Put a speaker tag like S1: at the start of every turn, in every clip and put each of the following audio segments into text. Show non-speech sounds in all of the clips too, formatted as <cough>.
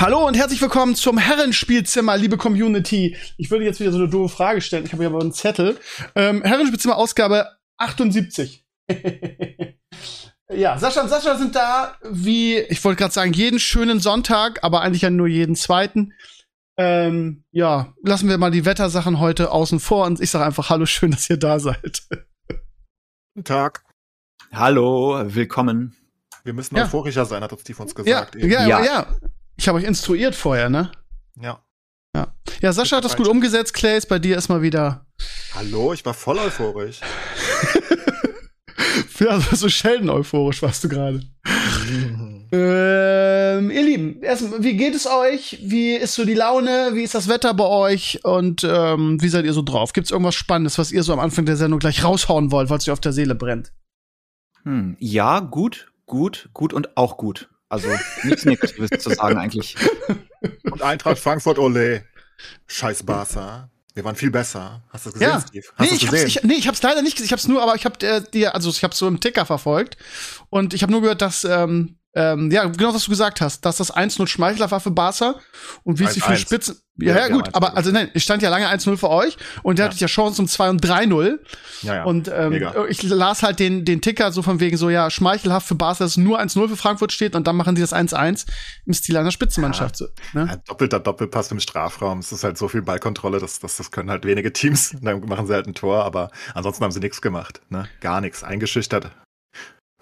S1: Hallo und herzlich willkommen zum Herrenspielzimmer, liebe Community. Ich würde jetzt wieder so eine doofe Frage stellen. Ich habe hier aber einen Zettel. Ähm, Herrenspielzimmer Ausgabe 78. <laughs> ja, Sascha und Sascha sind da wie, ich wollte gerade sagen, jeden schönen Sonntag, aber eigentlich ja nur jeden zweiten. Ähm, ja, lassen wir mal die Wettersachen heute außen vor und ich sage einfach Hallo, schön, dass ihr da seid.
S2: Guten Tag.
S3: Hallo, willkommen.
S2: Wir müssen
S1: Ja.
S2: euphorischer sein, hat uns Steve uns
S1: Ja,
S2: gesagt. eben.
S1: ja,
S3: Ja.
S1: ja. Ich habe euch instruiert vorher, ne?
S2: ja.
S1: Ja. Ja, Sascha hat das gut umgesetzt, Clays. Bei dir ist mal wieder
S2: Hallo, ich war voll euphorisch. <laughs>
S1: Ja, so Sheldon euphorisch warst du gerade. <laughs> Ähm, ihr Lieben, erstmal, wie geht es euch? Wie ist so die Laune? Wie ist das Wetter bei euch? Und ähm, wie seid ihr so drauf? Gibt es irgendwas Spannendes, was ihr so am Anfang der Sendung gleich raushauen wollt, weil es euch auf der Seele brennt?
S3: Hm, ja, gut, gut, gut und auch gut. Also nichts Negatives zu sagen eigentlich. <laughs>
S2: Und Eintracht Frankfurt, ole. Scheiß Barca. Wir waren viel besser. Hast du das gesehen,
S1: Ja.
S2: Steve? Hast
S1: Nee, ich
S2: das
S1: hab's,
S2: gesehen?
S1: ich, nee, ich hab's leider nicht gesehen. Ich hab's nur, aber ich hab äh, dir, also ich hab's so im Ticker verfolgt. Und ich habe nur gehört, dass, ähm, ähm, ja, genau was du gesagt hast, dass das 1-0 Schmeichler war für Barca und wie es sich für
S2: 1-1.
S1: Spitzen. Ja,
S2: Ja,
S1: ja, gut, aber
S2: 1-0
S1: also nein, es stand ja lange 1-0 für euch und ihr
S2: Ja.
S1: hattet ja Chancen um 2 und 3-0.
S2: ja, ja.
S1: Und ähm,
S2: Mega.
S1: ich las halt den, den Ticker so von wegen so, ja, schmeichelhaft für Barca, dass nur 1-0 für Frankfurt steht und dann machen die das 1-1 im Stil einer Spitzenmannschaft. So, ne?
S2: Ja, doppelter Doppelpass im Strafraum. Es ist halt so viel Ballkontrolle, das, das, das können halt wenige Teams. <laughs> Dann machen sie halt ein Tor, aber ansonsten haben sie nichts gemacht. Ne? Gar nichts. Eingeschüchtert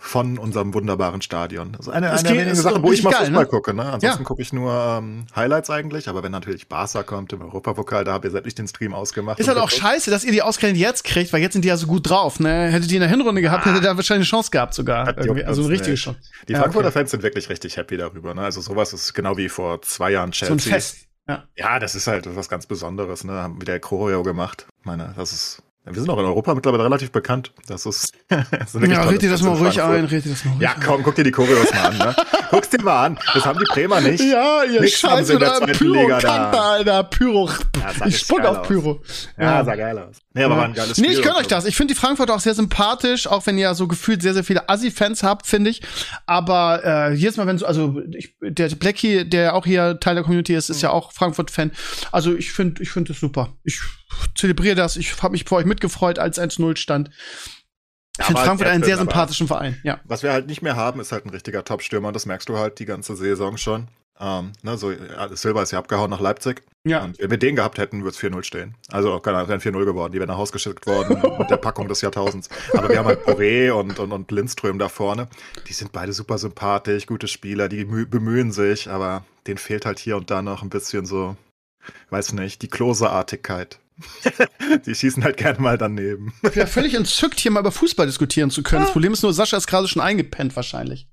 S2: von unserem wunderbaren Stadion. Also eine,
S1: Das
S2: eine der
S1: geht-
S2: wenigen
S1: ist
S2: Sachen,
S1: doch
S2: wo ich mal
S1: geil,
S2: Fußball
S1: ne?
S2: gucke. Ne? Ansonsten
S1: Ja.
S2: gucke ich nur ähm, Highlights eigentlich, aber wenn natürlich Barca kommt im Europapokal, da habe ich sämtlich den Stream ausgemacht.
S1: Ist halt auch scheiße, dass ihr die ausgerechnet jetzt kriegt, weil jetzt sind die ja so gut drauf, ne? Hättet ihr in der Hinrunde gehabt, hättet ihr da wahrscheinlich eine Chance gehabt sogar. Also eine richtige. Chance.
S2: Die
S1: Ja,
S2: Frankfurter
S1: okay.
S2: Fans sind wirklich richtig happy darüber. Ne? Also sowas ist genau wie vor zwei Jahren
S1: So ein
S2: Chelsea.
S1: Fest. Ja.
S2: Ja, das ist halt was ganz Besonderes. Ne? Haben wieder Choreo gemacht. Ich meine, das ist. Wir sind auch in Europa mittlerweile relativ bekannt. Das ist. <laughs> das wirklich
S1: Ja, red dir das
S2: Fans
S1: mal ruhig
S2: Frankfurt.
S1: ein, red dir das mal ruhig
S2: Ja, komm, guck dir die Choreos mal an. Ne? <laughs> Guck's dir mal an. Das haben die Bremer nicht.
S1: Ja, ihr
S2: haben
S1: Scheiß mit
S2: da.
S1: Pyro-Kanter, Alter. Pyro.
S2: Ja,
S1: ich spuck auf
S2: aus.
S1: Pyro.
S2: Ja, sah geil aus. Nee, aber war ein geiles Spiel.
S1: Nee, ich gönn euch das. Ich finde die Frankfurter auch sehr sympathisch, auch wenn ihr so gefühlt sehr, sehr viele Assi-Fans habt, finde ich. Aber äh, jedes Mal, wenn so, also ich, der Blackie, der auch hier Teil der Community ist, ist ja auch Frankfurt-Fan. Also ich finde, ich finde das super. Ich zelebriere das. Ich habe mich für euch mitgefreut, als 1-0 stand. Ich finde Frankfurt einen sehr sympathischen Verein. Ja.
S2: Was wir halt nicht mehr haben, ist halt ein richtiger Top-Stürmer. Das merkst du halt die ganze Saison schon. Ähm, ne, so, Silva ist ja abgehauen nach Leipzig.
S1: Ja.
S2: Und wenn wir den gehabt hätten, würde es 4-0 stehen. Also, keine Ahnung, wären 4-0 geworden. Die wären nach Hause geschickt worden <laughs> mit der Packung des Jahrtausends. Aber wir haben halt Boré und, und, und Lindström da vorne. Die sind beide super sympathisch, gute Spieler, die mü- bemühen sich, aber denen fehlt halt hier und da noch ein bisschen so, weiß nicht, die Klose-Artigkeit. <laughs> die schießen halt gerne mal daneben.
S1: Ich bin ja völlig entzückt, hier mal über Fußball diskutieren zu können. Das Problem ist nur, Sascha ist gerade schon eingepennt wahrscheinlich.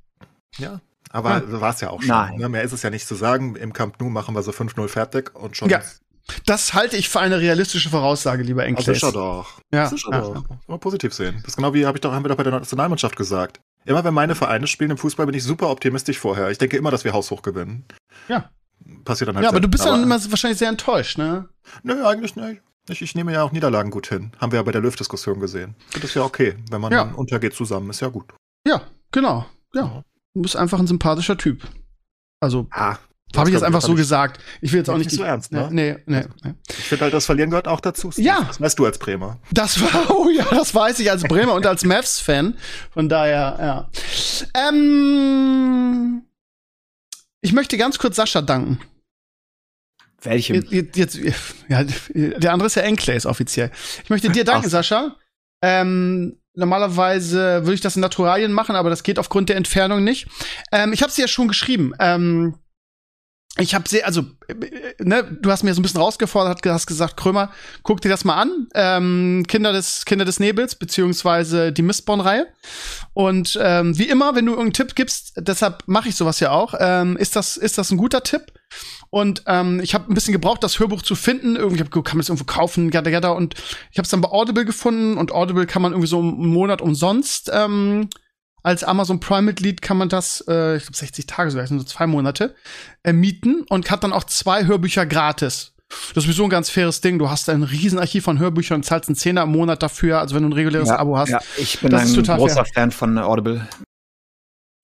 S2: Ja. Aber so war es ja auch schon.
S3: Nein.
S2: Ne? Mehr ist es ja nicht zu sagen. Im Camp Nou machen wir so 5-0 fertig und schon.
S1: Ja. Das halte ich für eine realistische Voraussage, lieber
S2: Also
S1: Enkles.
S2: sicher doch.
S1: Ja,
S2: Sicher
S1: ja,
S2: doch. Mal positiv sehen. Das ist genau wie hab ich doch, haben wir doch bei der Nationalmannschaft gesagt. Immer wenn meine Vereine spielen im Fußball, bin ich super optimistisch vorher. Ich denke immer, dass wir haushoch gewinnen.
S1: Ja.
S2: Passiert dann halt
S1: Ja, aber du
S2: selten.
S1: bist dann immer wahrscheinlich sehr enttäuscht, ne?
S2: Nö, eigentlich nicht. Ich, ich nehme ja auch Niederlagen gut hin. Haben wir ja bei der Löw-Diskussion gesehen. Das ist ja okay. Wenn man
S1: Ja.
S2: dann untergeht zusammen, ist ja gut.
S1: Ja, genau. Ja. Du bist einfach ein sympathischer Typ. Also,
S2: Ah.
S1: habe ich jetzt einfach so gesagt. Ich will jetzt auch
S2: Nicht
S1: nicht.
S2: so ernst, ne?
S1: Nee, nee, nee.
S2: Ich finde halt, das Verlieren gehört auch dazu. Steve.
S1: Ja.
S2: Das weißt du als Bremer.
S1: Das war, <laughs> oh ja, das weiß ich als Bremer und als Mavs-Fan. Von daher, ja. Ähm, ich möchte ganz kurz Sascha danken.
S3: Welchem?
S1: Jetzt, jetzt, ja, der andere ist ja Enclays offiziell. Ich möchte dir danken,
S3: Ach.
S1: Sascha. Ähm, normalerweise würde ich das in Naturalien machen, aber das geht aufgrund der Entfernung nicht. Ähm, ich habe dir ja schon geschrieben. Ähm, ich habe sehr, also, ne, du hast mir so ein bisschen rausgefordert, hast gesagt, Krömer, guck dir das mal an. Ähm, Kinder des Kinder des Nebels beziehungsweise die Mistborn-Reihe. Und ähm, wie immer, wenn du irgendeinen Tipp gibst, deshalb mache ich sowas ja auch. Ähm, ist das ist das ein guter Tipp? Und ähm, ich habe ein bisschen gebraucht, das Hörbuch zu finden. Irgendwie hab, kann man es irgendwo kaufen, gada gada. Und ich habe es dann bei Audible gefunden. Und Audible kann man irgendwie so einen Monat umsonst ähm, als Amazon Prime-Mitglied kann man das, äh, ich glaube 60 Tage sogar, sind so zwei Monate, äh, mieten und hat dann auch zwei Hörbücher gratis. Das ist sowieso ein ganz faires Ding. Du hast ein Riesenarchiv von Hörbüchern, zahlst einen Zehner im Monat dafür, also wenn du ein reguläres
S3: ja,
S1: Abo hast.
S3: Ja, ich bin
S1: Das
S3: ein großer
S1: fair.
S3: Fan von Audible.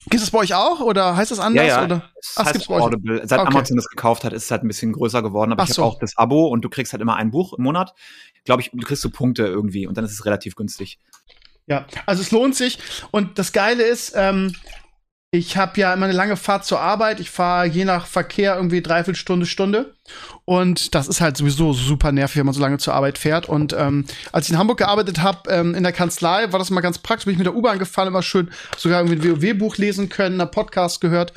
S1: Gibt es bei euch auch oder heißt das anders?
S3: Ja, ja.
S1: Oder?
S3: Es
S1: Ach, es
S3: heißt
S1: gibt's bei euch.
S3: Audible. Seit
S1: Okay.
S3: Amazon das gekauft hat, ist es halt ein bisschen größer geworden, aber
S1: Ach
S3: ich
S1: so.
S3: habe auch das Abo und du kriegst halt immer ein Buch im Monat. Glaube ich, du kriegst so Punkte irgendwie und dann ist es relativ günstig.
S1: Ja, also es lohnt sich. Und das Geile ist, ähm, ich habe ja immer eine lange Fahrt zur Arbeit. Ich fahre je nach Verkehr irgendwie dreiviertel Stunde, Stunde. Und das ist halt sowieso super nervig, wenn man so lange zur Arbeit fährt. Und ähm, als ich in Hamburg gearbeitet habe, ähm, in der Kanzlei, war das mal ganz praktisch. Bin ich mit der U-Bahn gefahren, immer schön sogar irgendwie ein WoW-Buch lesen können, einen Podcast gehört.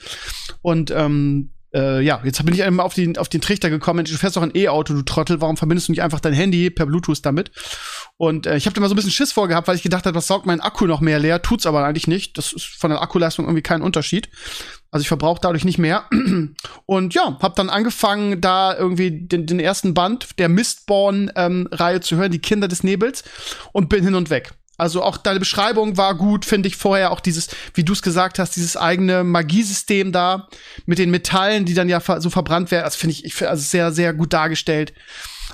S1: Und ähm, äh, ja, jetzt bin ich einmal auf den, auf den Trichter gekommen. Mensch, Du fährst doch ein E-Auto, du Trottel. Warum verbindest du nicht einfach dein Handy per Bluetooth damit? Und äh, ich habe da mal so ein bisschen Schiss vorgehabt, weil ich gedacht habe, das saugt meinen Akku noch mehr leer. Tut's aber eigentlich nicht. Das ist von der Akkuleistung irgendwie kein Unterschied. Also ich verbrauche dadurch nicht mehr. <clears throat> Und ja, habe dann angefangen, da irgendwie den, den ersten Band der Mistborn-Reihe zu hören, die Kinder des Nebels, und bin hin und weg. Also auch deine Beschreibung war gut, finde ich vorher auch dieses, wie du es gesagt hast, dieses eigene Magiesystem da mit den Metallen, die dann ja so verbrannt werden. Das finde ich, ich also sehr, sehr gut dargestellt.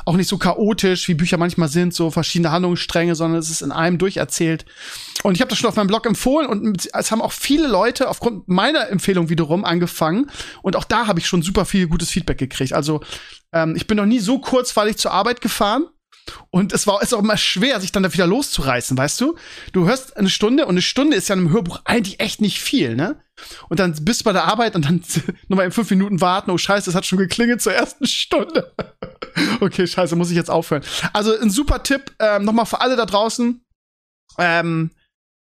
S1: Auch nicht so chaotisch, wie Bücher manchmal sind, so verschiedene Handlungsstränge, sondern es ist in einem durcherzählt. Und ich habe das schon auf meinem Blog empfohlen und es haben auch viele Leute aufgrund meiner Empfehlung wiederum angefangen. Und auch da habe ich schon super viel gutes Feedback gekriegt. Also ähm, ich bin noch nie so kurzweilig zur Arbeit gefahren. Und es war ist auch immer schwer, sich dann da wieder loszureißen, weißt du? Du hörst eine Stunde und eine Stunde ist ja in einem Hörbuch eigentlich echt nicht viel, ne? Und dann bist du bei der Arbeit und dann <laughs> nochmal in fünf Minuten warten. Oh Scheiße, es hat schon geklingelt zur ersten Stunde. <laughs> okay, scheiße, muss ich jetzt aufhören. Also ein super Tipp, ähm, nochmal für alle da draußen. Ähm,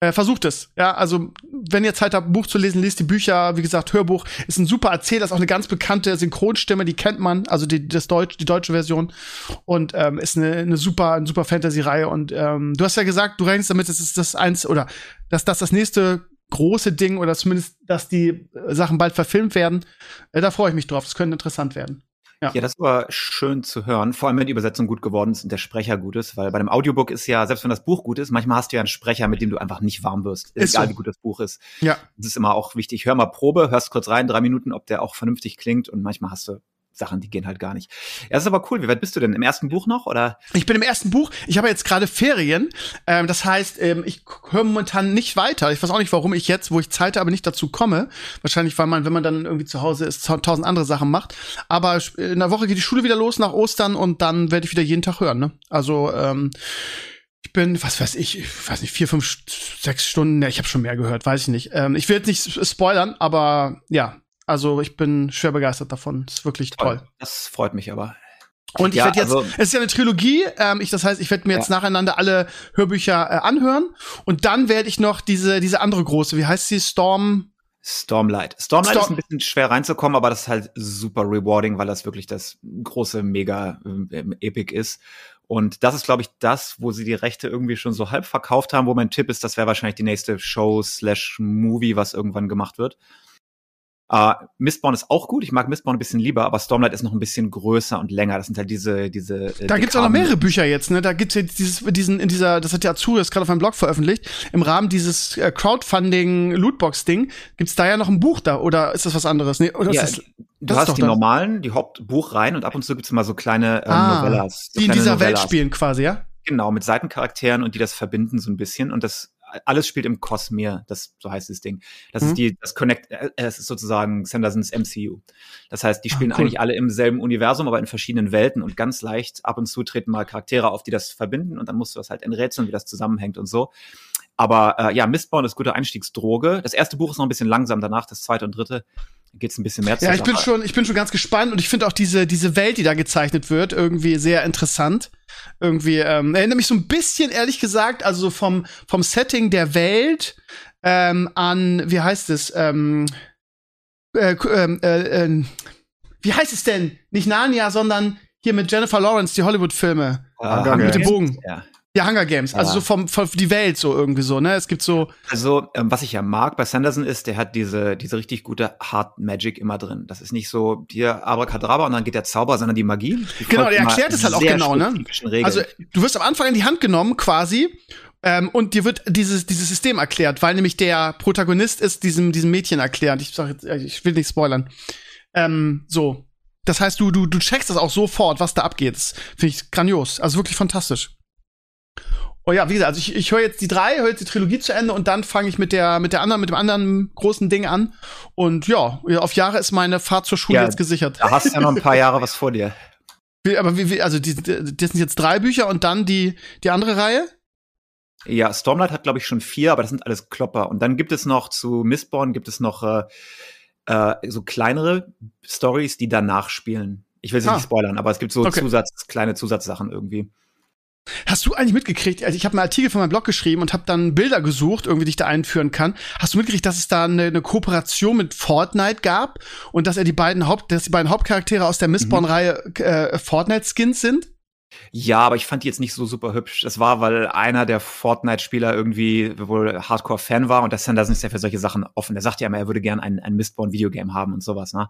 S1: äh, versucht es. Ja, also wenn ihr Zeit habt, Buch zu lesen, lest die Bücher. Wie gesagt, Hörbuch ist ein super Erzähler, ist auch eine ganz bekannte Synchronstimme, die kennt man, also die, das Deutsch, die deutsche Version. Und ähm, ist eine, eine super, eine super Fantasy-Reihe. Und ähm, du hast ja gesagt, du rechnest damit, es ist das eins oder dass das das nächste große Ding oder zumindest, dass die äh, Sachen bald verfilmt werden. Äh, da freue ich mich drauf. Das könnte interessant werden. Ja.
S3: Ja, das war schön zu hören, vor allem wenn die Übersetzung gut geworden ist und der Sprecher gut ist, weil bei dem Audiobook ist ja, selbst wenn das Buch gut ist, manchmal hast du ja einen Sprecher, mit dem du einfach nicht warm wirst,
S1: Ist
S3: egal
S1: so.
S3: wie gut das Buch ist.
S1: Ja.
S3: Das ist immer auch wichtig. Hör mal Probe, hörst kurz rein, drei Minuten, ob der auch vernünftig klingt und manchmal hast du Sachen, die gehen halt gar nicht. Ja, das ist aber cool. Wie weit bist du denn? Im ersten Buch noch oder?
S1: Ich bin im ersten Buch. Ich habe jetzt gerade Ferien. Ähm, das heißt, ähm, ich höre momentan nicht weiter. Ich weiß auch nicht, warum ich jetzt, wo ich Zeit habe, nicht dazu komme. Wahrscheinlich, weil man, wenn man dann irgendwie zu Hause ist, ta- tausend andere Sachen macht. Aber in der Woche geht die Schule wieder los nach Ostern und dann werde ich wieder jeden Tag hören. Ne? Also ähm, ich bin, was weiß ich, ich weiß nicht, vier, fünf, sechs Stunden. Ne, ich habe schon mehr gehört, weiß ich nicht. Ähm, ich will jetzt nicht spoilern, aber ja. Also ich bin schwer begeistert davon. ist wirklich toll.
S3: Das freut mich aber.
S1: Und ich
S3: Ja,
S1: werde jetzt,
S3: also-
S1: es ist ja eine Trilogie, ähm, ich, das heißt, ich werde mir jetzt nacheinander alle Hörbücher äh, anhören und dann werde ich noch diese, diese andere große, wie heißt sie, Storm?
S3: Stormlight. Stormlight
S1: Storm-
S3: ist ein bisschen schwer reinzukommen, aber das ist halt super rewarding, weil das wirklich das große mega ähm, Epic ist. Und das ist, glaube ich, das, wo sie die Rechte irgendwie schon so halb verkauft haben, wo mein Tipp ist, das wäre wahrscheinlich die nächste Show slash Movie, was irgendwann gemacht wird. Äh, Mistborn ist auch gut. Ich mag Mistborn ein bisschen lieber, aber Stormlight ist noch ein bisschen größer und länger. Das sind halt diese, diese. äh,
S1: Da gibt's auch noch mehrere Bücher jetzt, ne? Da gibt's jetzt dieses, diesen, in dieser, das hat ja Azur jetzt gerade auf meinem Blog veröffentlicht, im Rahmen dieses äh, Crowdfunding-Lootbox-Ding, gibt's da ja noch ein Buch da, oder ist das was anderes? Nee, oder
S3: Ja,
S1: ist das,
S3: du
S1: das
S3: hast
S1: doch
S3: die
S1: das.
S3: normalen, die Hauptbuchreihen und ab und zu gibt's mal so kleine ähm,
S1: Ah,
S3: Novellas. So
S1: die in dieser Welt
S3: Novellas.
S1: spielen quasi, ja?
S3: Genau, mit Seitencharakteren und die das verbinden so ein bisschen. Und das alles spielt im Cosmere, das so heißt das Ding. Das
S1: Mhm.
S3: ist die, das Connect, äh, es ist sozusagen Sandersons MCU. Das heißt, die
S1: Ah,
S3: spielen
S1: cool.
S3: eigentlich alle im selben Universum, aber in verschiedenen Welten und ganz leicht ab und zu treten mal Charaktere auf, die das verbinden und dann musst du das halt enträtseln, wie das zusammenhängt und so. Aber äh, ja, Mistborn ist gute Einstiegsdroge. Das erste Buch ist noch ein bisschen langsam, danach das zweite und dritte geht's ein bisschen mehr zur
S1: Ja, ich bin schon, ich bin schon ganz gespannt und ich finde auch diese, diese Welt, die da gezeichnet wird, irgendwie sehr interessant. Irgendwie, ähm, erinnert mich so ein bisschen, ehrlich gesagt, also so vom, vom Setting der Welt ähm, an, wie heißt es, ähm, äh, ähm, äh, äh, wie heißt es denn? Nicht Narnia, sondern hier mit Jennifer Lawrence, die Hollywood-Filme.
S2: Hunger
S1: mit dem. Bogen.
S3: Ja.
S1: Ja, Hunger Games. Also
S3: Ja.
S1: so vom, vom die Welt so irgendwie so, ne? Es gibt so.
S3: Also, ähm, was ich ja mag bei Sanderson ist, der hat diese, diese richtig gute Hard Magic immer drin. Das ist nicht so dir Abracadabra und dann geht der Zauber, sondern die Magie. Die
S1: Genau, der erklärt es halt auch genau, ne?
S3: Regeln.
S1: Also du wirst am Anfang in die Hand genommen quasi. Ähm, und dir wird dieses, dieses System erklärt, weil nämlich der Protagonist ist diesem, diesem Mädchen erklärt. Ich sag jetzt, ich will nicht spoilern. Ähm, so. Das heißt, du, du, du checkst das auch sofort, was da abgeht. Finde ich grandios. Also wirklich fantastisch. Oh ja, wie gesagt, also ich, ich höre jetzt die drei, höre jetzt die Trilogie zu Ende und dann fange ich mit der, mit der anderen, mit dem anderen großen Ding an. Und ja, auf Jahre ist meine Fahrt zur Schule
S3: Ja,
S1: jetzt gesichert.
S3: da hast du ja noch ein paar Jahre was vor dir. <laughs>
S1: Wie, aber wie, wie, also die, das sind jetzt drei Bücher und dann die, die andere Reihe?
S3: Ja, Stormlight hat, glaube ich, schon vier, aber das sind alles Klopper. Und dann gibt es noch zu Mistborn gibt es noch äh, äh, so kleinere Stories, die danach spielen. Ich will sie
S1: Ah.
S3: nicht spoilern, aber es gibt so
S1: Okay.
S3: Zusatz, kleine Zusatzsachen irgendwie.
S1: Hast du eigentlich mitgekriegt? Also ich habe einen Artikel von meinem Blog geschrieben und habe dann Bilder gesucht, irgendwie die ich da einführen kann. Hast du mitgekriegt, dass es da eine, eine Kooperation mit Fortnite gab und dass er die beiden Haupt, dass die beiden Hauptcharaktere aus der Mistborn-Reihe äh, Fortnite-Skins sind?
S3: Ja, aber ich fand die jetzt nicht so super hübsch. Das war, weil einer der Fortnite-Spieler irgendwie wohl Hardcore-Fan war und der Sanderson ist ja für solche Sachen offen. Der sagt ja immer, er würde gern ein, ein Mistborn-Videogame haben und sowas, ne?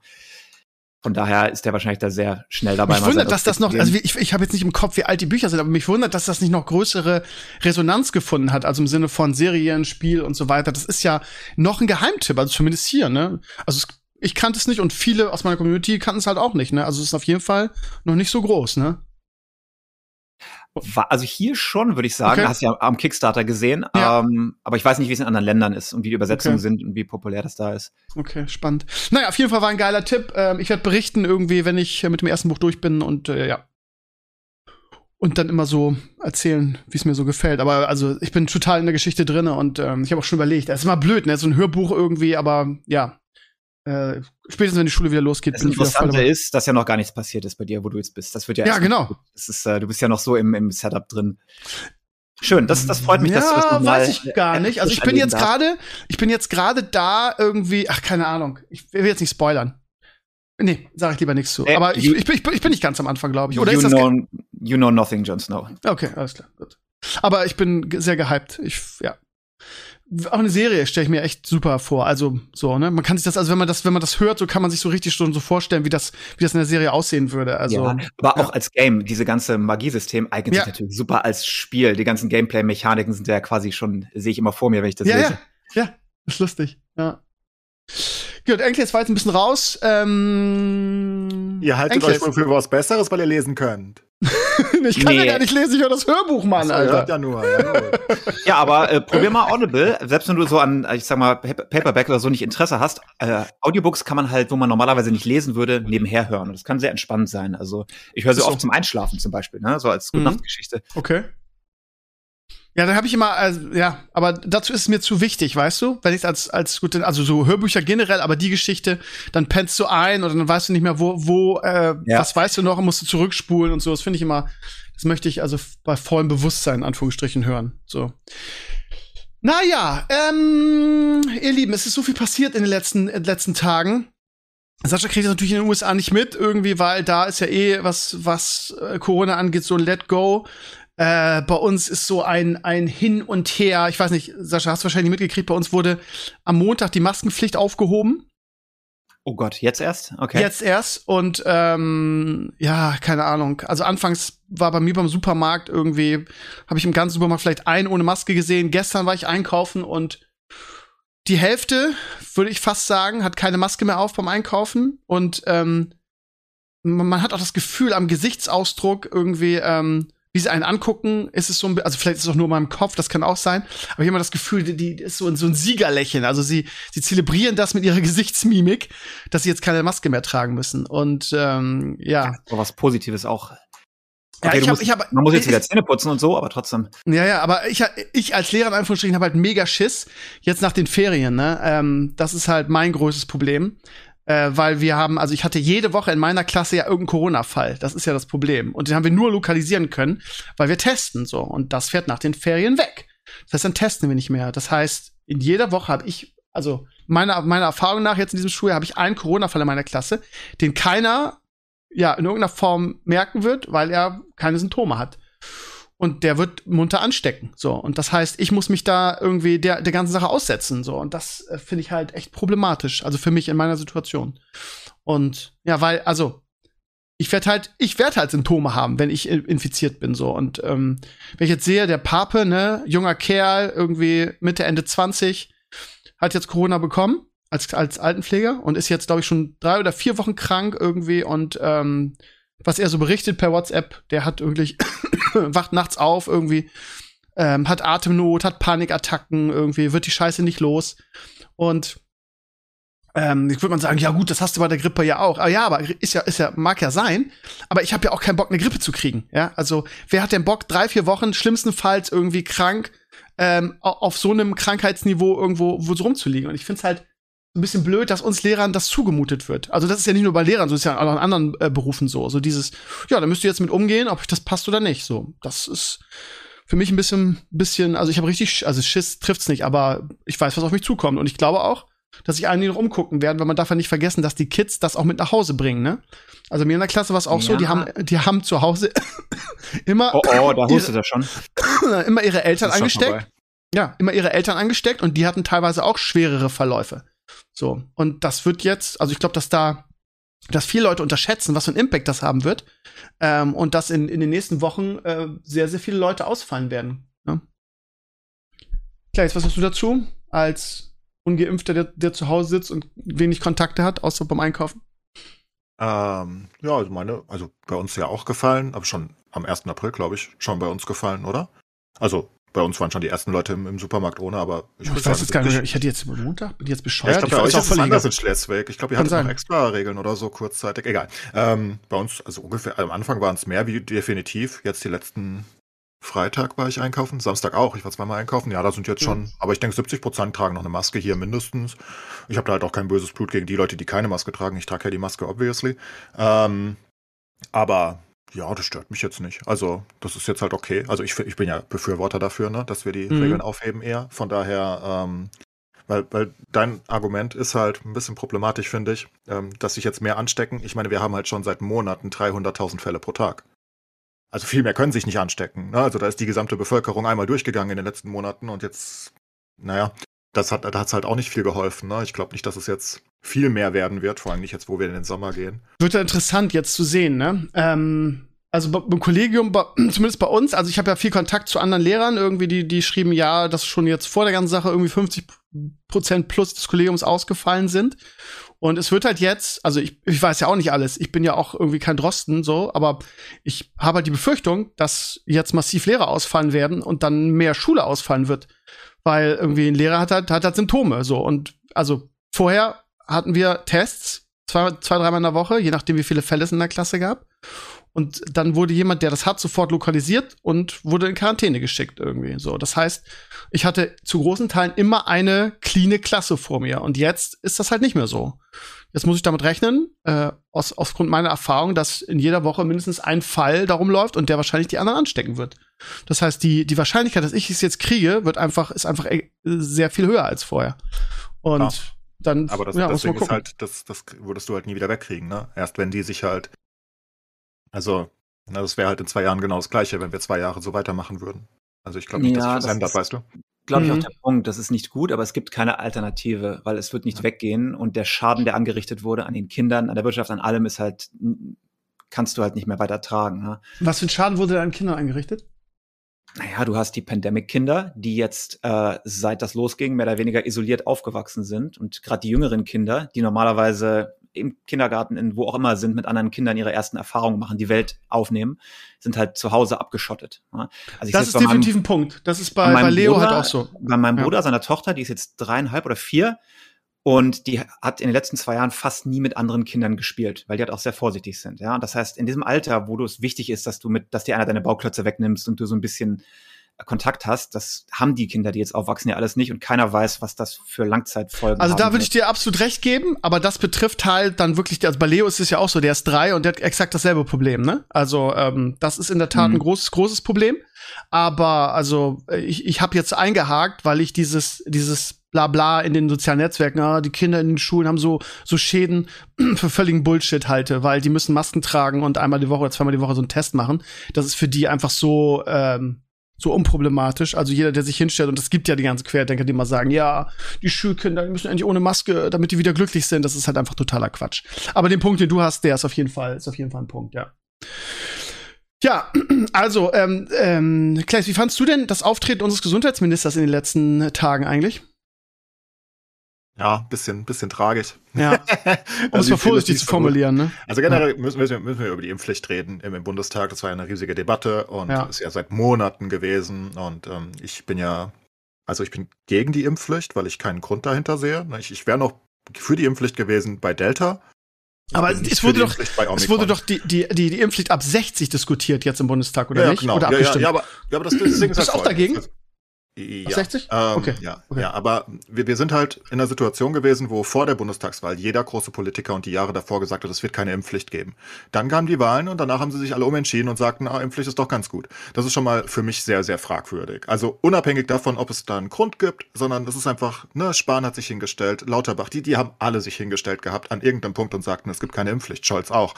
S3: Von daher ist der wahrscheinlich da sehr schnell dabei.
S1: mich wundert, dass das noch, also ich, ich habe jetzt nicht im Kopf, wie alt die Bücher sind, aber mich wundert, dass das nicht noch größere Resonanz gefunden hat, also im Sinne von Serien, Spiel und so weiter. Das ist ja noch ein Geheimtipp, also zumindest hier, ne? Also es, ich kannte es nicht und viele aus meiner Community kannten es halt auch nicht, ne? Also es ist auf jeden Fall noch nicht so groß, ne?
S3: War- Also hier schon, würde ich sagen.
S1: Okay.
S3: Hast ja am Kickstarter gesehen.
S1: Ja.
S3: Ähm, aber ich weiß nicht, wie es in anderen Ländern ist und wie die Übersetzungen
S1: Okay.
S3: sind und wie populär das da ist.
S1: Okay, spannend. Naja, auf jeden Fall war ein geiler Tipp. Ähm, ich werde berichten irgendwie, wenn ich äh, mit dem ersten Buch durch bin und äh, ja. Und dann immer so erzählen, wie es mir so gefällt. Aber also ich bin total in der Geschichte drin und ähm, ich habe auch schon überlegt, es ist immer blöd, ne? So ein Hörbuch irgendwie, aber ja. Äh, spätestens wenn die Schule wieder losgeht,
S3: Das
S1: bin ich wieder voll dabei.
S3: ist, dass ja noch gar nichts passiert ist bei dir, wo du jetzt bist. Das wird ja,
S1: Ja, genau.
S3: Das ist, äh, du bist ja noch so im, im Setup drin. Schön, das, das freut mich, dass du das
S1: ja,
S3: noch mal
S1: weiß ich gar nicht. Also ich bin jetzt gerade, ich bin jetzt gerade da irgendwie, ach keine Ahnung. Ich will jetzt nicht spoilern. Nee, sage ich lieber nichts zu.
S3: Äh,
S1: Aber ich, ich, bin- ich, bin- ich bin nicht ganz am Anfang, glaube ich. Oder
S3: you,
S1: ist das
S3: know, you know nothing, Jon Snow.
S1: Okay, alles klar. Gut. Aber ich bin sehr gehypt. Ich, ja. Auch eine Serie stelle ich mir echt super vor. Also, so, ne? Man kann sich das, also wenn man das, wenn man das hört, so kann man sich so richtig schon so vorstellen, wie das, wie das in der Serie aussehen würde. Also,
S3: ja, aber
S1: ja.
S3: auch als Game, diese ganze Magiesystem eignet
S1: Ja.
S3: sich natürlich super als Spiel. Die ganzen Gameplay-Mechaniken sind ja quasi schon, sehe ich immer vor mir, wenn ich das
S1: ja,
S3: lese.
S1: ja, ja, ist lustig. Ja. Gut, Enkel, jetzt war jetzt ein bisschen raus. Ähm,
S2: Ihr haltet
S1: Enkel,
S2: euch wohl für was Besseres, weil ihr lesen könnt. <laughs>
S1: ich kann ja
S3: Nee.
S1: gar nicht lesen, ich höre das Hörbuch, Mann,
S2: hört
S1: Alter.
S2: ja nur. Ja. <laughs>
S3: Ja, aber äh, probier mal Audible, selbst wenn du so an, ich sag mal, Paper- Paperback oder so nicht Interesse hast. Äh, Audiobooks kann man halt, wo man normalerweise nicht lesen würde, nebenher hören. Und das kann sehr entspannt sein. Also ich höre sie
S1: so.
S3: oft zum Einschlafen zum Beispiel, ne? so als
S1: Mhm.
S3: Gute-Nacht-Geschichte.
S1: Okay. Ja, dann habe ich immer, also, ja, aber dazu ist es mir zu wichtig, weißt du? Wenn ich als, als gut, also so Hörbücher generell, aber die Geschichte, dann pennst du ein oder dann weißt du nicht mehr, wo, wo, äh,
S3: Ja.
S1: was weißt du noch und musst du zurückspulen und so. Das finde ich immer, das möchte ich also bei vollem Bewusstsein, in Anführungsstrichen, hören. So. Naja, ähm, ihr Lieben, es ist so viel passiert in den letzten, in den letzten Tagen. Sascha kriegt das natürlich in den USA nicht mit, irgendwie, weil da ist ja eh, was, was äh, Corona angeht, so Let Go. Äh, bei uns ist so ein, ein Hin und Her. Ich weiß nicht, Sascha, hast du wahrscheinlich mitgekriegt, bei uns wurde am Montag die Maskenpflicht aufgehoben.
S3: Oh Gott, jetzt erst? Okay.
S1: Jetzt erst. Und ähm, ja, keine Ahnung. Also anfangs war bei mir beim Supermarkt irgendwie, habe ich im ganzen Supermarkt vielleicht einen ohne Maske gesehen. Gestern war ich einkaufen und die Hälfte, würde ich fast sagen, hat keine Maske mehr auf beim Einkaufen. Und ähm, man man hat auch das Gefühl am Gesichtsausdruck irgendwie, ähm, wie sie einen angucken, ist es so ein, also vielleicht ist es auch nur in meinem Kopf, das kann auch sein, aber ich habe immer das Gefühl, die, die ist so, ein- so ein Siegerlächeln. Also sie, sie zelebrieren das mit ihrer <laughs> Gesichtsmimik, dass sie jetzt keine Maske mehr tragen müssen. Und ähm, ja.
S3: So was Positives auch.
S1: Ja,
S3: Okay,
S1: ich
S3: du
S1: hab,
S3: musst-
S1: ich hab,
S3: Man muss jetzt
S1: ich,
S3: wieder Zähne putzen und so, aber trotzdem.
S1: Ja, ja, aber ich, ich als Lehrer in Anführungsstrichen habe halt mega Schiss jetzt nach den Ferien. Ne? Ähm, das ist halt mein größtes Problem, äh, weil wir haben, also ich hatte jede Woche in meiner Klasse ja irgendeinen Corona-Fall. Das ist ja das Problem. Und den haben wir nur lokalisieren können, weil wir testen so. Und das fährt nach den Ferien weg. Das heißt, dann testen wir nicht mehr. Das heißt, in jeder Woche habe ich also meiner, meiner Erfahrung nach jetzt in diesem Schuljahr habe ich einen Corona-Fall in meiner Klasse, den keiner ja in irgendeiner Form merken wird, weil er keine Symptome hat. Und der wird munter anstecken. So. Und das heißt, ich muss mich da irgendwie der, der ganzen Sache aussetzen. So. Und das äh, finde ich halt echt problematisch. Also für mich in meiner Situation. Und ja, weil, also, ich werde halt, ich werde halt Symptome haben, wenn ich infiziert bin. So. Und ähm, wenn ich jetzt sehe, der Pape, ne, junger Kerl, irgendwie Mitte, Ende 20, hat jetzt Corona bekommen als, als Altenpfleger und ist jetzt, glaube ich, schon drei oder vier Wochen krank irgendwie und ähm, was er so berichtet per WhatsApp, der hat irgendwie, <coughs> wacht nachts auf irgendwie, ähm, hat Atemnot, hat Panikattacken irgendwie, wird die Scheiße nicht los. Und ähm, ich würde mal sagen, ja gut, das hast du bei der Grippe ja auch. Aber ja, aber ist ja, ist ja, mag ja sein. Aber ich habe ja auch keinen Bock, eine Grippe zu kriegen. Ja, also wer hat denn Bock, drei, vier Wochen schlimmstenfalls irgendwie krank ähm, auf so einem Krankheitsniveau irgendwo wo so rumzuliegen? Und ich finde es halt ein bisschen blöd, dass uns Lehrern das zugemutet wird. Also das ist ja nicht nur bei Lehrern, so ist ja auch in anderen äh, Berufen so. So dieses, ja, da müsst ihr jetzt mit umgehen, ob euch das passt oder nicht. So, das ist für mich ein bisschen, bisschen, also ich habe richtig, also Schiss trifft's nicht, aber ich weiß, was auf mich zukommt. Und ich glaube auch, dass sich einige noch umgucken werden, weil man darf ja nicht vergessen, dass die Kids das auch mit nach Hause bringen, ne? Also mir in der Klasse war es auch ja. so, die haben, die haben zu Hause <laughs> immer.
S3: Oh, oh, da hustet er schon. <laughs>
S1: immer ihre Eltern angesteckt. Ja, immer ihre Eltern angesteckt und die hatten teilweise auch schwerere Verläufe. So. Und das wird jetzt, also ich glaube, dass da, dass viele Leute unterschätzen, was für einen Impact das haben wird. Ähm, und dass in, in den nächsten Wochen äh, sehr, sehr viele Leute ausfallen werden. Ne? Klar, jetzt was hast du dazu? Als Ungeimpfter, der, der zu Hause sitzt und wenig Kontakte hat, außer beim Einkaufen?
S2: Ähm, ja, also meine, also bei uns ja auch gefallen, aber schon am 1. April, glaube ich, schon bei uns gefallen, oder? Also bei uns waren schon die ersten Leute im, im Supermarkt ohne, aber
S1: ich, ich weiß jetzt gar nicht. Ich hätte jetzt Montag, bin jetzt bescheuert.
S2: Ja, ich glaube, bei euch ist es anders in Schleswig. Ich glaube, ihr hattet noch extra Regeln oder so kurzzeitig. Egal. Ähm, bei uns, also ungefähr, am Anfang waren es mehr, wie definitiv. Jetzt die letzten Freitag war ich einkaufen, Samstag auch. Ich war zweimal einkaufen. Ja, da sind jetzt schon, aber ich denke, 70 Prozent tragen noch eine Maske hier mindestens. Ich habe da halt auch kein böses Blut gegen die Leute, die keine Maske tragen. Ich trage ja die Maske, obviously. Ähm, aber ja, das stört mich jetzt nicht. Also, das ist jetzt halt okay. Also, ich, ich bin ja Befürworter dafür, ne, dass wir die mhm. Regeln aufheben eher. Von daher, ähm, weil, weil dein Argument ist halt ein bisschen problematisch, finde ich, ähm, dass sich jetzt mehr anstecken. Ich meine, wir haben halt schon seit Monaten 300.000 Fälle pro Tag. Also viel mehr können sich nicht anstecken. Ne? Also da ist die gesamte Bevölkerung einmal durchgegangen in den letzten Monaten und jetzt, naja, das hat da hat's halt auch nicht viel geholfen. Ne? Ich glaube nicht, dass es jetzt viel mehr werden wird, vor allem nicht jetzt, wo wir in den Sommer gehen.
S1: Wird ja interessant jetzt zu sehen, ne? Ähm, also beim Kollegium, <clears throat> zumindest bei uns, also ich habe ja viel Kontakt zu anderen Lehrern, irgendwie, die, die schrieben, ja, dass schon jetzt vor der ganzen Sache irgendwie 50 Prozent plus des Kollegiums ausgefallen sind. Und es wird halt jetzt, also ich, ich weiß ja auch nicht alles, ich bin ja auch irgendwie kein Drosten, so, aber ich habe halt die Befürchtung, dass jetzt massiv Lehrer ausfallen werden und dann mehr Schule ausfallen wird. Weil irgendwie ein Lehrer hat halt, hat halt Symptome, so. Und also vorher hatten wir Tests, zwei, zwei, dreimal in der Woche, je nachdem, wie viele Fälle es in der Klasse gab. Und dann wurde jemand, der das hat, sofort lokalisiert und wurde in Quarantäne geschickt irgendwie. So, das heißt, ich hatte zu großen Teilen immer eine cleane Klasse vor mir. Und jetzt ist das halt nicht mehr so. Jetzt muss ich damit rechnen, äh, aus, aufgrund meiner Erfahrung, dass in jeder Woche mindestens ein Fall darum läuft und der wahrscheinlich die anderen anstecken wird. Das heißt, die, die Wahrscheinlichkeit, dass ich es jetzt kriege, wird einfach, ist einfach e, sehr viel höher als vorher. Und ja. dann,
S2: aber das, ja, Ding ist halt, das, das würdest du halt nie wieder wegkriegen, ne? Erst wenn die sich halt also, na, das wäre halt in zwei Jahren genau das Gleiche, wenn wir zwei Jahre so weitermachen würden. Also ich glaube nicht, ja, dass sich das ändert, weißt du?
S3: Glaube ich mhm. auch der Punkt, das ist nicht gut, aber es gibt keine Alternative, weil es wird nicht ja. weggehen und der Schaden, der angerichtet wurde an den Kindern, an der Wirtschaft, an allem ist halt, kannst du halt nicht mehr weiter tragen. Ne?
S1: Was für ein Schaden wurde an Kindern angerichtet?
S3: Naja, du hast die Pandemic-Kinder, die jetzt äh, seit das losging mehr oder weniger isoliert aufgewachsen sind und gerade die jüngeren Kinder, die normalerweise im Kindergarten, in wo auch immer sind, mit anderen Kindern ihre ersten Erfahrungen machen, die Welt aufnehmen, sind halt zu Hause abgeschottet.
S1: Also das ist definitiv meinem, ein Punkt. Das ist bei, bei Leo Bruder, halt auch so.
S3: Bei meinem Bruder, seiner Tochter, die ist jetzt dreieinhalb oder vier, und die hat in den letzten zwei Jahren fast nie mit anderen Kindern gespielt, weil die halt auch sehr vorsichtig sind. Ja, und das heißt, in diesem Alter, wo du es wichtig ist, dass du mit, dass dir einer deine Bauklötze wegnimmst und du so ein bisschen Kontakt hast. Das haben die Kinder, die jetzt aufwachsen, ja alles nicht und keiner weiß, was das für Langzeitfolgen
S1: Also da würde ich dir absolut recht geben, aber das betrifft halt dann wirklich, also bei Leo ist es ja auch so, der ist drei und der hat exakt dasselbe Problem, ne? Also ähm, das ist in der Tat mhm. ein großes, großes Problem. Aber also ich, ich habe jetzt eingehakt, weil ich dieses, dieses bla bla in den sozialen Netzwerken, ah, die Kinder in den Schulen haben so, so Schäden <clears throat> für völligen Bullshit halte, weil die müssen Masken tragen und einmal die Woche oder zweimal die Woche so einen Test machen. Das ist für die einfach so, ähm, so unproblematisch. Also jeder, der sich hinstellt, und es gibt ja die ganzen Querdenker, die immer sagen, ja, die Schulkinder müssen eigentlich ohne Maske, damit die wieder glücklich sind. Das ist halt einfach totaler Quatsch. Aber den Punkt, den du hast, der ist auf jeden Fall, ist auf jeden Fall ein Punkt, ja. Ja, <clears throat> also, ähm, ähm, Klaes, wie fandst du denn das Auftreten unseres Gesundheitsministers in den letzten Tagen eigentlich?
S2: Ja, bisschen, bisschen tragisch.
S1: Ja. <laughs> Um es mal vorsichtig zu formulieren, ne?
S2: Also generell müssen, müssen, wir, müssen wir über die Impfpflicht reden im, im Bundestag. Das war ja eine riesige Debatte und
S1: Ja.
S2: ist ja seit Monaten gewesen. Und ähm, ich bin ja, also ich bin gegen die Impfpflicht, weil ich keinen Grund dahinter sehe. Ich, ich wäre noch für die Impfpflicht gewesen bei Delta. Ich
S1: Aber es wurde doch, es wurde doch die, die, die, die Impfpflicht ab 60 diskutiert jetzt im Bundestag, oder
S2: ja,
S1: nicht?
S2: Genau.
S1: Oder
S2: ja, ja,
S1: abgestimmt?
S2: ja, aber, ja, aber das, Ding ist halt
S1: auch dagegen?
S2: Also, Ja.
S1: 60?
S2: Ähm,
S1: Okay,
S2: Ja,
S1: okay.
S2: ja, aber wir, wir sind halt in einer Situation gewesen, wo vor der Bundestagswahl jeder große Politiker und die Jahre davor gesagt hat, es wird keine Impfpflicht geben. Dann kamen die Wahlen und danach haben sie sich alle umentschieden und sagten, ah, Impfpflicht ist doch ganz gut. Das ist schon mal für mich sehr, sehr fragwürdig. Also unabhängig davon, ob es da einen Grund gibt, sondern es ist einfach, ne, Spahn hat sich hingestellt, Lauterbach, die, die haben alle sich hingestellt gehabt an irgendeinem Punkt und sagten, es gibt keine Impfpflicht, Scholz auch.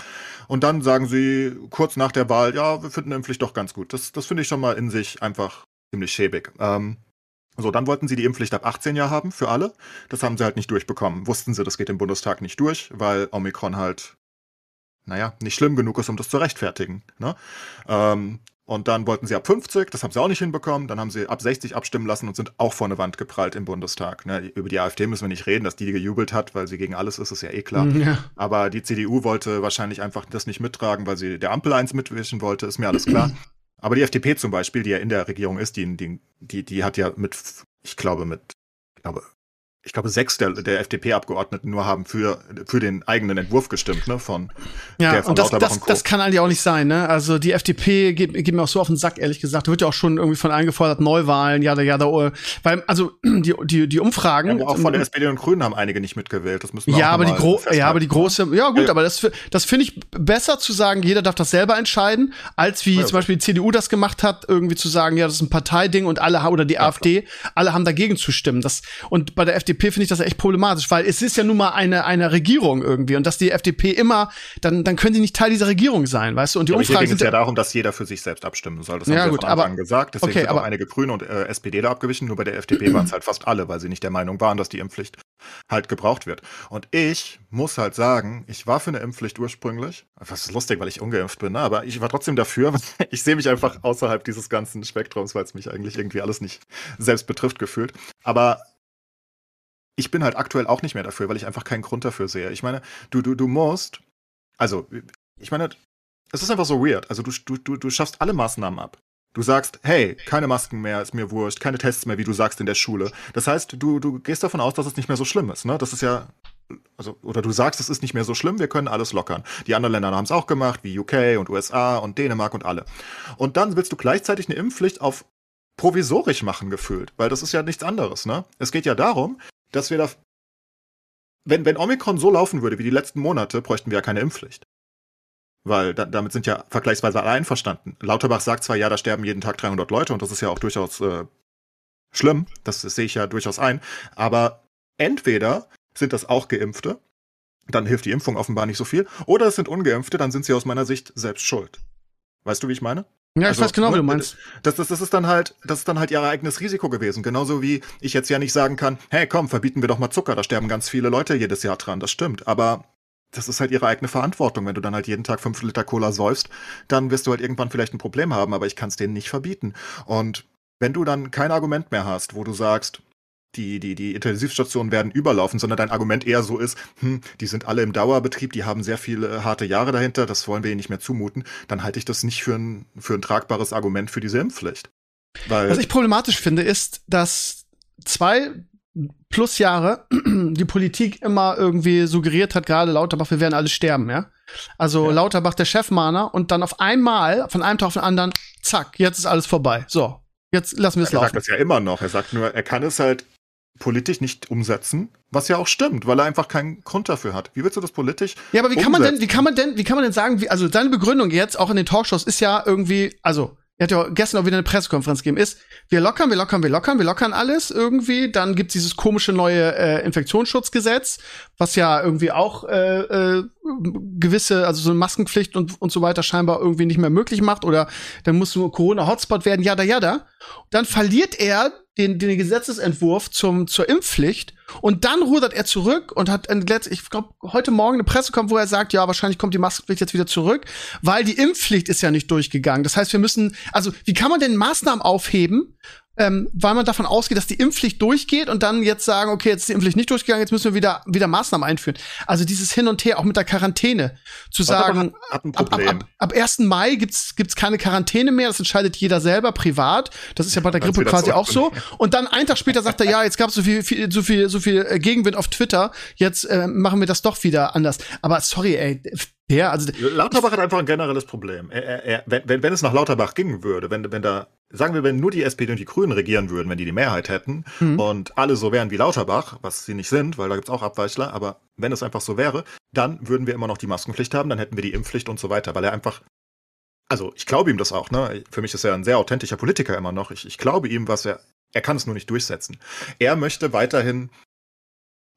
S2: Und dann sagen sie kurz nach der Wahl, ja, wir finden Impfpflicht doch ganz gut. Das, das finde ich schon mal in sich einfach ziemlich schäbig. Ähm, so, dann wollten sie die Impfpflicht ab 18 Jahr haben für alle. Das haben sie halt nicht durchbekommen. Wussten sie, das geht im Bundestag nicht durch, weil Omikron halt, naja, nicht schlimm genug ist, um das zu rechtfertigen. Ne? Ähm, und dann wollten sie ab 50, das haben sie auch nicht hinbekommen. Dann haben sie ab 60 abstimmen lassen und sind auch vor eine Wand geprallt im Bundestag. Ne? Über die AfD müssen wir nicht reden, dass die gejubelt hat, weil sie gegen alles ist, ist ja eh klar.
S1: Ja.
S2: Aber die CDU wollte wahrscheinlich einfach das nicht mittragen, weil sie der Ampel eins mitwischen wollte, ist mir alles klar. <clears throat> Aber die FDP zum Beispiel, die ja in der Regierung ist, die, die, die, hat ja mit, ich glaube, mit, ich glaube, ich glaube, sechs der, der FDP-Abgeordneten nur haben für, für den eigenen Entwurf gestimmt, ne, von
S1: Ja,
S2: der von
S1: und das,
S2: Lauterbach
S1: das,
S2: und
S1: das kann eigentlich auch nicht sein, ne? Also die FDP geht, geht mir auch so auf den Sack, ehrlich gesagt. Da wird ja auch schon irgendwie von eingefordert, Neuwahlen, ja, ja, da, weil, also die, die, die Umfragen.
S2: Ja, auch von der SPD und Grünen haben einige nicht mitgewählt. Das müssen wir
S1: ja,
S2: auch
S1: aber die, gro ja,
S2: festhalten.
S1: aber die große, ja gut,
S2: Ja.
S1: aber das, das finde ich besser zu sagen, jeder darf das selber entscheiden, als wie
S2: Ja,
S1: zum Beispiel die CDU das gemacht hat, irgendwie zu sagen, ja, das ist ein Parteiding und alle oder die AfD, alle haben dagegen zu stimmen. Das, und bei der FDP finde ich das echt problematisch, weil es ist ja nun mal eine, eine Regierung irgendwie und dass die FDP immer, dann, dann können die nicht Teil dieser Regierung sein, weißt du? Und die
S2: Aber hier
S1: Umfragen sind
S2: ja darum, dass jeder für sich selbst abstimmen soll. Das
S1: Ja,
S2: haben sie
S1: gut,
S2: von Anfang
S1: aber-
S2: gesagt. Deswegen
S1: okay,
S2: sind auch
S1: aber-
S2: einige Grüne und äh, SPDler abgewichen. Nur bei der FDP waren es halt fast alle, weil sie nicht der Meinung waren, dass die Impfpflicht halt gebraucht wird. Und ich muss halt sagen, ich war für eine Impfpflicht ursprünglich. Das ist lustig, weil ich ungeimpft bin, ne? aber ich war trotzdem dafür. <laughs> Ich sehe mich einfach außerhalb dieses ganzen Spektrums, weil es mich eigentlich irgendwie alles nicht selbst betrifft gefühlt. Aber ich bin halt aktuell auch nicht mehr dafür, weil ich einfach keinen Grund dafür sehe. Ich meine, du, du, du musst, also, ich meine, es ist einfach so weird. Also du, du, du, schaffst alle Maßnahmen ab. Du sagst, hey, keine Masken mehr, ist mir wurscht, keine Tests mehr, wie du sagst in der Schule. Das heißt, du, du gehst davon aus, dass es nicht mehr so schlimm ist. Ne? Das ist ja, also, oder du sagst, es ist nicht mehr so schlimm, wir können alles lockern. Die anderen Länder haben es auch gemacht, wie UK und USA und Dänemark und alle. Und dann willst du gleichzeitig eine Impfpflicht auf provisorisch machen gefühlt, weil das ist ja nichts anderes. Ne? Es geht ja darum, dass wir da, wenn, wenn Omikron so laufen würde wie die letzten Monate, bräuchten wir ja keine Impfpflicht. Weil da, damit sind ja vergleichsweise alle einverstanden. Lauterbach sagt zwar, ja, da sterben jeden Tag 300 Leute und das ist ja auch durchaus äh, schlimm, das, das sehe ich ja durchaus ein, aber entweder sind das auch Geimpfte, dann hilft die Impfung offenbar nicht so viel, oder es sind Ungeimpfte, dann sind sie aus meiner Sicht selbst schuld. Weißt du, wie ich meine?
S1: Ja, ich
S2: Also,
S1: weiß genau, wie
S2: ne,
S1: du meinst.
S2: Das, das, das ist dann halt, das ist dann halt ihr eigenes Risiko gewesen. Genauso wie ich jetzt ja nicht sagen kann, hey komm, verbieten wir doch mal Zucker, da sterben ganz viele Leute jedes Jahr dran. Das stimmt. Aber das ist halt ihre eigene Verantwortung. Wenn du dann halt jeden Tag fünf Liter Cola säufst, dann wirst du halt irgendwann vielleicht ein Problem haben, aber ich kann es denen nicht verbieten. Und wenn du dann kein Argument mehr hast, wo du sagst, die, die, die Intensivstationen werden überlaufen, sondern dein Argument eher so ist, hm, die sind alle im Dauerbetrieb, die haben sehr viele äh, harte Jahre dahinter, das wollen wir ihnen nicht mehr zumuten, dann halte ich das nicht für ein, für ein tragbares Argument für diese Impfpflicht. Weil,
S1: Was ich problematisch finde, ist, dass zwei plus Jahre <clears throat> die Politik immer irgendwie suggeriert hat, gerade Lauterbach, wir werden alle sterben, ja. Also
S2: Ja.
S1: Lauterbach, der Chefmahner, und dann auf einmal, von einem Tag auf den anderen, zack, jetzt ist alles vorbei. So, jetzt lassen wir
S2: er
S1: es
S2: sagt
S1: laufen.
S2: das ja immer noch. Er sagt nur, er kann es halt politisch nicht umsetzen, was ja auch stimmt, weil er einfach keinen Grund dafür hat. Wie willst du das politisch?
S1: Ja, aber wie kann man denn,
S2: umsetzen?
S1: wie kann man denn, wie kann man denn sagen, wie, also deine Begründung jetzt auch in den Talkshows ist ja irgendwie, also er hat ja gestern auch wieder eine Pressekonferenz gegeben, ist, wir lockern, wir lockern, wir lockern, wir lockern alles irgendwie. Dann gibt's dieses komische neue äh, Infektionsschutzgesetz, was ja irgendwie auch äh, äh, gewisse, also so eine Maskenpflicht und, und so weiter scheinbar irgendwie nicht mehr möglich macht. Oder dann muss nur Corona-Hotspot werden, jada, jada. Dann verliert er den, den Gesetzesentwurf zum, zur Impfpflicht und dann rudert er zurück und hat, ich glaube, heute Morgen eine Presse kommt, wo er sagt, ja, wahrscheinlich kommt die Maskenpflicht jetzt wieder zurück, weil die Impfpflicht ist ja nicht durchgegangen. Das heißt, wir müssen, also wie kann man denn Maßnahmen aufheben, ähm, weil man davon ausgeht, dass die Impfpflicht durchgeht und dann jetzt sagen, okay, jetzt ist die Impfpflicht nicht durchgegangen, jetzt müssen wir wieder, wieder Maßnahmen einführen. Also dieses Hin und Her, auch mit der Quarantäne, zu sagen,
S2: hat, hat
S1: ab, ab, ab, ab 1. Mai gibt's gibt's keine Quarantäne mehr, das entscheidet jeder selber privat. Das ist ja bei der Grippe quasi auch so. Und dann einen Tag später sagt er, ja, jetzt gab's so viel, viel so viel, so viel äh, Gegenwind auf Twitter, jetzt äh, machen wir das doch wieder anders. Aber sorry, ey, der, also
S2: Lauterbach hat einfach ein generelles Problem. Er, er, er, wenn, wenn es nach Lauterbach gingen würde, wenn, wenn da, sagen wir, wenn nur die SPD und die Grünen regieren würden, wenn die die Mehrheit hätten mhm. und alle so wären wie Lauterbach, was sie nicht sind, weil da gibt's auch Abweichler, aber wenn es einfach so wäre, dann würden wir immer noch die Maskenpflicht haben, dann hätten wir die Impfpflicht und so weiter, weil er einfach also ich glaube ihm das auch, ne? Für mich ist er ein sehr authentischer Politiker immer noch. Ich, ich glaube ihm, was er, er kann es nur nicht durchsetzen. Er möchte weiterhin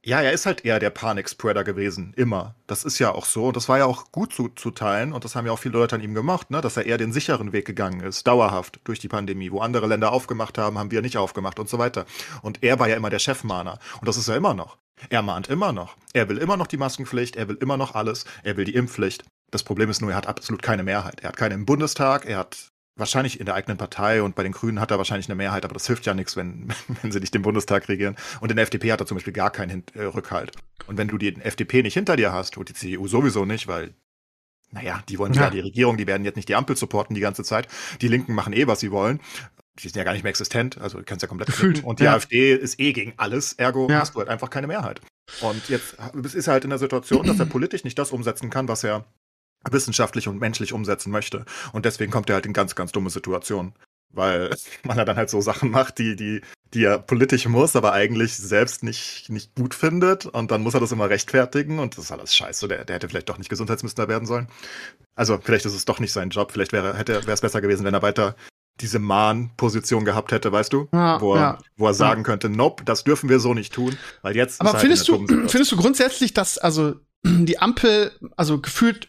S2: ja, er ist halt eher der Panik-Spreader gewesen, immer. Das ist ja auch so. Und das war ja auch gut zu, teilen. Und das haben ja auch viele Leute an ihm gemacht, ne? dass er eher den sicheren Weg gegangen ist, dauerhaft durch die Pandemie. Wo andere Länder aufgemacht haben, haben wir nicht aufgemacht und so weiter. Und er war ja immer der Chefmahner. Und das ist er immer noch. Er mahnt immer noch. Er will immer noch die Maskenpflicht, er will immer noch alles, er will die Impfpflicht. Das Problem ist nur, er hat absolut keine Mehrheit. Er hat keine im Bundestag, er hat wahrscheinlich in der eigenen Partei und bei den Grünen hat er wahrscheinlich eine Mehrheit, aber das hilft ja nichts, wenn, <laughs> wenn sie nicht den Bundestag regieren. Und in der FDP hat er zum Beispiel gar keinen äh, Rückhalt. Und wenn du die FDP nicht hinter dir hast und die CDU sowieso nicht, weil, naja, die wollen ja. ja die Regierung, die werden jetzt nicht die Ampel supporten die ganze Zeit. Die Linken machen eh, was sie wollen. Die sind ja gar nicht mehr existent, also du kannst ja komplett
S1: gefühlt.
S2: Und die ja. AfD ist eh gegen alles, ergo ja. hast du halt einfach keine Mehrheit. Und jetzt ist er halt in der Situation, dass er politisch nicht das umsetzen kann, was er wissenschaftlich und menschlich umsetzen möchte. Und deswegen kommt er halt in ganz, ganz dumme Situationen. Weil <laughs> man dann halt so Sachen macht, die, die, die er politisch muss, aber eigentlich selbst nicht, nicht gut findet. Und dann muss er das immer rechtfertigen und das ist alles scheiße. Der, der hätte vielleicht doch nicht Gesundheitsminister werden sollen. Also vielleicht ist es doch nicht sein Job. Vielleicht wäre, hätte, wäre es besser gewesen, wenn er weiter diese Mahn-Position gehabt hätte, weißt du? Ja, wo, er, ja. wo er sagen ja. könnte, nope, das dürfen wir so nicht tun, weil jetzt.
S1: Aber findest halt du, findest du grundsätzlich, dass also die Ampel, also gefühlt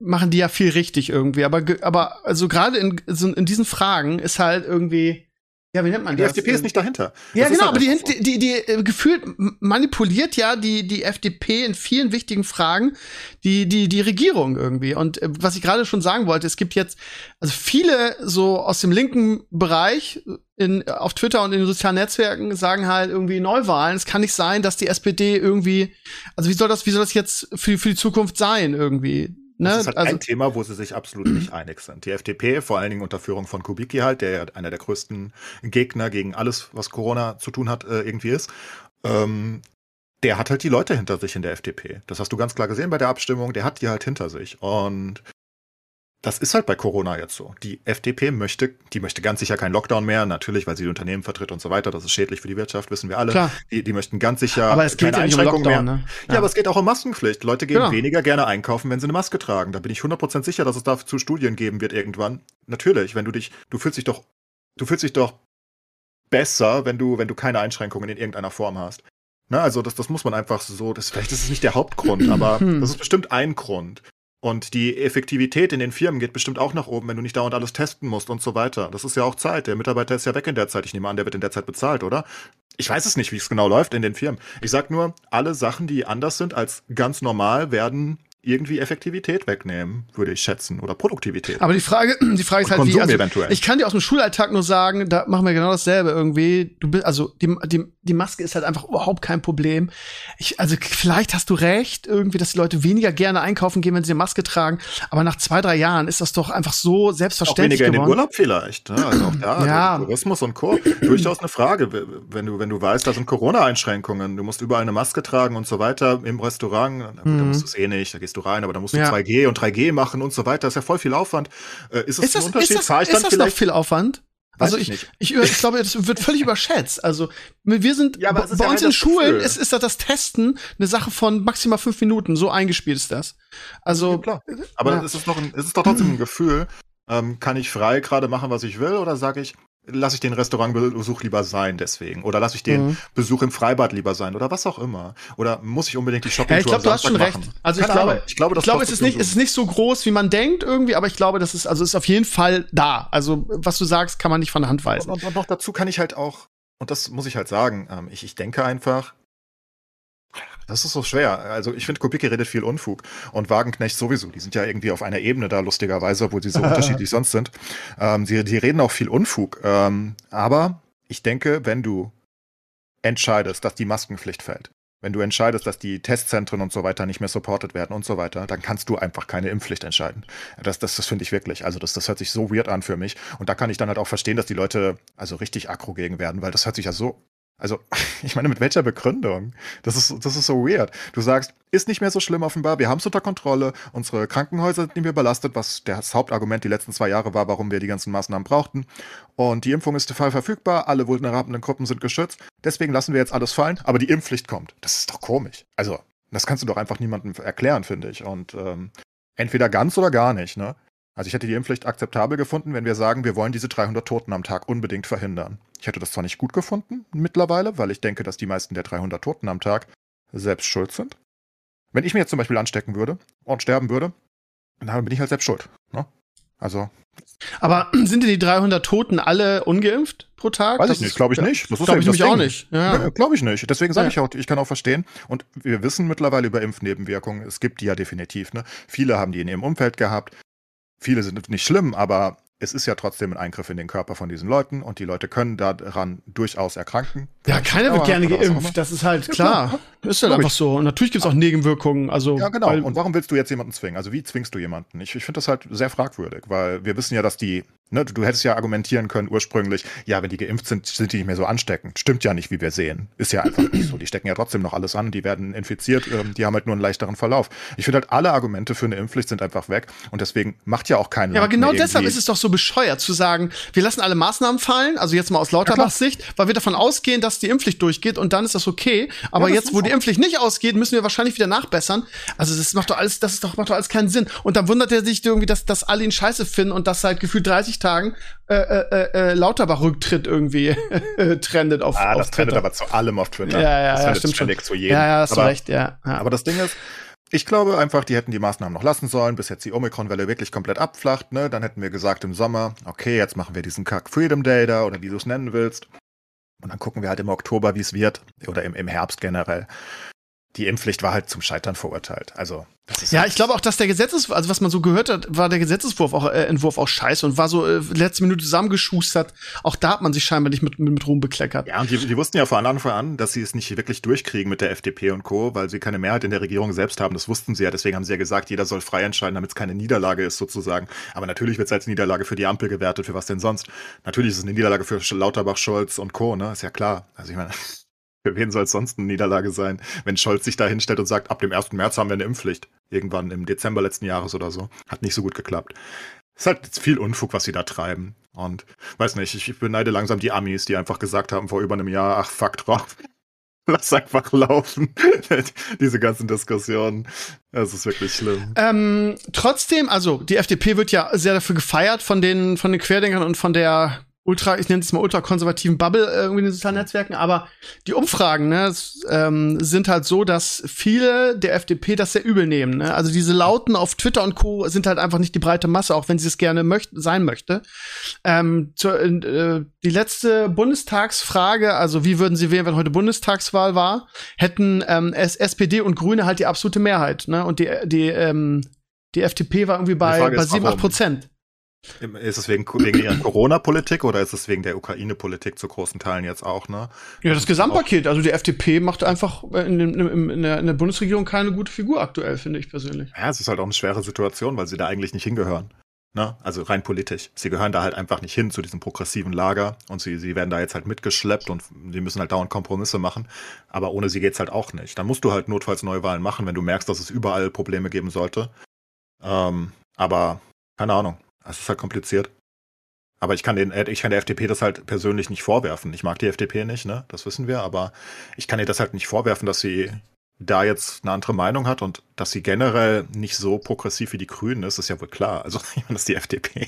S1: machen die ja viel richtig irgendwie. Aber, aber also gerade in, so in diesen Fragen ist halt irgendwie, ja, wie nennt man
S2: die
S1: das?
S2: Die FDP ist nicht dahinter.
S1: Ja, das genau, halt aber die, die, die, die äh, gefühlt manipuliert ja die, die FDP in vielen wichtigen Fragen die, die, die Regierung irgendwie. Und äh, was ich gerade schon sagen wollte, es gibt jetzt, also viele so aus dem linken Bereich in, auf Twitter und in den sozialen Netzwerken sagen halt irgendwie Neuwahlen. Es kann nicht sein, dass die SPD irgendwie, also wie soll das, wie soll das jetzt für, für die Zukunft sein irgendwie?
S2: Ne? Das ist halt also, ein Thema, wo sie sich absolut nicht <clears throat> einig sind. Die FDP, vor allen Dingen unter Führung von Kubicki halt, der ja einer der größten Gegner gegen alles, was Corona zu tun hat, äh, irgendwie ist, ähm, der hat halt die Leute hinter sich in der FDP. Das hast du ganz klar gesehen bei der Abstimmung. Der hat die halt hinter sich. Und das ist halt bei Corona jetzt so. Die FDP möchte, die möchte ganz sicher keinen Lockdown mehr, natürlich, weil sie die Unternehmen vertritt und so weiter. Das ist schädlich für die Wirtschaft, wissen wir alle. Klar. Die, die möchten ganz sicher
S1: aber es geht keine ja Einschränkungen um Lockdown, mehr. Ne?
S2: Ja. ja. aber es geht auch um Maskenpflicht. Leute gehen genau. weniger gerne einkaufen, wenn sie eine Maske tragen. Da bin ich 100% sicher, dass es dazu Studien geben wird irgendwann. Natürlich, wenn du dich, du fühlst dich doch, du fühlst dich doch besser, wenn du, wenn du keine Einschränkungen in irgendeiner Form hast. Na, also das, das muss man einfach so, das, vielleicht ist es nicht der Hauptgrund, aber <clears throat> das ist bestimmt ein Grund. Und die Effektivität in den Firmen geht bestimmt auch nach oben, wenn du nicht dauernd alles testen musst und so weiter. Das ist ja auch Zeit. Der Mitarbeiter ist ja weg in der Zeit. Ich nehme an, der wird in der Zeit bezahlt, oder? Ich weiß es nicht, wie es genau läuft in den Firmen. Ich sag nur, alle Sachen, die anders sind als ganz normal, werden irgendwie Effektivität wegnehmen, würde ich schätzen, oder Produktivität.
S1: Aber die Frage, <clears throat> die Frage ist halt,
S2: Konsum
S1: wie, also,
S2: eventuell.
S1: ich kann dir aus dem Schulalltag nur sagen, da machen wir genau dasselbe irgendwie. Du bist, also die, die, die Maske ist halt einfach überhaupt kein Problem. Ich, also vielleicht hast du recht, irgendwie, dass die Leute weniger gerne einkaufen gehen, wenn sie eine Maske tragen. Aber nach zwei, drei Jahren ist das doch einfach so selbstverständlich
S2: auch weniger
S1: geworden.
S2: in den Urlaub vielleicht. Ne? Also auch da, <clears throat>
S1: ja.
S2: Tourismus und Co. Durchaus eine Frage, wenn du, wenn du weißt, da sind Corona-Einschränkungen, du musst überall eine Maske tragen und so weiter im Restaurant, gut, mhm. da musst du es eh nicht, da gehst du rein, aber da musst du ja. 2G und 3G machen und so weiter. Das ist ja voll viel Aufwand. Äh, ist es
S1: ist das, ein Unterschied? Ist das, ist das noch viel Aufwand? also ich, ich, ich, ich, glaube, das wird völlig überschätzt. Also wir sind ja, bei ja uns in Schulen ist, ist das, das Testen eine Sache von maximal fünf Minuten. So eingespielt ist das. Also
S2: ja. Aber ja. es ist doch, ein, es ist doch trotzdem ein Gefühl. Ähm, kann ich frei gerade machen, was ich will, oder sage ich, lasse ich den Restaurantbesuch lieber sein deswegen? Oder lasse ich den mhm. Besuch im Freibad lieber sein? Oder was auch immer. Oder muss ich unbedingt die Shopping
S1: ja, ich glaube du hast schon recht. also ich glaube, ich glaube, ich glaube es ist nicht es ist nicht so groß wie man denkt irgendwie aber ich glaube das ist also ist auf jeden Fall da. Also was du sagst kann man nicht von der Hand weisen.
S2: Und, und noch dazu kann ich halt auch und das muss ich halt sagen ähm, ich, ich denke einfach das ist so schwer. Also ich finde, Kubicki redet viel Unfug und Wagenknecht sowieso. Die sind ja irgendwie auf einer Ebene da, lustigerweise, obwohl sie so <laughs> unterschiedlich sonst sind. Ähm, sie, die reden auch viel Unfug. Ähm, aber ich denke, wenn du entscheidest, dass die Maskenpflicht fällt, wenn du entscheidest, dass die Testzentren und so weiter nicht mehr supported werden und so weiter, dann kannst du einfach keine Impfpflicht entscheiden. Das, das, das finde ich wirklich. Also das, das hört sich so weird an für mich. Und da kann ich dann halt auch verstehen, dass die Leute also richtig aggro gegen werden, weil das hört sich ja so also, <laughs> ich meine, mit welcher Begründung? Das ist, das ist so weird. Du sagst, ist nicht mehr so schlimm offenbar, wir haben es unter Kontrolle, unsere Krankenhäuser sind nicht mehr belastet, was das Hauptargument die letzten zwei Jahre war, warum wir die ganzen Maßnahmen brauchten. Und die Impfung ist frei verfügbar, alle vulnerablen Gruppen sind geschützt, deswegen lassen wir jetzt alles fallen, aber die Impfpflicht kommt. Das ist doch komisch. Also, das kannst du doch einfach niemandem erklären, finde ich. Und ähm, entweder ganz oder gar nicht, ne? Also ich hätte die Impfpflicht akzeptabel gefunden, wenn wir sagen, wir wollen diese 300 Toten am Tag unbedingt verhindern. Ich hätte das zwar nicht gut gefunden mittlerweile, weil ich denke, dass die meisten der 300 Toten am Tag selbst schuld sind. Wenn ich mir jetzt zum Beispiel anstecken würde und sterben würde, dann bin ich halt selbst schuld. Ne? Also.
S1: Aber <clears throat> sind denn die 300 Toten alle ungeimpft pro Tag?
S2: Weiß das ich nicht, glaube ich nicht.
S1: Das glaube ich nämlich auch nicht.
S2: Ja. ja glaube ich nicht. Deswegen sage ja. ich auch, ich kann auch verstehen. Und wir wissen mittlerweile über Impfnebenwirkungen. Es gibt die ja definitiv. Ne? Viele haben die in ihrem Umfeld gehabt viele sind nicht schlimm, aber es ist ja trotzdem ein Eingriff in den Körper von diesen Leuten und die Leute können daran durchaus erkranken.
S1: Ja, keiner wird gerne geimpft, das ist halt klar. Ja, ist halt einfach so. Und natürlich gibt es auch Nebenwirkungen. Also,
S2: ja, genau. und warum willst du jetzt jemanden zwingen? Also wie zwingst du jemanden? Ich, ich finde das halt sehr fragwürdig, weil wir wissen ja, dass die Ne, du, du, hättest ja argumentieren können ursprünglich, ja, wenn die geimpft sind, sind die nicht mehr so ansteckend. Stimmt ja nicht, wie wir sehen. Ist ja einfach nicht so. Die stecken ja trotzdem noch alles an, die werden infiziert, ähm, die haben halt nur einen leichteren Verlauf. Ich finde halt, alle Argumente für eine Impfpflicht sind einfach weg und deswegen macht ja auch keinen
S1: Ja, aber genau deshalb ist es doch so bescheuert zu sagen, wir lassen alle Maßnahmen fallen, also jetzt mal aus Lauterbachs ja, Sicht, weil wir davon ausgehen, dass die Impfpflicht durchgeht und dann ist das okay. Aber ja, das jetzt, wo die Impfpflicht nicht ausgeht, müssen wir wahrscheinlich wieder nachbessern. Also das macht doch alles, das ist doch, macht doch alles keinen Sinn. Und dann wundert er sich irgendwie, dass, dass alle ihn scheiße finden und dass seit gefühlt 30 Tagen äh, äh, äh, äh, Lauterbach-Rücktritt irgendwie <laughs> trendet auf,
S2: ah,
S1: auf
S2: das trendet aber zu allem auf Twitter.
S1: Ja, ja, das ja stimmt schon.
S2: Zu jedem.
S1: Ja, ja, hast aber, recht, ja, ja.
S2: Aber das Ding ist, ich glaube einfach, die hätten die Maßnahmen noch lassen sollen, bis jetzt die Omikron-Welle wirklich komplett abflacht. Ne? Dann hätten wir gesagt im Sommer, okay, jetzt machen wir diesen Kack Freedom Day da oder wie du es nennen willst. Und dann gucken wir halt im Oktober, wie es wird. Oder im, im Herbst generell die Impfpflicht war halt zum Scheitern verurteilt. Also
S1: ja, ich glaube auch, dass der Gesetzes, also was man so gehört hat, war der Gesetzeswurf auch äh, Entwurf auch scheiße und war so äh, letzte Minute zusammengeschustert. Auch da hat man sich scheinbar nicht mit, mit, mit Ruhm bekleckert.
S2: Ja, und die, die wussten ja von Anfang an, dass sie es nicht wirklich durchkriegen mit der FDP und Co., weil sie keine Mehrheit in der Regierung selbst haben. Das wussten sie ja. Deswegen haben sie ja gesagt, jeder soll frei entscheiden, damit es keine Niederlage ist sozusagen. Aber natürlich wird es als Niederlage für die Ampel gewertet. Für was denn sonst? Natürlich ist es eine Niederlage für Lauterbach, Scholz und Co. Ne, ist ja klar. Also ich meine. Für wen soll es sonst eine Niederlage sein, wenn Scholz sich da hinstellt und sagt, ab dem 1. März haben wir eine Impfpflicht. Irgendwann im Dezember letzten Jahres oder so. Hat nicht so gut geklappt. Es ist halt viel Unfug, was sie da treiben. Und weiß nicht, ich, beneide langsam die Amis, die einfach gesagt haben vor über einem Jahr, ach fuck drauf. <laughs> Lass einfach laufen. <laughs> Diese ganzen Diskussionen. Es ist wirklich schlimm.
S1: Ähm, trotzdem, also die FDP wird ja sehr dafür gefeiert von den, von den Querdenkern und von der ultra, ich nenne es mal ultrakonservativen Bubble irgendwie in den sozialen Netzwerken, aber die Umfragen ne, ähm, sind halt so, dass viele der FDP das sehr übel nehmen. Ne? Also diese Lauten auf Twitter und Co. sind halt einfach nicht die breite Masse, auch wenn sie es gerne möcht sein möchte. Ähm, zur, äh, die letzte Bundestagsfrage, also wie würden sie wählen, wenn heute Bundestagswahl war, hätten ähm, SPD und Grüne halt die absolute Mehrheit. Ne? Und die, die, ähm, die FDP war irgendwie bei, bei 7, 8 Prozent.
S2: Ist es wegen, wegen ihrer Corona-Politik oder ist es wegen der Ukraine-Politik zu großen Teilen jetzt auch, ne?
S1: Ja, das Gesamtpaket. Also die FDP macht einfach in, in, in, der, in, der, Bundesregierung keine gute Figur aktuell, finde ich persönlich.
S2: Ja, es ist halt auch eine schwere Situation, weil sie da eigentlich nicht hingehören. Ne? Also rein politisch. Sie gehören da halt einfach nicht hin zu diesem progressiven Lager und sie, sie werden da jetzt halt mitgeschleppt und sie müssen halt dauernd Kompromisse machen. Aber ohne sie geht's halt auch nicht. Dann musst du halt notfalls Neuwahlen machen, wenn du merkst, dass es überall Probleme geben sollte. Ähm, aber keine Ahnung. Es ist halt kompliziert. Aber ich kann, den, ich kann der FDP das halt persönlich nicht vorwerfen. Ich mag die FDP nicht, ne? Das wissen wir, aber ich kann ihr das halt nicht vorwerfen, dass sie da jetzt eine andere Meinung hat und dass sie generell nicht so progressiv wie die Grünen ist, ist ja wohl klar. Also, <laughs> ich meine, das ist die FDP.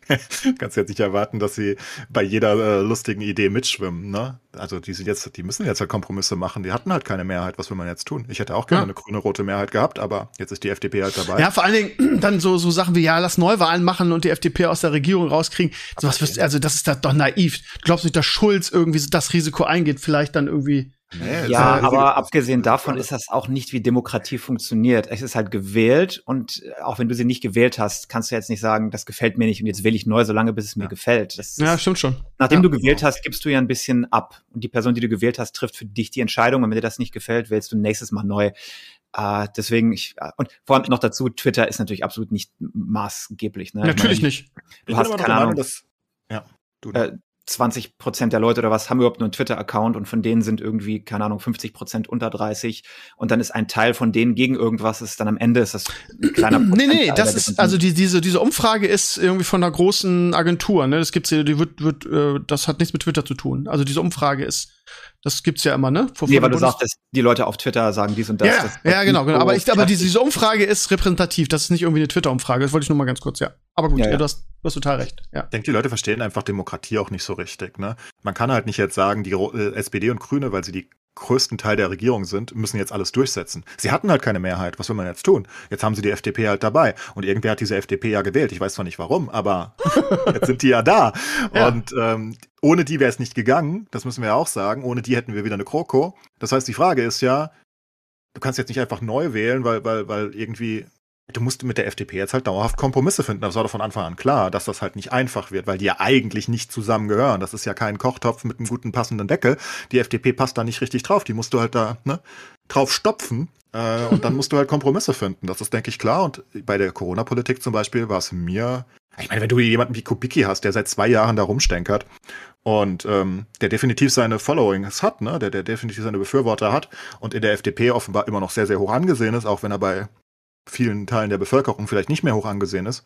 S2: <laughs> Kannst jetzt nicht erwarten, dass sie bei jeder äh, lustigen Idee mitschwimmen, ne? Also die sind jetzt, die müssen jetzt halt Kompromisse machen. Die hatten halt keine Mehrheit. Was will man jetzt tun? Ich hätte auch gerne
S1: Ja.
S2: eine grüne rote Mehrheit gehabt, aber jetzt ist die FDP halt dabei.
S1: Ja, vor allen Dingen <clears throat> dann so, so Sachen wie, ja, lass Neuwahlen machen und die FDP aus der Regierung rauskriegen. So was wirst, also das ist da doch naiv. Du glaubst nicht, dass Schulz irgendwie das Risiko eingeht, vielleicht dann irgendwie.
S2: Nee,
S3: Ja,
S2: ist-
S3: aber abgesehen davon ist das auch nicht, wie Demokratie funktioniert. Es ist halt gewählt und äh, auch wenn du sie nicht gewählt hast, kannst du jetzt nicht sagen, das gefällt mir nicht und jetzt wähle ich neu, solange bis es mir
S2: Ja.
S3: gefällt. Das
S1: Ja, stimmt schon.
S3: nachdem
S1: ja.
S3: du gewählt hast, gibst du ja ein bisschen ab. Und die Person, die du gewählt hast, trifft für dich die Entscheidung. Und wenn dir das nicht gefällt, wählst du nächstes Mal neu. Äh, deswegen, ich, äh, und vor allem noch dazu, Twitter ist natürlich absolut nicht maßgeblich. Ne? Ich
S1: Natürlich
S3: meine,
S1: nicht.
S3: Du
S2: ich
S3: hast keine
S2: der Meinung,
S3: Ahnung.
S2: dass, ja, du,
S3: Äh, 20 Prozent der Leute oder was haben überhaupt nur einen Twitter-Account und von denen sind irgendwie, keine Ahnung, 50 Prozent unter 30 und dann ist ein Teil von denen gegen irgendwas, ist dann am Ende ist das ein kleiner
S1: Nee, nee,
S3: Prozentteil
S1: das ist, also die, diese, diese Umfrage ist irgendwie von einer großen Agentur, ne? Das gibt's die wird, wird, äh, das hat nichts mit Twitter zu tun. Also diese Umfrage ist, das gibt's ja immer, ne? Vor,
S3: Nee,
S1: vor
S3: weil du
S1: Bundes-
S3: sagst, dass die Leute auf Twitter sagen dies und das.
S1: ja,
S3: das
S1: ja, genau, genau. Aber ich, aber diese,
S3: diese
S1: Umfrage ist repräsentativ. Das ist nicht irgendwie eine Twitter-Umfrage. Das wollte ich nur mal ganz kurz, ja. Aber gut,
S3: Ja,
S1: ja,
S3: ja.
S1: Du, hast, du hast total recht. Ja.
S2: Ich denke, die Leute verstehen einfach Demokratie auch nicht so richtig. Ne? Man kann halt nicht jetzt sagen, die äh, SPD und Grüne, weil sie die größten Teil der Regierung sind, müssen jetzt alles durchsetzen. Sie hatten halt keine Mehrheit. Was will man jetzt tun? Jetzt haben sie die FDP halt dabei. Und irgendwer hat diese FDP ja gewählt. Ich weiß zwar nicht warum, aber <laughs> jetzt sind die ja da.
S1: Ja.
S2: Und ähm, ohne die wäre es nicht gegangen. Das müssen wir ja auch sagen. Ohne die hätten wir wieder eine Kroko. Das heißt, die Frage ist ja, du kannst jetzt nicht einfach neu wählen, weil, weil, weil irgendwie du musst mit der FDP jetzt halt dauerhaft Kompromisse finden. Das war doch von Anfang an klar, dass das halt nicht einfach wird, weil die ja eigentlich nicht zusammengehören. Das ist ja kein Kochtopf mit einem guten passenden Deckel. Die FDP passt da nicht richtig drauf. Die musst du halt da ne, drauf stopfen. Äh, und dann musst du halt Kompromisse finden. Das ist, denke ich, klar. Und bei der Corona-Politik zum Beispiel war es mir. Ich meine, wenn du jemanden wie Kubicki hast, der seit zwei Jahren da rumstenkert und ähm, der definitiv seine Followings hat, ne, der, der definitiv seine Befürworter hat und in der FDP offenbar immer noch sehr, sehr hoch angesehen ist, auch wenn er bei vielen Teilen der Bevölkerung vielleicht nicht mehr hoch angesehen ist.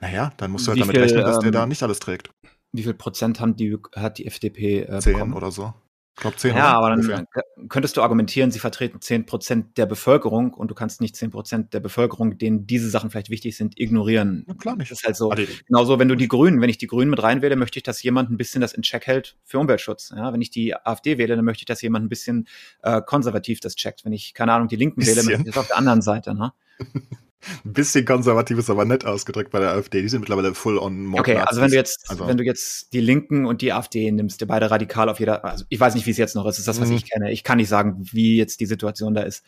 S2: Naja, dann musst du halt
S3: Wie
S2: damit
S3: viel,
S2: rechnen, dass der
S3: ähm,
S2: da nicht alles trägt.
S3: Wie viel Prozent haben die, hat die FDP äh,
S2: Zehn
S3: bekommen?
S2: oder so. Ich glaube zehn.
S3: Ja,
S2: oder?
S3: aber
S2: Ungefähr.
S3: dann könntest du argumentieren, sie vertreten 10 Prozent der Bevölkerung und du kannst nicht 10 Prozent der Bevölkerung, denen diese Sachen vielleicht wichtig sind, ignorieren.
S2: Ja, klar nicht.
S3: Das ist halt so. Genauso, wenn du die Grünen, wenn ich die Grünen mit reinwähle, möchte ich, dass jemand ein bisschen das in Check hält für Umweltschutz. Ja, wenn ich die AfD wähle, dann möchte ich, dass jemand ein bisschen äh, konservativ das checkt. Wenn ich, keine Ahnung, die Linken wähle,
S2: Bisschen.
S3: möchte ich das auf der anderen Seite. Ne? <laughs>
S2: Ein bisschen konservativ ist aber nett ausgedrückt bei der AfD. Die sind mittlerweile full on Mod
S3: Okay, also wenn du jetzt,
S2: Also-
S3: wenn du jetzt die Linken und die AfD nimmst, die beide radikal auf jeder, also ich weiß nicht, wie es jetzt noch ist, das ist das, was
S2: Mhm.
S3: ich kenne. Ich kann nicht sagen, wie jetzt die Situation da ist.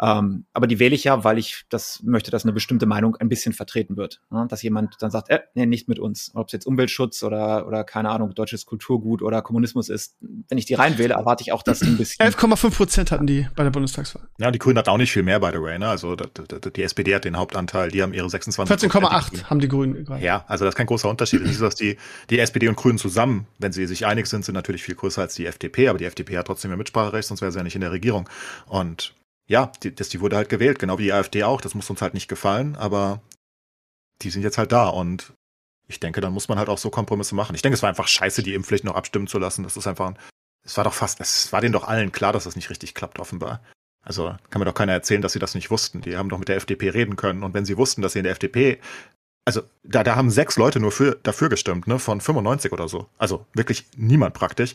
S3: Ähm, aber die wähle ich ja, weil ich das möchte, dass eine bestimmte Meinung ein bisschen vertreten wird. Ne? Dass jemand dann sagt, äh, nee, nicht mit uns. Ob es jetzt Umweltschutz oder, oder keine Ahnung, deutsches Kulturgut oder Kommunismus ist. Wenn ich die reinwähle, erwarte ich auch, dass die ein bisschen.
S1: 11,5 Prozent hatten die bei der Bundestagswahl.
S2: Ja, die Grünen hatten auch nicht viel mehr, by the way. Ne? Also da- da- da- die SPD hat den Hauptanteil. Die haben ihre 26
S1: 14,8 haben die Grünen gerade.
S2: Ja, also das ist kein großer Unterschied. Es ist so, dass die, die SPD und Grünen zusammen, wenn sie sich einig sind, sind natürlich viel größer als die FDP, aber die FDP hat trotzdem mehr Mitspracherecht, sonst wäre sie ja nicht in der Regierung. Und ja, die, das, die wurde halt gewählt, genau wie die AfD auch. Das muss uns halt nicht gefallen, aber die sind jetzt halt da und ich denke, dann muss man halt auch so Kompromisse machen. Ich denke, es war einfach scheiße, die Impfpflicht noch abstimmen zu lassen. Das ist einfach, ein, es war doch fast, es war denen doch allen klar, dass das nicht richtig klappt, offenbar. Also kann mir doch keiner erzählen, dass sie das nicht wussten. Die haben doch mit der FDP reden können. Und wenn sie wussten, dass sie in der FDP also da, da haben sechs Leute nur für, dafür gestimmt, ne, von 95 oder so. Also wirklich niemand praktisch.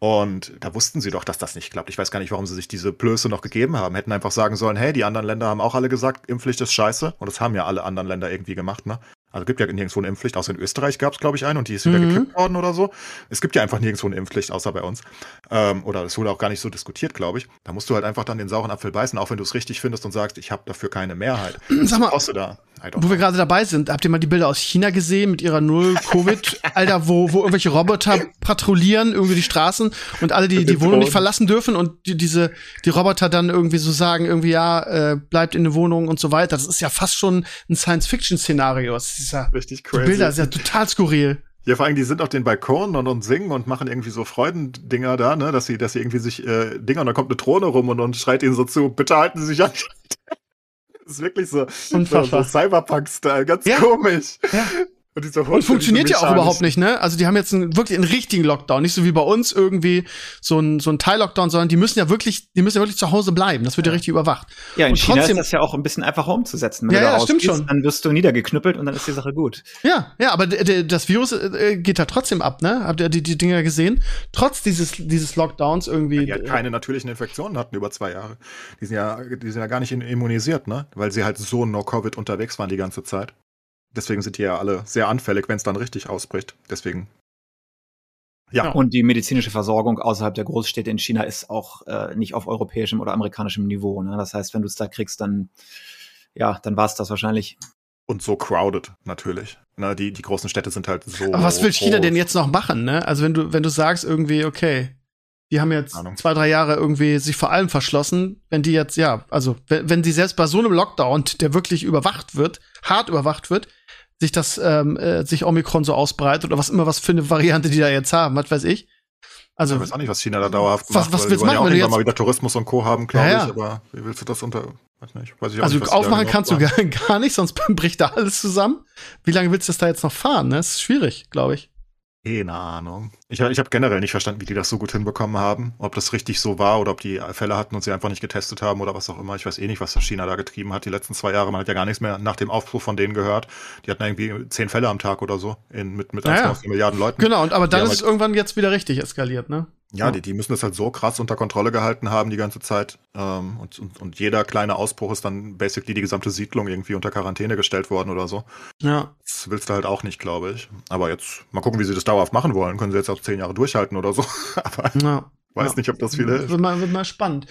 S2: Und da wussten sie doch, dass das nicht klappt. Ich weiß gar nicht, warum sie sich diese Blöße noch gegeben haben. Hätten einfach sagen sollen, hey, die anderen Länder haben auch alle gesagt, Impfpflicht ist scheiße. Und das haben ja alle anderen Länder irgendwie gemacht, ne? Also gibt ja nirgendwo eine Impfpflicht, außer in Österreich gab es, glaube ich, eine und die ist wieder
S1: Mhm.
S2: gekippt worden oder so. Es gibt ja einfach nirgendwo eine Impfpflicht, außer bei uns. Ähm, oder es wurde auch gar nicht so diskutiert, glaube ich. Da musst du halt einfach dann den sauren Apfel beißen, auch wenn du es richtig findest und sagst, ich habe dafür keine Mehrheit.
S1: Sag mal,
S2: Brauchst du da?
S1: Wo wir gerade dabei sind, habt ihr mal die Bilder aus China gesehen mit ihrer Null-Covid, <laughs> Alter, wo, wo irgendwelche Roboter patrouillieren irgendwie die Straßen und alle die, die Wohnung nicht verlassen dürfen und die, diese, die Roboter dann irgendwie so sagen, irgendwie, ja, äh, bleibt in der Wohnung und so weiter. Das ist ja fast schon ein Science-Fiction-Szenario. Das ist ja,
S2: Richtig
S1: die
S2: crazy.
S1: Bilder sind ja total skurril.
S2: Ja, vor allem, die sind auf den Balkonen und, und singen und machen irgendwie so Freudendinger da, ne, dass sie, dass sie irgendwie sich äh, Dinger und dann kommt eine Drohne rum und, und schreit ihnen so zu, bitte halten Sie sich an. Das ist wirklich so, so, so
S1: Unfassbar.
S2: Cyberpunk-Style, ganz
S1: Ja.
S2: komisch.
S1: Ja.
S2: Und, Hund,
S1: und funktioniert ja auch überhaupt nicht, ne? Also die haben jetzt einen, wirklich einen richtigen Lockdown, nicht so wie bei uns irgendwie so ein, so ein Teil-Lockdown, sondern die müssen ja wirklich, die müssen ja wirklich zu Hause bleiben. Das wird ja, ja richtig überwacht.
S3: Ja, in und China trotzdem, ist das ja auch ein bisschen einfacher umzusetzen.
S1: Wenn ja, ja, stimmt schon.
S3: Dann wirst du niedergeknüppelt und dann ist die Sache gut.
S1: Ja, ja, aber das Virus äh, geht da trotzdem ab, ne? Habt ihr die, die Dinger gesehen? Trotz dieses, dieses Lockdowns irgendwie.
S2: Ja, die halt keine natürlichen Infektionen hatten über zwei Jahre. Die sind ja, die sind ja gar nicht immunisiert, ne? Weil sie halt so no-Covid unterwegs waren die ganze Zeit. Deswegen sind die ja alle sehr anfällig, wenn es dann richtig ausbricht. Deswegen.
S3: Ja. Und die medizinische Versorgung außerhalb der Großstädte in China ist auch äh, nicht auf europäischem oder amerikanischem Niveau. Ne? Das heißt, wenn du es da kriegst, dann ja, dann war es das wahrscheinlich.
S2: Und so crowded natürlich. Na, die, die großen Städte sind halt so.
S1: Aber was will China groß. denn jetzt noch machen, ne? Also wenn du, wenn du sagst irgendwie, okay, die haben jetzt Ahnung. zwei, drei Jahre irgendwie sich vor allem verschlossen. Wenn die jetzt, ja, also wenn, wenn sie selbst bei so einem Lockdown, der wirklich überwacht wird, hart überwacht wird, sich das, ähm, äh, sich Omikron so ausbreitet oder was immer was für eine Variante die da jetzt haben, was weiß ich.
S2: Also, ich weiß auch nicht, was China da dauerhaft
S1: was, macht. Was willst du machen, ja
S2: wenn du jetzt mal wieder Tourismus und Co. haben, glaube ja, ja. ich, aber wie willst du das unter, weiß nicht, weiß ich auch
S1: Also
S2: nicht,
S1: aufmachen kannst du gar, <laughs> gar nicht, sonst <laughs> bricht da alles zusammen. Wie lange willst du das da jetzt noch fahren? Ne? Das ist schwierig, glaube ich.
S2: Keine Ahnung. Ich, ich habe generell nicht verstanden, wie die das so gut hinbekommen haben. Ob das richtig so war oder ob die Fälle hatten und sie einfach nicht getestet haben oder was auch immer. Ich weiß eh nicht, was China da getrieben hat. Die letzten zwei Jahre, man hat ja gar nichts mehr nach dem Aufbruch von denen gehört. Die hatten irgendwie zehn Fälle am Tag oder so in, mit, mit 1,4
S1: naja.
S2: Milliarden Leuten.
S1: Genau, und aber dann ist es halt irgendwann jetzt wieder richtig eskaliert, ne?
S2: Ja, die, die müssen das halt so krass unter Kontrolle gehalten haben die ganze Zeit. Ähm, und, und, und jeder kleine Ausbruch ist dann basically die gesamte Siedlung irgendwie unter Quarantäne gestellt worden oder so.
S1: Ja.
S2: Das willst du halt auch nicht, glaube ich. Aber jetzt mal gucken, wie sie das dauerhaft machen wollen. Können sie jetzt auch zehn Jahre durchhalten oder so. <laughs> Aber ja. weiß ja. nicht, ob das viel hilft.
S1: Wird mal, wird mal spannend.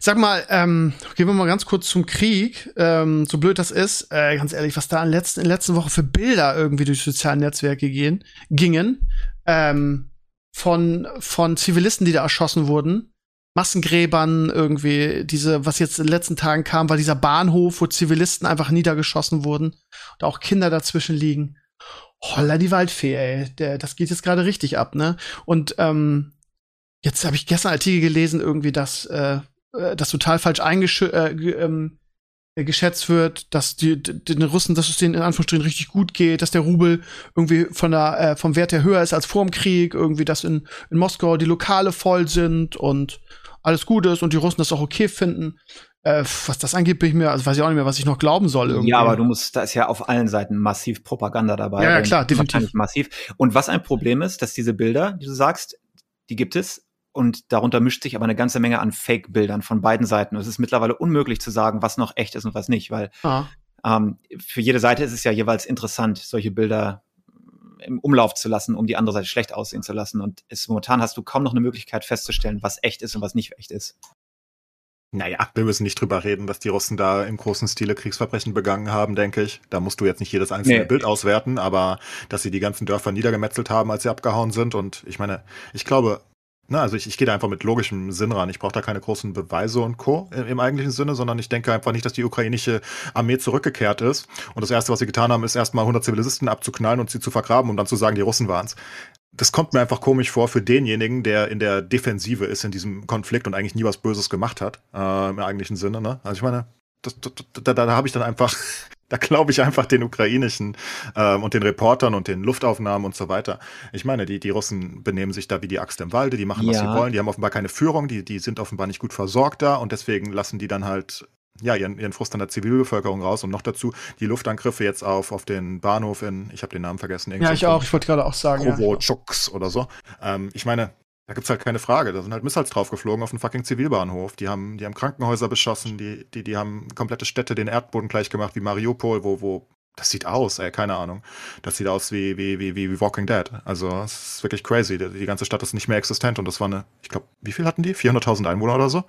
S1: Sag mal, ähm, gehen wir mal ganz kurz zum Krieg. Ähm, so blöd das ist, äh, ganz ehrlich, was da in, letzten, in letzten Woche für Bilder irgendwie durch soziale Netzwerke gehen, gingen. Ähm, von, von Zivilisten, die da erschossen wurden. Massengräbern irgendwie, diese, was jetzt in den letzten Tagen kam, war dieser Bahnhof, wo Zivilisten einfach niedergeschossen wurden und auch Kinder dazwischen liegen. Holla die Waldfee, ey. Der, das geht jetzt gerade richtig ab, ne? Und ähm, jetzt habe ich gestern Artikel gelesen, irgendwie, dass äh, äh das total falsch eingesch äh, ähm, äh, geschätzt wird, dass die, den Russen, dass es denen in Anführungsstrichen richtig gut geht, dass der Rubel irgendwie von der, äh, vom Wert her höher ist als vor dem Krieg, irgendwie, dass in, in Moskau die Lokale voll sind und alles gut ist und die Russen das auch okay finden. Äh, was das angeht, bin ich mir, also weiß ich auch nicht mehr, was ich noch glauben soll. Irgendwie.
S3: Ja, aber du musst, da ist ja auf allen Seiten massiv Propaganda dabei.
S1: Ja, ja klar, definitiv.
S3: Massiv. Und was ein Problem ist, dass diese Bilder, die du sagst, die gibt es, und darunter mischt sich aber eine ganze Menge an Fake-Bildern von beiden Seiten. es ist mittlerweile unmöglich zu sagen, was noch echt ist und was nicht, weil ah. ähm, für jede Seite ist es ja jeweils interessant, solche Bilder im Umlauf zu lassen, um die andere Seite schlecht aussehen zu lassen. Und es, momentan hast du kaum noch eine Möglichkeit festzustellen, was echt ist und was nicht echt ist.
S2: Naja, wir müssen nicht drüber reden, dass die Russen da im großen Stile Kriegsverbrechen begangen haben, denke ich. Da musst du jetzt nicht jedes einzelne nee. Bild auswerten, aber dass sie die ganzen Dörfer niedergemetzelt haben, als sie abgehauen sind. Und ich meine, ich glaube, na, also ich, ich gehe da einfach mit logischem Sinn ran. Ich brauche da keine großen Beweise und Co. Im, im, eigentlichen Sinne, sondern ich denke einfach nicht, dass die ukrainische Armee zurückgekehrt ist. Und das Erste, was sie getan haben, ist erstmal 100 Zivilisten abzuknallen und sie zu vergraben, um dann zu sagen, die Russen waren's. Das kommt mir einfach komisch vor für denjenigen, der in der Defensive ist in diesem Konflikt und eigentlich nie was Böses gemacht hat, äh, im eigentlichen Sinne. Ne? Also ich meine, da, da, da habe ich dann einfach da glaube ich einfach den ukrainischen ähm, und den Reportern und den Luftaufnahmen und so weiter. Ich meine, die, die Russen benehmen sich da wie die Axt im Walde, die machen, was ja. sie wollen, die haben offenbar keine Führung, die, die sind offenbar nicht gut versorgt da und deswegen lassen die dann halt ja, ihren, ihren Frust an der Zivilbevölkerung raus und noch dazu die Luftangriffe jetzt auf, auf den Bahnhof in, ich habe den Namen vergessen.
S1: Ja, ich auch, ich wollte gerade auch sagen.
S2: Kovochuks ja. oder so. Ähm, ich meine, da gibt's halt keine Frage. Da sind halt Missiles draufgeflogen auf einen fucking Zivilbahnhof. Die haben, die haben Krankenhäuser beschossen, die, die, die haben komplette Städte den Erdboden gleich gemacht, wie Mariupol, wo, wo, das sieht aus, ey, keine Ahnung. Das sieht aus wie, wie, wie, wie Walking Dead. Also, es ist wirklich crazy. Die, die ganze Stadt ist nicht mehr existent und das war eine, ich glaube, wie viel hatten die? 400.000 Einwohner oder so?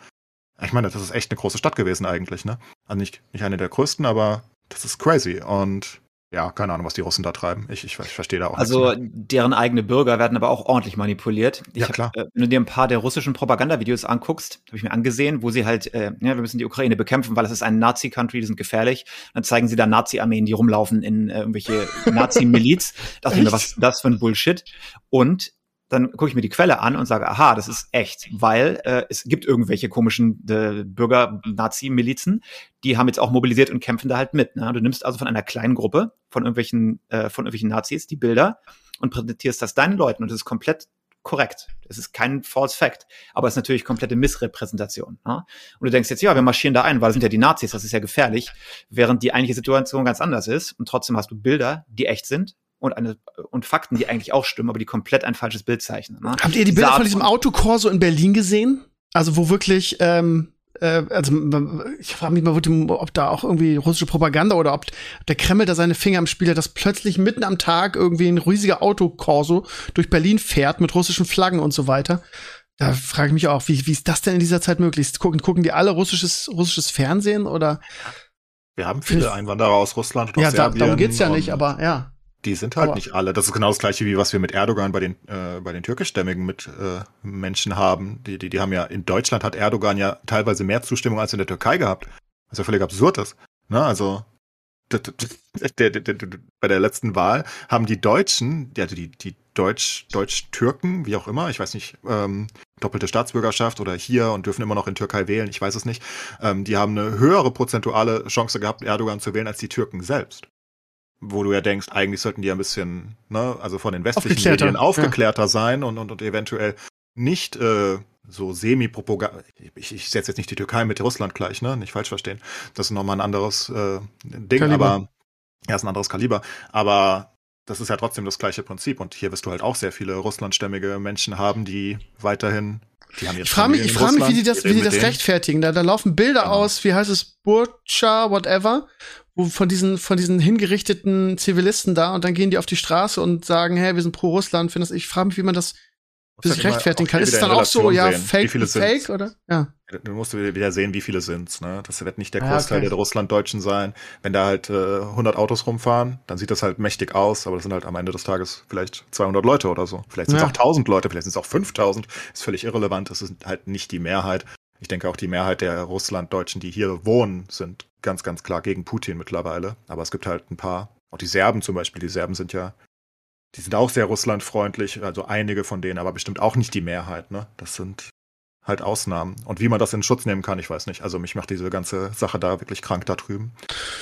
S2: Ich meine, das ist echt eine große Stadt gewesen eigentlich, ne? Also nicht, nicht eine der größten, aber das ist crazy. Und ja, keine Ahnung, was die Russen da treiben. Ich, ich, ich verstehe da auch
S3: Also deren eigene Bürger werden aber auch ordentlich manipuliert. Ich
S2: ja, klar.
S3: Hab, äh, wenn du dir ein paar der russischen Propagandavideos anguckst, habe ich mir angesehen, wo sie halt, äh, ja, wir müssen die Ukraine bekämpfen, weil es ist ein Nazi-Country, die sind gefährlich. Dann zeigen sie da Nazi-Armeen, die rumlaufen in äh, irgendwelche <laughs> Nazi-Miliz. Dachte ich mir, was ist das für ein Bullshit? Und dann gucke ich mir die Quelle an und sage, aha, das ist echt, weil äh, es gibt irgendwelche komischen äh, Bürger-Nazi-Milizen, die haben jetzt auch mobilisiert und kämpfen da halt mit. Ne? Du nimmst also von einer kleinen Gruppe von irgendwelchen, äh, von irgendwelchen Nazis die Bilder und präsentierst das deinen Leuten und das ist komplett korrekt. Es ist kein False Fact, aber es ist natürlich komplette Missrepräsentation. Ne? Und du denkst jetzt, ja, wir marschieren da ein, weil das sind ja die Nazis, das ist ja gefährlich, während die eigentliche Situation ganz anders ist und trotzdem hast du Bilder, die echt sind, und, eine, und Fakten, die eigentlich auch stimmen, aber die komplett ein falsches Bild zeichnen. Ne?
S1: Habt ihr die Bilder von diesem Autokorso in Berlin gesehen? Also wo wirklich, ähm, äh, also ich frage mich mal, ob da auch irgendwie russische Propaganda oder ob der Kreml da seine Finger im Spiel hat, dass plötzlich mitten am Tag irgendwie ein riesiger Autokorso durch Berlin fährt mit russischen Flaggen und so weiter. Da frage ich mich auch, wie, wie ist das denn in dieser Zeit möglich? Gucken, gucken die alle russisches, russisches Fernsehen oder?
S2: Wir haben viele Einwanderer aus Russland
S1: und aus ja. Ja, darum geht's ja nicht, aber ja.
S2: Die sind halt aber nicht alle. Das ist genau das gleiche, wie was wir mit Erdogan bei den, äh, bei den türkischstämmigen mit äh, Menschen haben. Die, die, die haben ja, in Deutschland hat Erdogan ja teilweise mehr Zustimmung als in der Türkei gehabt. Was ja völlig absurd ist. Ne? Also <laughs> der, der, der, bei der letzten Wahl haben die Deutschen, also die, die Deutsch, Deutsch-Türken, wie auch immer, ich weiß nicht, ähm, doppelte Staatsbürgerschaft oder hier und dürfen immer noch in Türkei wählen, ich weiß es nicht, ähm, die haben eine höhere prozentuale Chance gehabt, Erdogan zu wählen, als die Türken selbst wo du ja denkst, eigentlich sollten die ein bisschen, ne, also von den westlichen Medien aufgeklärter ja. sein und, und, und eventuell nicht äh, so semi-propaganda. Ich, ich setze jetzt nicht die Türkei mit Russland gleich, ne? Nicht falsch verstehen. Das ist nochmal ein anderes äh, Ding, Kaliber. aber ja, ist ein anderes Kaliber. Aber das ist ja trotzdem das gleiche Prinzip. Und hier wirst du halt auch sehr viele russlandstämmige Menschen haben, die weiterhin
S1: die haben jetzt ich frage mich, ich frage mich, wie die das, wie die das rechtfertigen. Da, da laufen Bilder genau. aus, wie heißt es, Burcha, whatever, wo von diesen, von diesen hingerichteten Zivilisten da und dann gehen die auf die Straße und sagen, hey, wir sind pro Russland, finde das, ich frage mich, wie man das für sich rechtfertigen kann. Ist es dann auch so, ja, sehen. fake, fake, oder? Ja.
S2: Du musst wieder sehen, wie viele sind's, ne? Das wird nicht der Großteil ja, okay. der Russlanddeutschen sein. Wenn da halt äh, 100 Autos rumfahren, dann sieht das halt mächtig aus, aber das sind halt am Ende des Tages vielleicht 200 Leute oder so. Vielleicht sind es ja. auch 1000 Leute, vielleicht sind es auch 5000. Ist völlig irrelevant. Das ist halt nicht die Mehrheit. Ich denke auch die Mehrheit der Russlanddeutschen, die hier wohnen, sind ganz, ganz klar gegen Putin mittlerweile. Aber es gibt halt ein paar, auch die Serben zum Beispiel. Die Serben sind ja, die sind auch sehr russlandfreundlich, also einige von denen, aber bestimmt auch nicht die Mehrheit. Ne? Das sind halt Ausnahmen. Und wie man das in Schutz nehmen kann, ich weiß nicht. Also mich macht diese ganze Sache da wirklich krank da drüben.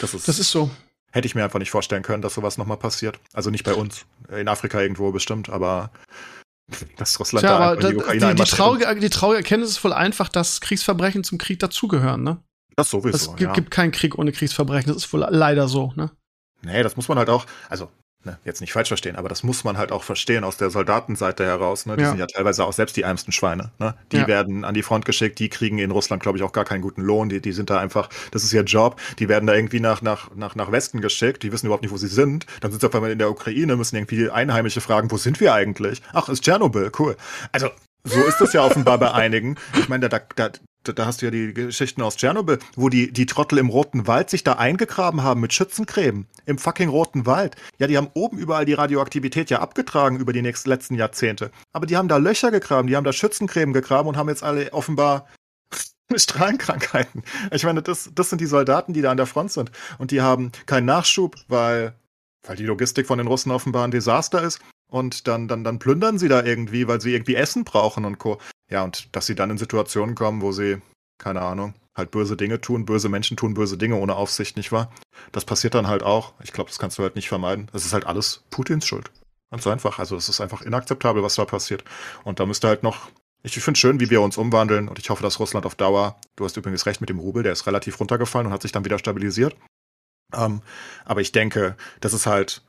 S1: Das ist, das ist so.
S2: Hätte ich mir einfach nicht vorstellen können, dass sowas nochmal passiert. Also nicht bei uns. In Afrika irgendwo bestimmt, aber dass Russland
S1: Tja, da aber die Ukraine die, die, traurige, die traurige Erkenntnis ist wohl einfach, dass Kriegsverbrechen zum Krieg dazugehören, ne?
S2: Das sowieso.
S1: Es gibt, ja. gibt keinen Krieg ohne Kriegsverbrechen, das ist wohl leider so, ne?
S2: Nee, das muss man halt auch, also ne, jetzt nicht falsch verstehen, aber das muss man halt auch verstehen aus der Soldatenseite heraus. Ne? Die ja. sind ja teilweise auch selbst die ärmsten Schweine. Ne? Die ja. werden an die Front geschickt, die kriegen in Russland, glaube ich, auch gar keinen guten Lohn. Die, die sind da einfach, das ist ihr Job. Die werden da irgendwie nach, nach, nach, nach Westen geschickt, die wissen überhaupt nicht, wo sie sind. Dann sind sie auf einmal in der Ukraine, müssen irgendwie Einheimische fragen, wo sind wir eigentlich? Ach, ist Tschernobyl, cool. Also so ist das ja offenbar bei einigen. Ich meine, da, da, da hast du ja die Geschichten aus Tschernobyl, wo die, die Trottel im Roten Wald sich da eingegraben haben mit Schützencreme. Im fucking Roten Wald. Ja, die haben oben überall die Radioaktivität ja abgetragen über die nächsten, letzten Jahrzehnte. Aber die haben da Löcher gegraben, die haben da Schützencreme gegraben und haben jetzt alle offenbar <laughs> Strahlenkrankheiten. Ich meine, das, das sind die Soldaten, die da an der Front sind. Und die haben keinen Nachschub, weil, weil die Logistik von den Russen offenbar ein Desaster ist. Und dann, dann, dann plündern sie da irgendwie, weil sie irgendwie Essen brauchen und Co. Ja, und dass sie dann in Situationen kommen, wo sie, keine Ahnung, halt böse Dinge tun, böse Menschen tun böse Dinge ohne Aufsicht, nicht wahr? Das passiert dann halt auch. Ich glaube, das kannst du halt nicht vermeiden. Das ist halt alles Putins Schuld. Ganz einfach. Also es ist einfach inakzeptabel, was da passiert. Und da müsste halt noch. Ich finde schön, wie wir uns umwandeln und ich hoffe, dass Russland auf Dauer, du hast übrigens recht mit dem Rubel, der ist relativ runtergefallen und hat sich dann wieder stabilisiert. Ähm, aber ich denke, das ist halt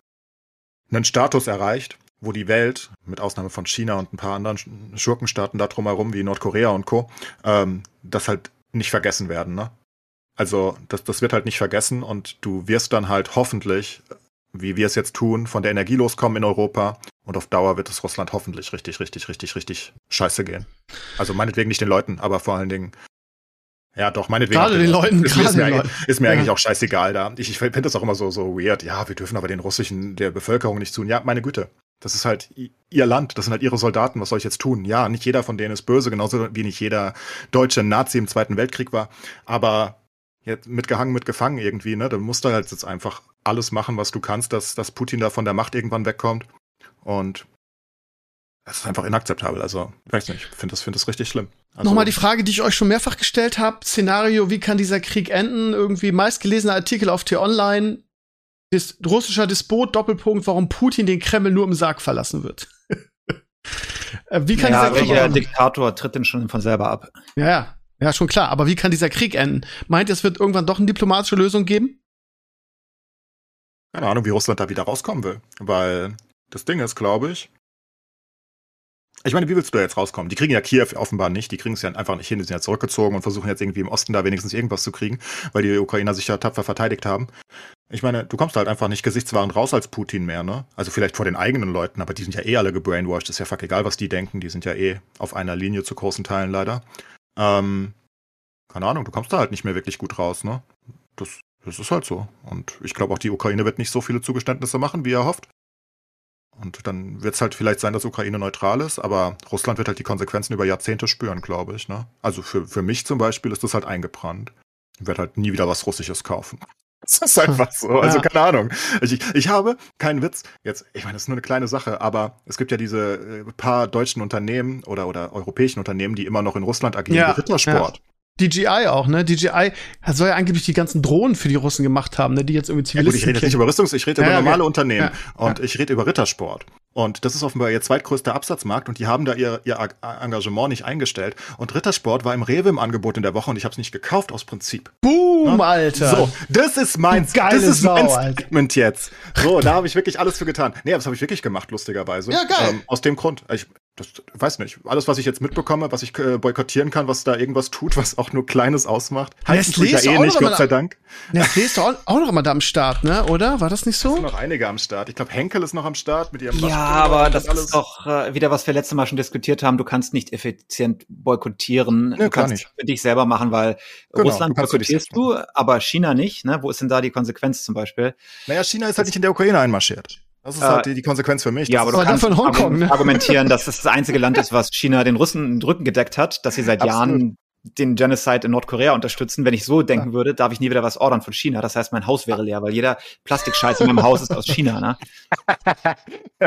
S2: einen Status erreicht, wo die Welt, mit Ausnahme von China und ein paar anderen Schurkenstaaten da drumherum, wie Nordkorea und Co., ähm, das halt nicht vergessen werden, ne? Also, das, das wird halt nicht vergessen und du wirst dann halt hoffentlich, wie wir es jetzt tun, von der Energie loskommen in Europa und auf Dauer wird es Russland hoffentlich richtig, richtig, richtig, richtig scheiße gehen. Also meinetwegen nicht den Leuten, aber vor allen Dingen ja, doch, meinetwegen.
S1: Gerade den Leuten,
S2: ist, ist, mir, Leuten. ist mir ja. eigentlich auch scheißegal da. Ich, ich finde das auch immer so, so weird. Ja, wir dürfen aber den russischen, der Bevölkerung nicht tun. Ja, meine Güte. Das ist halt ihr Land, das sind halt ihre Soldaten, was soll ich jetzt tun? Ja, nicht jeder von denen ist böse, genauso wie nicht jeder deutsche Nazi im Zweiten Weltkrieg war. Aber jetzt mitgehangen, mitgefangen irgendwie, ne? Dann musst du halt jetzt einfach alles machen, was du kannst, dass, dass Putin da von der Macht irgendwann wegkommt. Und Das ist einfach inakzeptabel. Also, weiß nicht, ich finde das, find das richtig schlimm. Also,
S1: Nochmal die Frage, die ich euch schon mehrfach gestellt habe. Szenario, wie kann dieser Krieg enden? Irgendwie meistgelesener Artikel auf T-Online. Dis russischer Despot, Doppelpunkt, warum Putin den Kreml nur im Sarg verlassen wird. <laughs> Äh, wie kann
S3: ja,
S1: dieser Krieg
S3: welcher
S1: enden?
S3: Diktator tritt denn schon von selber ab?
S1: Ja, ja, ja, schon klar. Aber wie kann dieser Krieg enden? Meint ihr, es wird irgendwann doch eine diplomatische Lösung geben?
S2: keine Ahnung, wie Russland da wieder rauskommen will. Weil das Ding ist, glaube ich. Ich meine, wie willst du da jetzt rauskommen? Die kriegen ja Kiew offenbar nicht. Die kriegen es ja einfach nicht hin. Die sind ja zurückgezogen und versuchen jetzt irgendwie im Osten da wenigstens irgendwas zu kriegen, weil die Ukrainer sich ja tapfer verteidigt haben. Ich meine, du kommst halt einfach nicht gesichtswahrend raus als Putin mehr, ne? Also vielleicht vor den eigenen Leuten, aber die sind ja eh alle gebrainwashed. Ist ja fuck egal, was die denken. Die sind ja eh auf einer Linie zu großen Teilen leider. Ähm, keine Ahnung, du kommst da halt nicht mehr wirklich gut raus, ne? Das, das ist halt so. Und ich glaube auch, die Ukraine wird nicht so viele Zugeständnisse machen, wie er hofft. Und dann wird es halt vielleicht sein, dass Ukraine neutral ist, aber Russland wird halt die Konsequenzen über Jahrzehnte spüren, glaube ich. Ne? Also für, für mich zum Beispiel ist das halt eingebrannt. Ich werde halt nie wieder was Russisches kaufen. <laughs> Das ist einfach so. Also
S1: Ja.
S2: keine Ahnung. Ich, ich habe keinen Witz. Jetzt, ich meine, das ist nur eine kleine Sache, aber es gibt ja diese äh, paar deutschen Unternehmen oder, oder europäischen Unternehmen, die immer noch in Russland agieren,
S1: Ja,
S2: wie Rittersport.
S1: DJI auch, ne? DJI soll ja angeblich die ganzen Drohnen für die Russen gemacht haben, ne? Die jetzt irgendwie
S2: Ja, gut, ich
S1: Zivilisten
S2: rede jetzt nicht über Rüstungs-, ich rede
S1: Ja,
S2: über normale Unternehmen.
S1: Ja,
S2: Und ich rede über Rittersport. Und das ist offenbar ihr zweitgrößter Absatzmarkt und die haben da ihr, ihr Ag- Engagement nicht eingestellt. Und Rittersport war im Rewe im Angebot in der Woche und ich habe es nicht gekauft aus Prinzip.
S1: Boom,
S2: Ne?
S1: Alter.
S2: So, das ist mein, das ist mein
S1: Sau, Alter.
S2: Statement jetzt. So, da habe ich wirklich alles für getan. Nee, das habe ich wirklich gemacht, lustigerweise.
S1: Ja, geil.
S2: Ähm, aus dem Grund. Ich das, weiß nicht. Alles, was ich jetzt mitbekomme, was ich äh, boykottieren kann, was da irgendwas tut, was auch nur Kleines ausmacht.
S1: Nestlé ist
S2: ja eh nicht, Gott sei Dank.
S1: Nestlé ist auch, auch noch immer da am Start, ne? Oder? War das nicht
S2: Es sind
S1: so?
S2: noch einige am Start. Ich glaube, Henkel ist noch am Start mit ihrem
S3: Ja, aber das ist doch äh, wieder, was wir letztes Mal schon diskutiert haben. Du kannst nicht effizient boykottieren.
S2: Nee,
S3: du kannst
S2: nicht.
S3: es für dich selber machen, weil
S2: Genau,
S3: Russland
S2: du
S3: boykottierst du, aber China nicht. Ne? Wo ist denn da die Konsequenz zum Beispiel?
S2: Naja, China ist halt nicht in der Ukraine einmarschiert. Das ist
S3: Äh,
S2: halt die, die Konsequenz für mich.
S3: Ja,
S2: Das
S3: aber
S2: ist
S3: du
S1: die
S3: kannst
S1: von Hongkong, ne?
S3: argumentieren, dass es das <laughs> einzige Land ist, was China den Russen den Rücken gedeckt hat, dass sie seit
S2: Absolut.
S3: Jahren den Genocide in Nordkorea unterstützen. Wenn ich so denken würde, darf ich nie wieder was ordern von China. Das heißt, mein Haus wäre leer, weil jeder Plastikscheiß in meinem Haus ist aus China. Ne?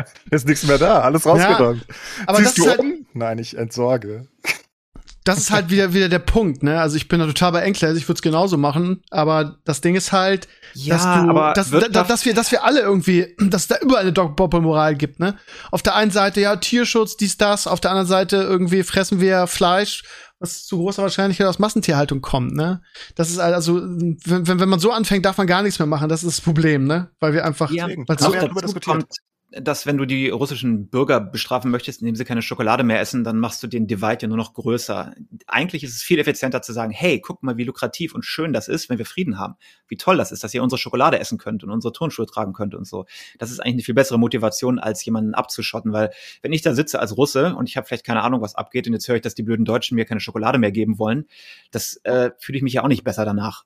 S3: <laughs>
S2: ist nichts mehr da, alles rausgeräumt.
S1: Aber
S2: Siehst
S1: das
S2: du
S1: ist halt,
S2: um? Nein, ich entsorge.
S1: Das ist halt wieder, wieder der Punkt, ne? Also ich bin da total bei Enkles, ich würde es genauso machen, aber das Ding ist halt, dass du, dass, da, da, dass wir, dass wir alle irgendwie, dass es da überall eine Doppelmoral gibt, ne? Auf der einen Seite ja Tierschutz, dies, das, auf der anderen Seite irgendwie fressen wir Fleisch, was zu großer Wahrscheinlichkeit aus Massentierhaltung kommt, ne? Das ist also, wenn, wenn, wenn man so anfängt, darf man gar nichts mehr machen, das ist das Problem, ne? Weil wir einfach,
S3: Ja,
S1: weil so,
S2: ja
S3: dazu
S2: diskutiert.
S3: kommt, dass wenn du die russischen Bürger bestrafen möchtest, indem sie keine Schokolade mehr essen, dann machst du den Divide ja nur noch größer. Eigentlich ist es viel effizienter zu sagen, hey, guck mal, wie lukrativ und schön das ist, wenn wir Frieden haben. Wie toll das ist, dass ihr unsere Schokolade essen könnt und unsere Turnschuhe tragen könnt und so. Das ist eigentlich eine viel bessere Motivation, als jemanden abzuschotten, weil wenn ich da sitze als Russe und ich habe vielleicht keine Ahnung, was abgeht und jetzt höre ich, dass die blöden Deutschen mir keine Schokolade mehr geben wollen, das äh, fühle ich mich ja auch nicht besser danach.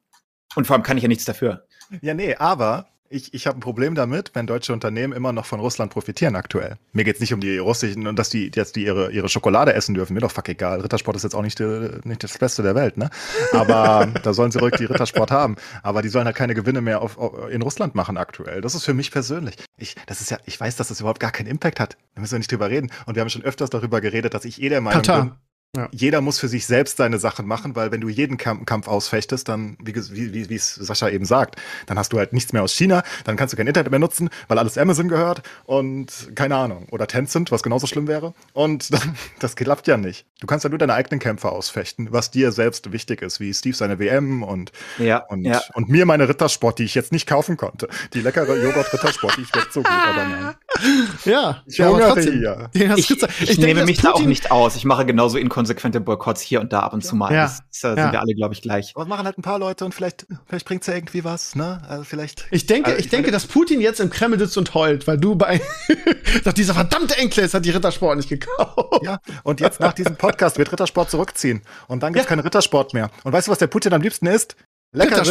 S3: Und vor allem kann ich ja nichts dafür.
S2: Ja, nee, aber ich, ich habe ein Problem damit, wenn deutsche Unternehmen immer noch von Russland profitieren aktuell. Mir geht's nicht um die russischen und dass die, dass die ihre, ihre Schokolade essen dürfen. Mir doch fuck egal. Rittersport ist jetzt auch nicht, die, nicht das Beste der Welt, ne? Aber <laughs> da sollen sie ruhig die Rittersport haben. Aber die sollen halt keine Gewinne mehr auf, auf, in Russland machen aktuell. Das ist für mich persönlich. Ich, das ist ja, ich weiß, dass das überhaupt gar keinen Impact hat. Da müssen wir nicht drüber reden. Und wir haben schon öfters darüber geredet, dass ich eh der Meinung bin,
S1: Katar. Ja.
S2: jeder muss für sich selbst seine Sachen machen, weil wenn du jeden Kampf, Kampf ausfechtest, dann, wie, wie, wie es Sascha eben sagt, dann hast du halt nichts mehr aus China, dann kannst du kein Internet mehr nutzen, weil alles Amazon gehört und keine Ahnung. Oder Tencent, was genauso schlimm wäre. Und <laughs> dann, das klappt ja nicht. Du kannst ja nur deine eigenen Kämpfe ausfechten, was dir selbst wichtig ist, wie Steve seine WM und,
S3: Ja,
S2: und,
S3: ja.
S2: und mir meine Rittersport, die ich jetzt nicht kaufen konnte. Die leckere Joghurt-Rittersport, die schmeckt so gut, aber nein.
S1: ja,
S2: Ich
S1: ja, aber
S2: hungere
S1: trotzdem,
S2: hier.
S3: Ich, ich,
S1: gezeigt. denke,
S3: nehme mich da auch
S1: Putin-
S3: nicht aus. Ich mache genauso inkonsequente Boykotts hier und da ab und zu mal.
S1: Ja,
S3: Das, ist, da
S1: ja.
S3: sind wir alle, glaube ich, gleich.
S2: Aber machen halt ein paar Leute und vielleicht, vielleicht bringt's ja irgendwie was, ne? Also vielleicht.
S1: Ich denke,
S2: Also
S1: ich denke, dass Putin jetzt im Kreml sitzt und heult, weil du bei <laughs> sagt, dieser verdammte Enkles hat die Rittersport nicht gekauft.
S2: Ja, und jetzt nach diesem Podcast wird Rittersport zurückziehen. Und dann gibt's
S1: Ja.
S2: keinen Rittersport mehr. Und weißt du, was der Putin am liebsten isst? Lecker
S1: Rittersport.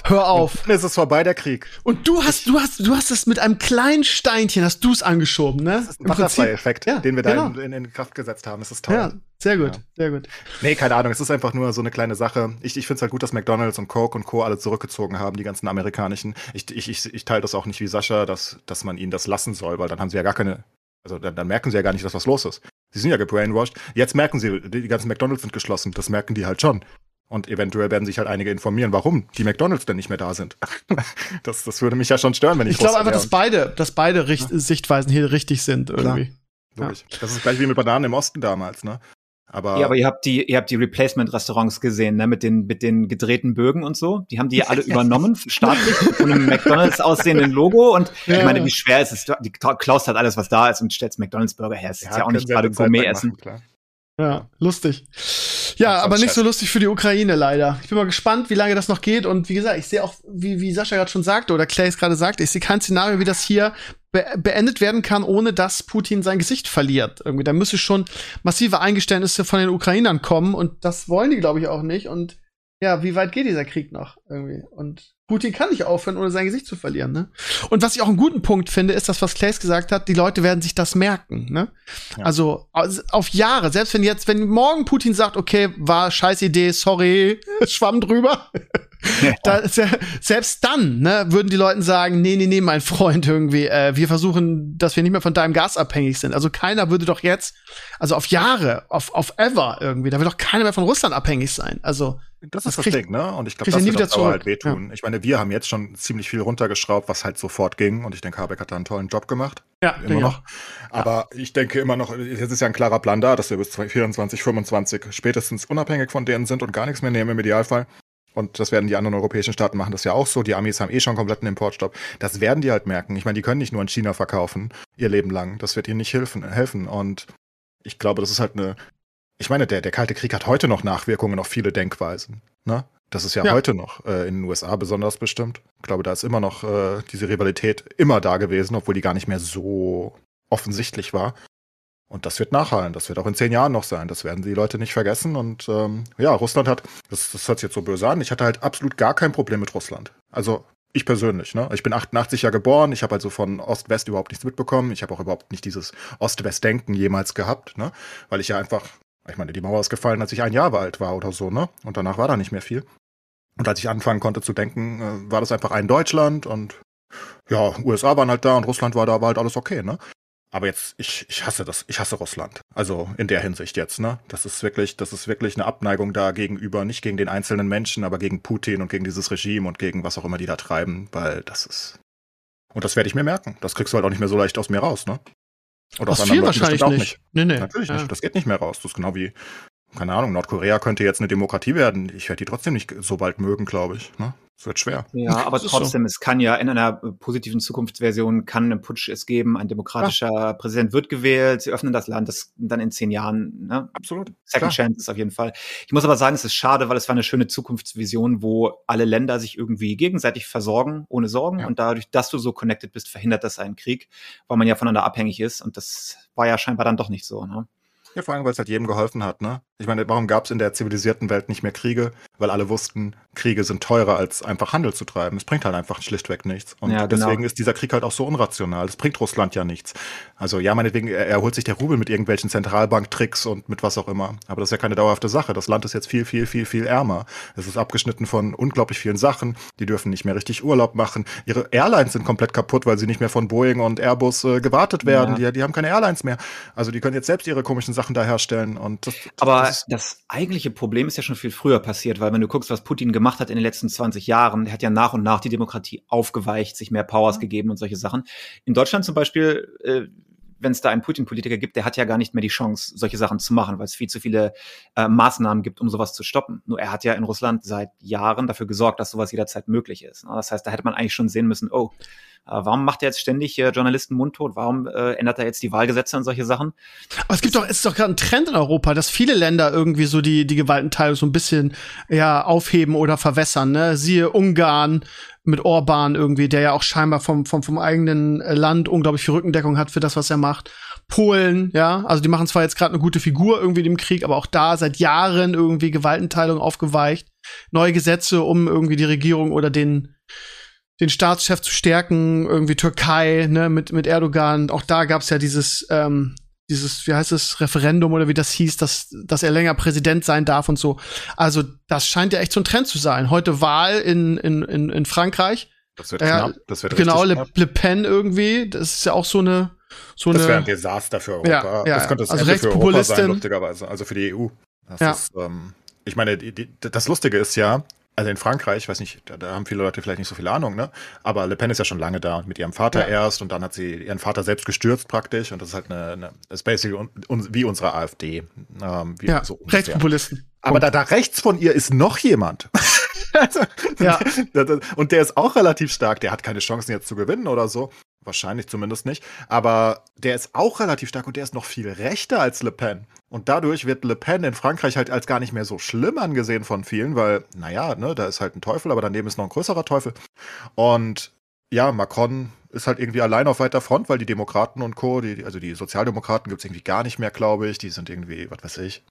S2: Rittersport.
S1: Hör auf.
S2: Und dann ist es vorbei, der Krieg.
S1: Und du hast, du hast, du hast es mit einem kleinen Steinchen, hast du es angeschoben, ne?
S2: Das ist ein Butterfly-Effekt,
S1: ja,
S2: den wir da
S1: genau.
S2: in, in, in Kraft gesetzt haben. Das ist toll.
S1: Ja, sehr gut,
S2: Ja.
S1: sehr gut.
S2: Nee, keine Ahnung. Es ist einfach nur so eine kleine Sache. Ich, ich finde es halt gut, dass McDonalds und Coke und Co. alle zurückgezogen haben, die ganzen amerikanischen. Ich, ich, ich, ich teile das auch nicht wie Sascha, dass, dass man ihnen das lassen soll, weil dann haben sie ja gar keine Also dann, dann merken sie ja gar nicht, dass was los ist. Sie sind ja gebrainwashed. Jetzt merken sie, die ganzen McDonalds sind geschlossen. Das merken die halt schon. Und eventuell werden sich halt einige informieren, warum die McDonalds denn nicht mehr da sind. <laughs> das, das würde mich ja schon stören, wenn ich
S1: Ich glaube einfach, dass beide, dass beide Richt Sichtweisen hier richtig sind irgendwie.
S2: Klar. Das ist gleich wie mit Bananen im Osten damals, ne? Aber,
S3: ja, aber ihr habt die, ihr habt die Replacement-Restaurants gesehen, ne, mit den, mit den gedrehten Bögen und so. Die haben die alle <laughs> übernommen, staatlich, von einem McDonalds aussehenden Logo. Und
S1: Ja.
S3: ich meine, wie schwer ist es? Die klaust halt alles, was da ist und stellst McDonalds-Burger her. Es ist ja, auch
S2: können
S3: nicht gerade Gourmet-Essen.
S1: Ja, lustig. Ja, aber nicht so lustig für die Ukraine leider. Ich bin mal gespannt, wie lange das noch geht. Und wie gesagt, ich sehe auch, wie, wie Sascha gerade schon sagte oder Clay es gerade sagte, ich sehe kein Szenario, wie das hier be beendet werden kann, ohne dass Putin sein Gesicht verliert. Irgendwie, da müsse schon massive Eingeständnisse von den Ukrainern kommen und das wollen die, glaube ich, auch nicht. Und ja, wie weit geht dieser Krieg noch irgendwie? Und Putin kann nicht aufhören, ohne sein Gesicht zu verlieren. Ne? Und was ich auch einen guten Punkt finde, ist das, was Claes gesagt hat, die Leute werden sich das merken. Ne?
S2: Ja.
S1: Also aus- auf Jahre, selbst wenn jetzt, wenn morgen Putin sagt, okay, war scheiß Idee, sorry, schwamm drüber. da, se- selbst dann, ne, würden die Leuten sagen, nee, nee, nee, mein Freund, irgendwie, äh, wir versuchen, dass wir nicht mehr von deinem Gas abhängig sind. Also keiner würde doch jetzt, also auf Jahre, auf, auf ever irgendwie, da wird doch keiner mehr von Russland abhängig sein. Also,
S2: Das
S1: Das
S2: ist das Ding, ne? Und ich glaube, das wird
S1: wieder
S2: Dauer
S1: zurück.
S2: halt wehtun. Ich meine, wir haben jetzt schon ziemlich viel runtergeschraubt, was halt sofort ging. Und ich denke, Habeck hat da einen tollen Job gemacht.
S1: ja,
S2: Immer noch. Aber ich denke immer noch, jetzt ist ja ein klarer Plan da, dass wir bis 2024, 25 spätestens unabhängig von denen sind und gar nichts mehr nehmen im Idealfall. Und das werden die anderen europäischen Staaten machen das ja auch so. Die Amis haben eh schon kompletten Importstopp. Das werden die halt merken. Ich meine, die können nicht nur in China verkaufen, ihr Leben lang. Das wird ihnen nicht helfen. helfen. Und ich glaube, das ist halt eine. Ich meine, der, der Kalte Krieg hat heute noch Nachwirkungen auf viele Denkweisen. Ne? Das ist ja,
S1: Ja.
S2: heute noch äh, in den USA besonders bestimmt. Ich glaube, da ist immer noch äh, diese Rivalität immer da gewesen, obwohl die gar nicht mehr so offensichtlich war. Und das wird nachhallen. Das wird auch in zehn Jahren noch sein. Das werden die Leute nicht vergessen. Und ähm, ja, Russland hat, das, das hört sich jetzt so böse an, ich hatte halt absolut gar kein Problem mit Russland. Also ich persönlich, ne? Ich bin 88 ja geboren, ich habe also von Ost-West überhaupt nichts mitbekommen. Ich habe auch überhaupt nicht dieses Ost-West-Denken jemals gehabt, ne? Weil ich ja einfach, ich meine, die Mauer ist gefallen, als ich ein Jahr alt war oder so, ne? Und danach war da nicht mehr viel. Und als ich anfangen konnte zu denken, äh, war das einfach ein Deutschland und ja, USA waren halt da und Russland war da, war halt alles okay, ne? Aber jetzt, ich, ich hasse das, ich hasse Russland. Also in der Hinsicht jetzt, ne? Das ist wirklich, das ist wirklich eine Abneigung da gegenüber, nicht gegen den einzelnen Menschen, aber gegen Putin und gegen dieses Regime und gegen was auch immer die da treiben, weil das ist. Und das werde ich mir merken. Das kriegst du halt auch nicht mehr so leicht aus mir raus, ne? Oder
S1: Aus
S2: anderen
S1: vielen wahrscheinlich
S2: bestimmt
S1: nicht. Nee, nee.
S2: Natürlich
S1: Ja.
S2: nicht. Das geht nicht mehr raus. Das ist genau wie, keine Ahnung, Nordkorea könnte jetzt eine Demokratie werden. Ich werde die trotzdem nicht so bald mögen, glaube ich. Ne? Es wird schwer.
S3: Ja, aber
S1: ist so.
S3: trotzdem, es kann ja in einer positiven Zukunftsversion kann einen Putsch es geben, ein demokratischer Präsident wird gewählt, sie öffnen das Land, das dann in zehn Jahren, ne?
S2: Absolut.
S3: Second
S2: Klar.
S3: Chance ist auf jeden Fall. Ich muss aber sagen, es ist schade, weil es war eine schöne Zukunftsvision, wo alle Länder sich irgendwie gegenseitig versorgen, ohne Sorgen.
S2: Ja.
S3: Und dadurch, dass du so connected bist, verhindert das einen Krieg, weil man ja voneinander abhängig ist. Und das war ja scheinbar dann doch nicht so. Ne?
S2: Ja, vor allem, weil es halt jedem geholfen hat, ne? Ich meine, warum gab es in der zivilisierten Welt nicht mehr Kriege? Weil alle wussten, Kriege sind teurer, als einfach Handel zu treiben. Es bringt halt einfach schlichtweg nichts. Und
S3: Ja, genau.
S2: deswegen ist dieser Krieg halt auch so unrational. Es bringt Russland ja nichts. Also ja, meinetwegen, er, er holt sich der Rubel mit irgendwelchen Zentralbanktricks und mit was auch immer. Aber das ist ja keine dauerhafte Sache. Das Land ist jetzt viel, viel, viel, viel ärmer. Es ist abgeschnitten von unglaublich vielen Sachen. Die dürfen nicht mehr richtig Urlaub machen. Ihre Airlines sind komplett kaputt, weil sie nicht mehr von Boeing und Airbus äh, gewartet werden.
S3: Ja.
S2: Die, die haben keine Airlines mehr. Also die können jetzt selbst ihre komischen Sachen da herstellen. Und das,
S3: Aber
S2: das ist,
S3: das eigentliche Problem ist ja schon viel früher passiert, weil wenn du guckst, was Putin gemacht hat in den letzten 20 Jahren, hat ja nach und nach die Demokratie aufgeweicht, sich mehr Powers gegeben und solche Sachen. In Deutschland zum Beispiel, äh, wenn es da einen Putin-Politiker gibt, der hat ja gar nicht mehr die Chance, solche Sachen zu machen, weil es viel zu viele äh, Maßnahmen gibt, um sowas zu stoppen. Nur er hat ja in Russland seit Jahren dafür gesorgt, dass sowas jederzeit möglich ist. ne? Das heißt, da hätte man eigentlich schon sehen müssen, oh, äh, warum macht er jetzt ständig äh, Journalisten mundtot? Warum äh, ändert er jetzt die Wahlgesetze und solche Sachen?
S1: Aber es gibt doch, es ist doch gerade ein Trend in Europa, dass viele Länder irgendwie so die, die Gewaltenteilung so ein bisschen ja, aufheben oder verwässern. Ne? Siehe Ungarn mit Orban irgendwie, der ja auch scheinbar vom, vom, vom eigenen äh, Land unglaublich viel Rückendeckung hat für das, was er macht. Polen, ja, also die machen zwar jetzt gerade eine gute Figur irgendwie im Krieg, aber auch da seit Jahren irgendwie Gewaltenteilung aufgeweicht. Neue Gesetze, um irgendwie die Regierung oder den den Staatschef zu stärken, irgendwie Türkei, ne, mit, mit Erdogan. Auch da gab's ja dieses, ähm, dieses, wie heißt es, Referendum oder wie das hieß, dass, dass er länger Präsident sein darf und so. Also, das scheint ja echt so ein Trend zu sein. Heute Wahl in, in, in, in Frankreich.
S2: das wird knapp. Das wird
S1: Genau, Le. Le Pen irgendwie. Das ist ja auch so eine, so
S2: das wäre ein Desaster für Europa.
S1: Ja, ja,
S2: das könnte das
S1: also
S2: Ende für Europa sein, lustigerweise. Also für die EU. Das
S1: Ja.
S2: ist, ähm, ich meine, die, die, das Lustige ist ja, also in Frankreich, ich weiß nicht, da, da haben viele Leute vielleicht nicht so viel Ahnung, ne? Aber Le Pen ist ja schon lange da mit ihrem Vater
S1: Ja.
S2: erst und dann hat sie ihren Vater selbst gestürzt praktisch und das ist halt eine, eine das ist basically un, un, wie unsere AfD. Ähm, wie
S1: ja,
S2: so.
S1: Rechtspopulisten.
S2: Aber da, da rechts von ihr ist noch jemand. also, <laughs>
S1: Ja.
S2: Und der ist auch relativ stark. Der hat keine Chancen jetzt zu gewinnen oder so. Wahrscheinlich zumindest nicht. Aber der ist auch relativ stark und der ist noch viel rechter als Le Pen. Und dadurch wird Le Pen in Frankreich halt als gar nicht mehr so schlimm angesehen von vielen, weil, naja, ne, da ist halt ein Teufel, aber daneben ist noch ein größerer Teufel. Und ja, Macron ist halt irgendwie allein auf weiter Front, weil die Demokraten und Co., die, also die Sozialdemokraten gibt es irgendwie gar nicht mehr, glaube ich. Die sind irgendwie, was weiß ich,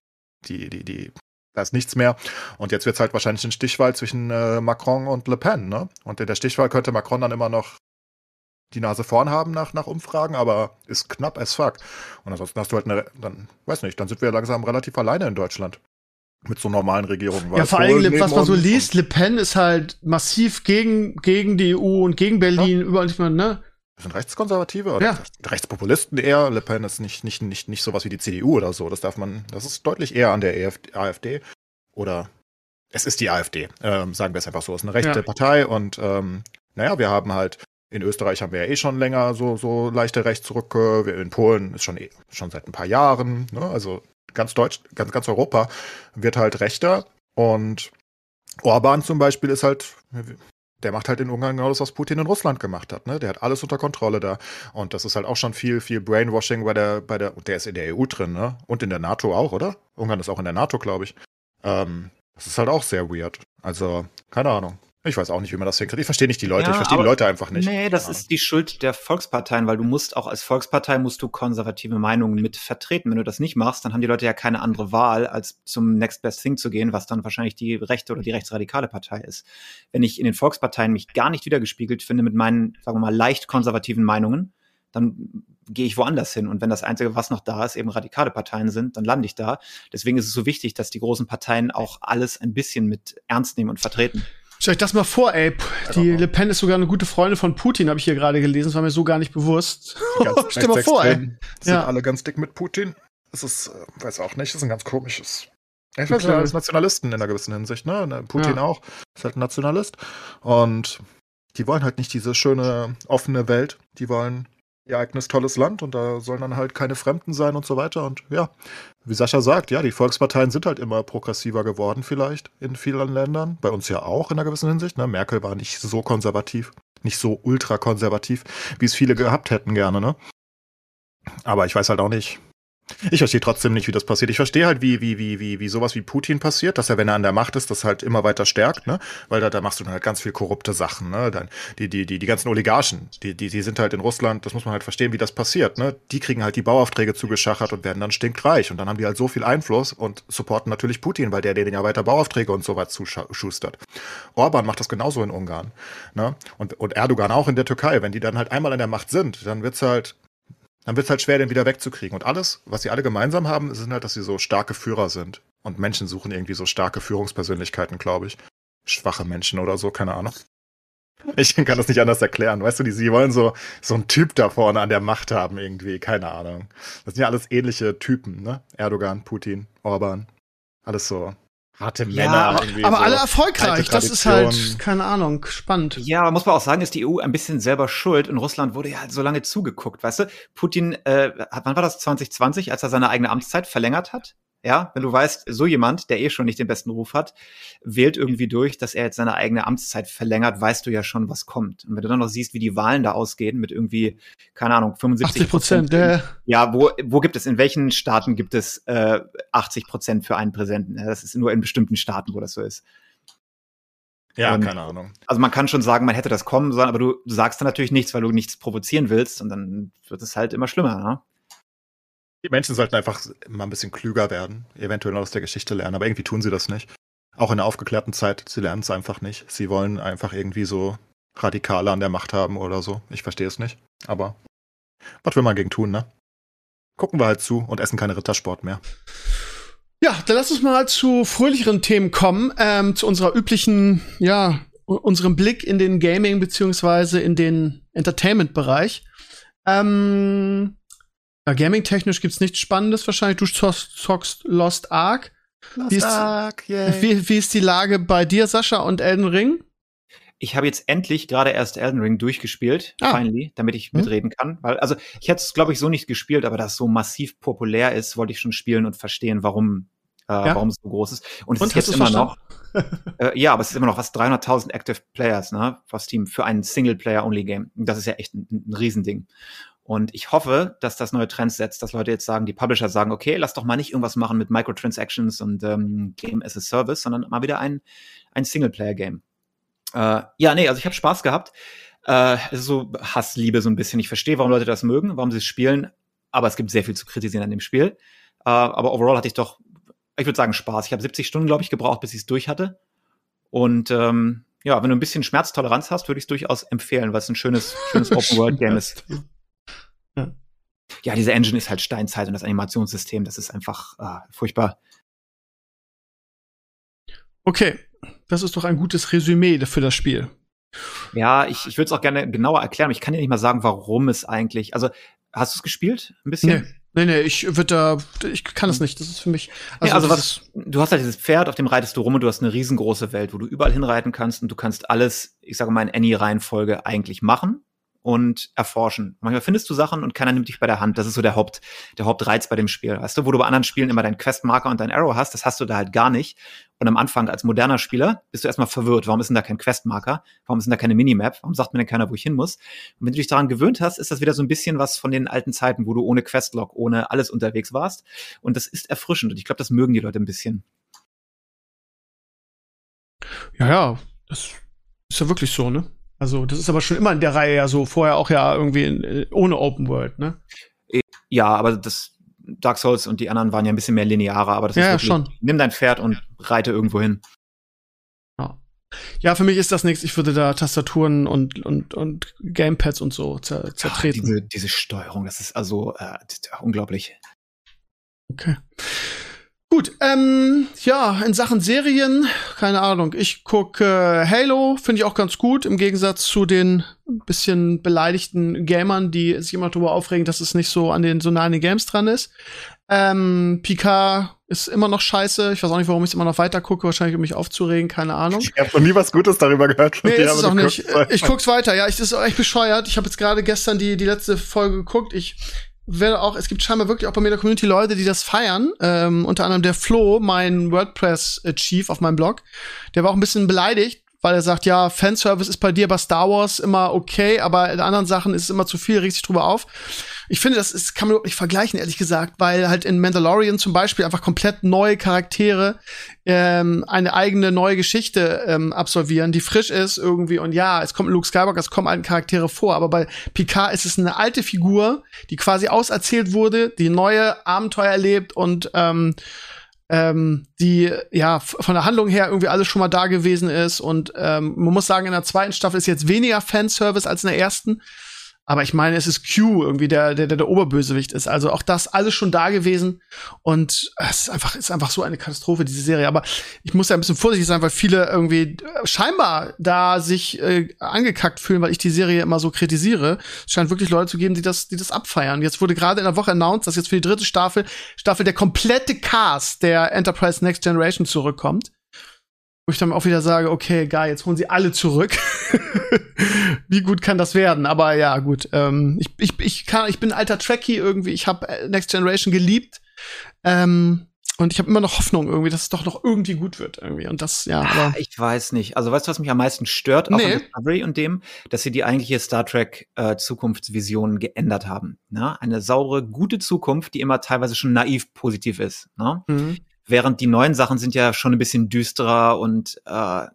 S2: die, die, die, da ist nichts mehr. Und jetzt wird es halt wahrscheinlich ein Stichwahl zwischen äh, Macron und Le Pen, ne? Und in der Stichwahl könnte Macron dann immer noch die Nase vorn haben nach, nach Umfragen, aber ist knapp as fuck. Und ansonsten hast du halt eine, dann, weiß nicht, dann sind wir langsam relativ alleine in Deutschland. Mit so normalen Regierungen.
S1: Ja, vor allem, was man so liest, Le Pen ist halt massiv gegen, gegen die EU und gegen Berlin, überall nicht mehr, ne?
S2: Das sind Rechtskonservative oder
S1: Ja.
S2: Rechtspopulisten eher. Le Pen ist nicht, nicht, nicht, nicht sowas wie die CDU oder so. Das darf man, das ist deutlich eher an der AfD. Oder es ist die AfD, ähm, sagen wir es einfach so. Es ist eine rechte
S1: Ja.
S2: Partei und ähm, naja, wir haben halt, in Österreich haben wir ja eh schon länger so, so leichte Rechtsrücke. Wir- In Polen ist schon, eh- schon seit ein paar Jahren. Ne? Also ganz Deutsch, ganz, ganz Europa wird halt rechter. Und Orban zum Beispiel ist halt, der macht halt in Ungarn genau das, was Putin in Russland gemacht hat. Ne? Der hat alles unter Kontrolle da. Und das ist halt auch schon viel, viel Brainwashing bei der, bei der, und der ist in der EU drin, ne? Und in der NATO auch, oder? Ungarn ist auch in der NATO, glaube ich. Ähm, das ist halt auch sehr weird. Also, keine Ahnung. Ich weiß auch nicht, wie man das hinkriegt. Ich verstehe nicht die Leute.
S3: Ja,
S2: ich verstehe die Leute einfach nicht.
S3: Nee, das
S2: Ja.
S3: ist die Schuld der Volksparteien, weil du musst auch als Volkspartei musst du konservative Meinungen mit vertreten. Wenn du das nicht machst, dann haben die Leute ja keine andere Wahl, als zum Next Best Thing zu gehen, was dann wahrscheinlich die rechte oder die rechtsradikale Partei ist. Wenn ich in den Volksparteien mich gar nicht wiedergespiegelt finde mit meinen, sagen wir mal, leicht konservativen Meinungen, dann gehe ich woanders hin. Und wenn das Einzige, was noch da ist, eben radikale Parteien sind, dann lande ich da. Deswegen ist es so wichtig, dass die großen Parteien auch alles ein bisschen mit ernst nehmen und vertreten.
S1: Stellt euch das mal vor, ey. p- Die. Le Pen ist sogar eine gute Freundin von Putin, habe ich hier gerade gelesen. Das war mir so gar nicht bewusst. <laughs> Stell mal vor, ey.
S2: Sind
S1: Ja.
S2: alle ganz dick mit Putin. Das ist, äh, weiß auch nicht, das ist ein ganz komisches. Ich weiß nicht, als Nationalisten in einer gewissen Hinsicht, ne? Ne, Putin
S1: Ja.
S2: auch. Ist halt ein Nationalist. Und die wollen halt nicht diese schöne, offene Welt. Die wollen ihr eigenes tolles Land und da sollen dann halt keine Fremden sein und so weiter. Und ja, wie Sascha sagt, ja, die Volksparteien sind halt immer progressiver geworden, vielleicht in vielen Ländern. Bei uns ja auch in einer gewissen Hinsicht. Ne? Merkel war nicht so konservativ, nicht so ultrakonservativ, wie es viele gehabt hätten gerne, ne? Aber ich weiß halt auch nicht. Ich verstehe trotzdem nicht, wie das passiert. Ich verstehe halt, wie, wie, wie, wie, wie sowas wie Putin passiert, dass er, wenn er an der Macht ist, das halt immer weiter stärkt, ne? Weil da, da machst du dann halt ganz viel korrupte Sachen, ne? Dann, die, die, die, die ganzen Oligarchen, die, die, die sind halt in Russland, das muss man halt verstehen, wie das passiert, ne? Die kriegen halt die Bauaufträge zugeschachert und werden dann stinkreich. Und dann haben die halt so viel Einfluss und supporten natürlich Putin, weil der denen ja weiter Bauaufträge und so weit zuschustert. Orban macht das genauso in Ungarn, ne? Und, und Erdogan auch in der Türkei. Wenn die dann halt einmal an der Macht sind, dann wird's halt, dann wird es halt schwer, den wieder wegzukriegen. Und alles, was sie alle gemeinsam haben, sind halt, dass sie so starke Führer sind. Und Menschen suchen irgendwie so starke Führungspersönlichkeiten, glaube ich. Schwache Menschen oder so, keine Ahnung. Ich kann das nicht anders erklären. Weißt du, die, sie wollen so, so einen Typ da vorne an der Macht haben, irgendwie, keine Ahnung. Das sind ja alles ähnliche Typen, ne? Erdogan, Putin, Orban. Alles so harte
S3: Ja,
S2: Männer.
S3: aber-
S2: irgendwie
S1: Aber
S2: so
S1: alle erfolgreich. Das ist halt, keine Ahnung, spannend.
S3: Ja, aber muss man auch sagen, ist die EU ein bisschen selber schuld. In Russland wurde ja halt so lange zugeguckt, weißt du? Putin, äh, wann war das 2020, als er seine eigene Amtszeit verlängert hat? Ja, wenn du weißt, so jemand, der eh schon nicht den besten Ruf hat, wählt irgendwie durch, dass er jetzt seine eigene Amtszeit verlängert, weißt du ja schon, was kommt. Und wenn du dann noch siehst, wie die Wahlen da ausgehen, mit irgendwie, keine Ahnung, 75%
S1: 80 Prozent. Der,
S3: Ja, wo, wo gibt es, in welchen Staaten gibt es äh, 80 Prozent für einen Präsidenten? Ja, Das ist nur in bestimmten Staaten, wo das so ist.
S2: Ja,
S3: Und-
S2: keine Ahnung.
S3: Also man kann schon sagen, man hätte das kommen sollen, aber du sagst dann natürlich nichts, weil du nichts provozieren willst und dann wird es halt immer schlimmer. Ne?
S2: Die Menschen sollten einfach mal ein bisschen klüger werden, eventuell aus der Geschichte lernen, aber irgendwie tun sie das nicht. Auch in der aufgeklärten Zeit, sie lernen es einfach nicht. Sie wollen einfach irgendwie so Radikale an der Macht haben oder so. Ich verstehe es nicht. Aber was will man gegen tun, ne? Gucken wir halt zu und essen keine Rittersport mehr.
S1: Ja, dann lass uns mal zu fröhlicheren Themen kommen, ähm, zu unserer üblichen, ja, unserem Blick in den Gaming beziehungsweise in den Entertainment-Bereich. Ähm, ja, Gaming-technisch gibt's nichts Spannendes wahrscheinlich. Du zockst Lost Ark.
S2: Lost
S1: Wie ist-
S2: Ark, yay.
S1: Wie, wie ist die Lage bei dir, Sascha, und Elden Ring?
S3: Ich habe jetzt endlich gerade erst Elden Ring durchgespielt,
S1: Ah.
S3: finally, damit ich
S1: Hm.
S3: mitreden kann. Weil, also ich hätte es, glaube ich, so nicht gespielt, aber da es so massiv populär ist, wollte ich schon spielen und verstehen, warum, äh,
S1: Ja?
S3: warum es so groß ist. Und es
S1: Und,
S3: ist jetzt immer noch. äh, ja, aber es ist immer noch was 300.000 Active Players, ne, was Team für ein Singleplayer-Only-Game. Das ist ja echt ein, ein Riesending. Und ich hoffe, dass das neue Trends setzt, dass Leute jetzt sagen, die Publisher sagen, okay, lass doch mal nicht irgendwas machen mit Microtransactions und ähm, Game as a Service, sondern mal wieder ein, ein Singleplayer-Game. Äh, ja, nee, also ich habe Spaß gehabt. Äh, es ist so Hassliebe so ein bisschen. Ich verstehe, warum Leute das mögen, warum sie es spielen, aber es gibt sehr viel zu kritisieren an dem Spiel. Äh, aber overall hatte ich doch, ich würde sagen, Spaß. Ich habe 70 Stunden, glaube ich, gebraucht, bis ich es durch hatte. Und ähm, ja, wenn du ein bisschen Schmerztoleranz hast, würde ich es durchaus empfehlen, weil es ein schönes, schönes <laughs> Open-World-Game ist.
S1: Ja.
S3: Diese Engine ist halt Steinzeit und das Animationssystem, das ist einfach ah, furchtbar.
S1: Okay, das ist doch ein gutes Resümee für das Spiel.
S3: Ja, ich, ich würde es auch gerne genauer erklären. aber Ich kann dir nicht mal sagen, warum es eigentlich. Also, hast du es gespielt? Ein bisschen?
S1: Nee, nee, nee, ich würde da, ich kann es nicht. Das ist für mich.
S3: Also, also
S1: dieses-
S3: was, du hast halt dieses Pferd, auf dem reitest du rum und du hast eine riesengroße Welt, wo du überall hinreiten kannst und du kannst alles, ich sage mal, in Annie-Reihenfolge eigentlich machen und erforschen. Manchmal findest du Sachen und keiner nimmt dich bei der Hand. Das ist so der Haupt, der Hauptreiz bei dem Spiel. Weißt du, wo du bei anderen Spielen immer deinen Questmarker und dein Arrow hast, das hast du da halt gar nicht. Und am Anfang als moderner Spieler bist du erstmal verwirrt. Warum ist denn da kein Questmarker? Warum ist denn da keine Minimap? Warum sagt mir denn keiner, wo ich hin muss? Und wenn du dich daran gewöhnt hast, ist das wieder so ein bisschen was von den alten Zeiten, wo du ohne Questlog, ohne alles unterwegs warst. Und das ist erfrischend. Und ich glaube, das mögen die Leute ein bisschen.
S1: Ja, ja, das ist ja wirklich so, ne? Also, das ist aber schon immer in der Reihe ja so, vorher auch ja irgendwie in, äh, ohne Open World, ne?
S3: Ja, aber das Dark Souls und die anderen waren ja ein bisschen mehr linearer, aber das
S1: Ja,
S3: ist
S1: ja,
S3: wirklich,
S1: schon.
S3: nimm dein Pferd und reite irgendwo hin.
S1: Ja, für mich ist das nichts. Ich würde da Tastaturen und, und, und Gamepads und so zer zertreten.
S3: diese, diese Steuerung, das ist also äh, unglaublich.
S1: Okay. Gut, ähm, ja, in Sachen Serien, keine Ahnung. Ich gucke äh, Halo, finde ich auch ganz gut, im Gegensatz zu den bisschen beleidigten Gamern, die sich immer darüber aufregen, dass es nicht so an den so nah an den Games dran ist. Ähm, Picard ist immer noch scheiße. Ich weiß auch nicht, warum ich immer noch weiter gucke. Wahrscheinlich, um mich aufzuregen, keine Ahnung.
S2: Ich habe noch nie was Gutes darüber gehört von
S1: Nee,
S2: dir,
S1: ist es auch nicht.
S2: guckst
S1: Ich guck's weiter. Ja, ich, das ist auch echt bescheuert. Ich habe jetzt gerade gestern die, die letzte Folge geguckt. Ich werde auch, es gibt scheinbar wirklich auch bei mir in der Community Leute, die das feiern. Ähm, unter anderem der Flo, mein WordPress-Chief auf meinem Blog. Der war auch ein bisschen beleidigt, weil er sagt, ja, Fanservice ist bei dir bei Star Wars immer okay, aber in anderen Sachen ist es immer zu viel, regt sich drüber auf. Ich finde, das ist, kann man überhaupt nicht vergleichen, ehrlich gesagt, weil halt in Mandalorian zum Beispiel einfach komplett neue Charaktere ähm, eine eigene neue Geschichte ähm, absolvieren, die frisch ist irgendwie. Und ja, es kommt Luke Skywalker, es kommen alten Charaktere vor, aber bei Picard ist es eine alte Figur, die quasi auserzählt wurde, die neue Abenteuer erlebt und ähm, ähm, die ja von der Handlung her irgendwie alles schon mal da gewesen ist. Und ähm, man muss sagen, in der zweiten Staffel ist jetzt weniger Fanservice als in der ersten. Aber ich meine, es ist Q irgendwie, der, der, der, der Oberbösewicht ist. Also auch das alles schon da gewesen. Und es ist einfach, ist einfach so eine Katastrophe, diese Serie. Aber ich muss ja ein bisschen vorsichtig sein, weil viele irgendwie scheinbar da sich äh, angekackt fühlen, weil ich die Serie immer so kritisiere. Es scheint wirklich Leute zu geben, die das, die das abfeiern. Jetzt wurde gerade in der Woche announced, dass jetzt für die dritte Staffel, Staffel der komplette Cast der Enterprise Next Generation zurückkommt. Wo ich dann auch wieder sage, okay, geil, jetzt holen sie alle zurück. <laughs> Wie gut kann das werden? Aber ja, gut. Ähm, ich, ich, ich, kann, ich bin alter Trekkie irgendwie. Ich habe Next Generation geliebt. Ähm, und ich habe immer noch Hoffnung irgendwie, dass es doch noch irgendwie gut wird irgendwie. Und das, ja, aber.
S3: Ah, ich weiß nicht. Also weißt du, was mich am meisten stört auch
S1: Nee.
S3: an Discovery und dem, dass sie die eigentliche Star Trek äh, Zukunftsvision geändert haben. Ne? Eine saure, gute Zukunft, die immer teilweise schon naiv positiv ist. Ne?
S1: Mhm.
S3: Während die neuen Sachen sind ja schon ein bisschen düsterer und äh,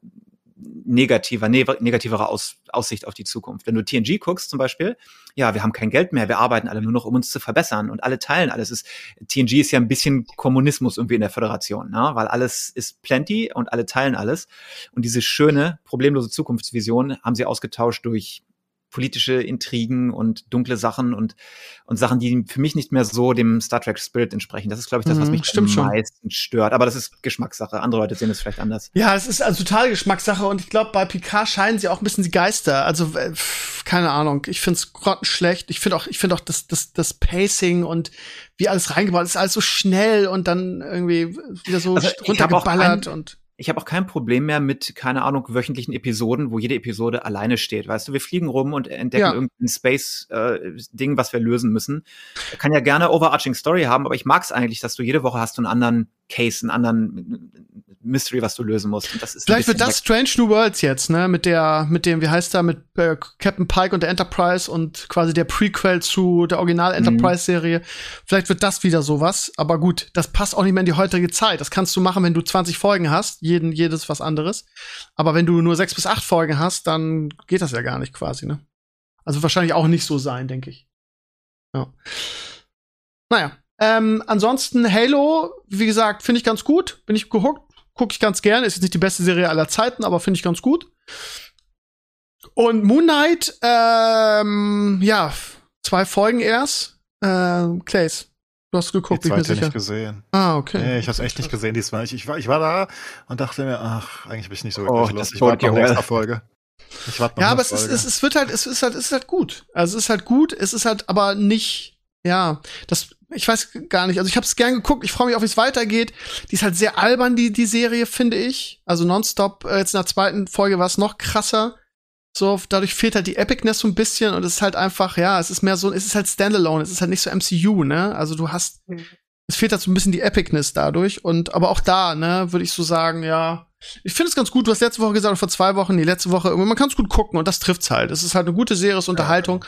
S3: negativer, ne negativere Aus Aussicht auf die Zukunft. Wenn du TNG guckst zum Beispiel, ja, wir haben kein Geld mehr, wir arbeiten alle nur noch, um uns zu verbessern und alle teilen alles. Ist, TNG ist ja ein bisschen Kommunismus irgendwie in der Föderation, ne? weil alles ist plenty und alle teilen alles. Und diese schöne, problemlose Zukunftsvision haben sie ausgetauscht durch politische Intrigen und dunkle Sachen und, und Sachen, die für mich nicht mehr so dem Star Trek Spirit entsprechen. Das ist, glaube ich, das, was
S1: Mhm,
S3: mich
S1: stimmt
S3: am
S1: schon.
S3: meisten stört. Aber das ist Geschmackssache. Andere Leute sehen es vielleicht anders.
S1: Ja, es ist also totale Geschmackssache und ich glaube, bei Picard scheinen sie auch ein bisschen die Geister. Also, äh, keine Ahnung. Ich find's grottenschlecht. Ich finde auch, ich finde auch das, das, das Pacing und wie alles reingebaut ist, alles so schnell und dann irgendwie wieder so
S3: Also,
S1: runtergeballert und.
S3: Ich habe auch kein Problem mehr mit, keine Ahnung, wöchentlichen Episoden, wo jede Episode alleine steht. Weißt du, wir fliegen rum und entdecken
S1: Ja.
S3: irgendein Space-Ding, was wir lösen müssen. Kann ja gerne Overarching Story haben, aber ich mag es eigentlich, dass du jede Woche hast du einen anderen Case, einen anderen Mystery, was du lösen musst. Und das ist
S1: Vielleicht wird das Strange New Worlds jetzt, ne? Mit der, mit dem, wie heißt der, mit äh, Captain Pike und der Enterprise und quasi der Prequel zu der Original Enterprise-Serie. Vielleicht wird das wieder sowas. Aber gut, das passt auch nicht mehr in die heutige Zeit. Das kannst du machen, wenn du 20 Folgen hast, jeden, jedes was anderes. Aber wenn du nur sechs bis acht Folgen hast, dann geht das ja gar nicht quasi, ne? Also wahrscheinlich auch nicht so sein, denke ich. Ja. Naja. Ähm, ansonsten Halo, wie gesagt, finde ich ganz gut. Bin ich gehuckt gucke ich ganz gerne. Ist jetzt nicht die beste Serie aller Zeiten, aber finde ich ganz gut. Und Moon Knight, ähm, ja, zwei Folgen erst. Ähm, Clays, du hast geguckt,
S2: Die
S1: bin ich mir
S2: zweite
S1: sicher.
S2: nicht gesehen.
S1: Ah, okay.
S2: Nee, ich hab's echt nicht gesehen diesmal. Ich, ich, war, ich war da und dachte mir, ach, eigentlich bin ich nicht so
S3: Oh,
S2: wirklich Lust. Ich warte noch extra Folge. Ich warte noch
S1: Ja, aber es ist, es, es wird halt, es ist halt, es ist halt gut. Also es ist halt gut, es ist halt aber nicht, ja, das, ich weiß gar nicht. Also ich habe es gern geguckt, ich freue mich auf, wie es weitergeht. Die ist halt sehr albern, die, die Serie, finde ich. Also nonstop, äh, jetzt in der zweiten Folge war es noch krasser. So, dadurch fehlt halt die Epicness so ein bisschen und es ist halt einfach, ja, es ist mehr so, es ist halt Standalone, es ist halt nicht so MCU, ne? Also du hast, es fehlt halt so ein bisschen die Epicness dadurch und, aber auch da, ne, würde ich so sagen, ja, ich finde es ganz gut. Du hast letzte Woche gesagt, vor zwei Wochen, die letzte Woche, man kann es gut gucken und das trifft's halt. Es ist halt eine gute Serie, es ist Unterhaltung.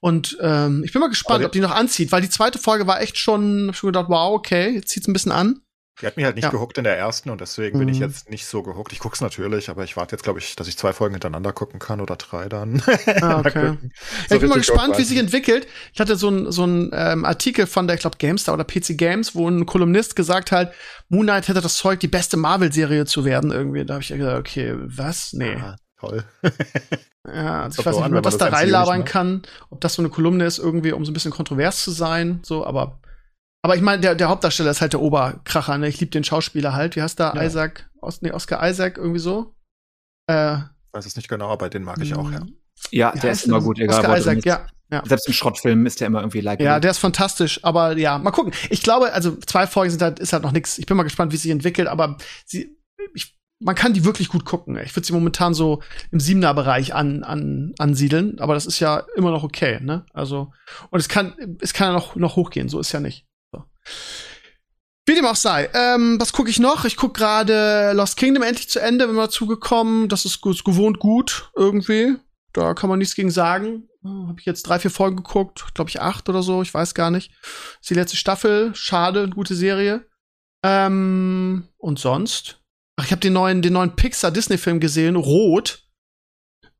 S1: Und ähm, ich bin mal gespannt, ob die noch anzieht, weil die zweite Folge war echt schon, hab schon gedacht, wow, okay, jetzt zieht's ein bisschen an.
S2: Die hat mich halt nicht
S1: Ja.
S2: gehuckt in der ersten und deswegen bin ich
S1: Mhm.
S2: jetzt nicht so gehuckt. Ich guck's natürlich, aber ich warte jetzt, glaube ich, dass ich zwei Folgen hintereinander gucken kann oder drei dann. <laughs>
S1: Ah, okay.
S2: So
S1: ich bin mal gespannt, wie sich
S2: ich
S1: entwickelt. Ich hatte so ein so ein ähm, Artikel von der, ich glaube, GameStar oder PC Games, wo ein Kolumnist gesagt hat, Moon Knight hätte das Zeug, die beste Marvel-Serie zu werden irgendwie. Da habe ich gesagt, okay, was? Nee.
S2: Ah, toll.
S1: Ja, also ich weiß nicht, wie man das da
S2: das MCU
S1: reinlabern kann, ob das so eine Kolumne ist, irgendwie, um so ein bisschen kontrovers zu sein, so, aber. Aber ich meine, der, der Hauptdarsteller ist halt der Oberkracher, ne? Ich liebe den Schauspieler halt. Wie heißt der?
S2: Ja.
S1: Isaac? Os nee, Oscar Isaac, irgendwie so? Äh,
S2: Ich weiß es nicht genau, aber den mag ich auch, ja.
S3: Ja, der ist immer gut, egal
S1: Oscar Isaac, ja. ja.
S3: Selbst in Schrottfilmen ist der immer irgendwie like.
S1: Ja, der ist fantastisch, aber ja, mal gucken. Ich glaube, also zwei Folgen sind halt, ist halt noch nix. Ich bin mal gespannt, wie es sich entwickelt, aber sie, ich, man kann die wirklich gut gucken. Ich würde sie momentan so im Siebener-Bereich an, an, ansiedeln, aber das ist ja immer noch okay, ne? Also, und es kann, es kann ja noch, noch hochgehen, so ist ja nicht. Wie dem auch sei. Ähm, was gucke ich noch? Ich gucke gerade Lost Kingdom endlich zu Ende, bin mal zugekommen. Das ist, ist gewohnt gut, irgendwie. Da kann man nichts gegen sagen. Habe ich jetzt drei, vier Folgen geguckt, glaube ich acht oder so, ich weiß gar nicht. Ist die letzte Staffel, schade, eine gute Serie. Ähm, und sonst? Ach, ich habe den neuen, den neuen Pixar-Disney-Film gesehen, Rot.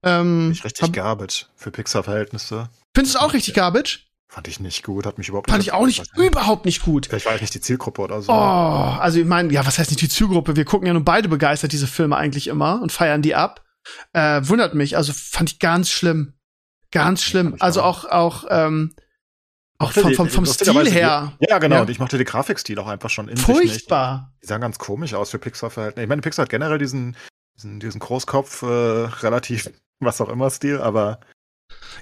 S1: Ähm,
S2: Nicht richtig
S1: hab-
S2: garbage für Pixar-Verhältnisse.
S1: Findest du es auch richtig garbage?
S2: Fand ich nicht gut, hat mich überhaupt
S1: Fand ich auch nicht,
S2: überzeugt.
S1: überhaupt nicht gut.
S2: Vielleicht war ich nicht die Zielgruppe oder so.
S1: Oh, also ich meine, ja, was heißt nicht die Zielgruppe? Wir gucken ja nun beide begeistert diese Filme eigentlich immer und feiern die ab. Äh, wundert mich, also fand ich ganz schlimm. Ganz schlimm. Also
S2: auch.
S1: auch, ähm, auch vom, vom, vom Stil her.
S2: Ja, genau.
S1: Ja.
S2: Und ich mochte den Grafikstil auch einfach schon in sich nicht.
S1: Furchtbar.
S2: Die sahen ganz komisch aus für Pixar-Verhältnisse. Ich meine, Pixar hat generell diesen, diesen, diesen Großkopf, äh, relativ, was auch immer, Stil, aber.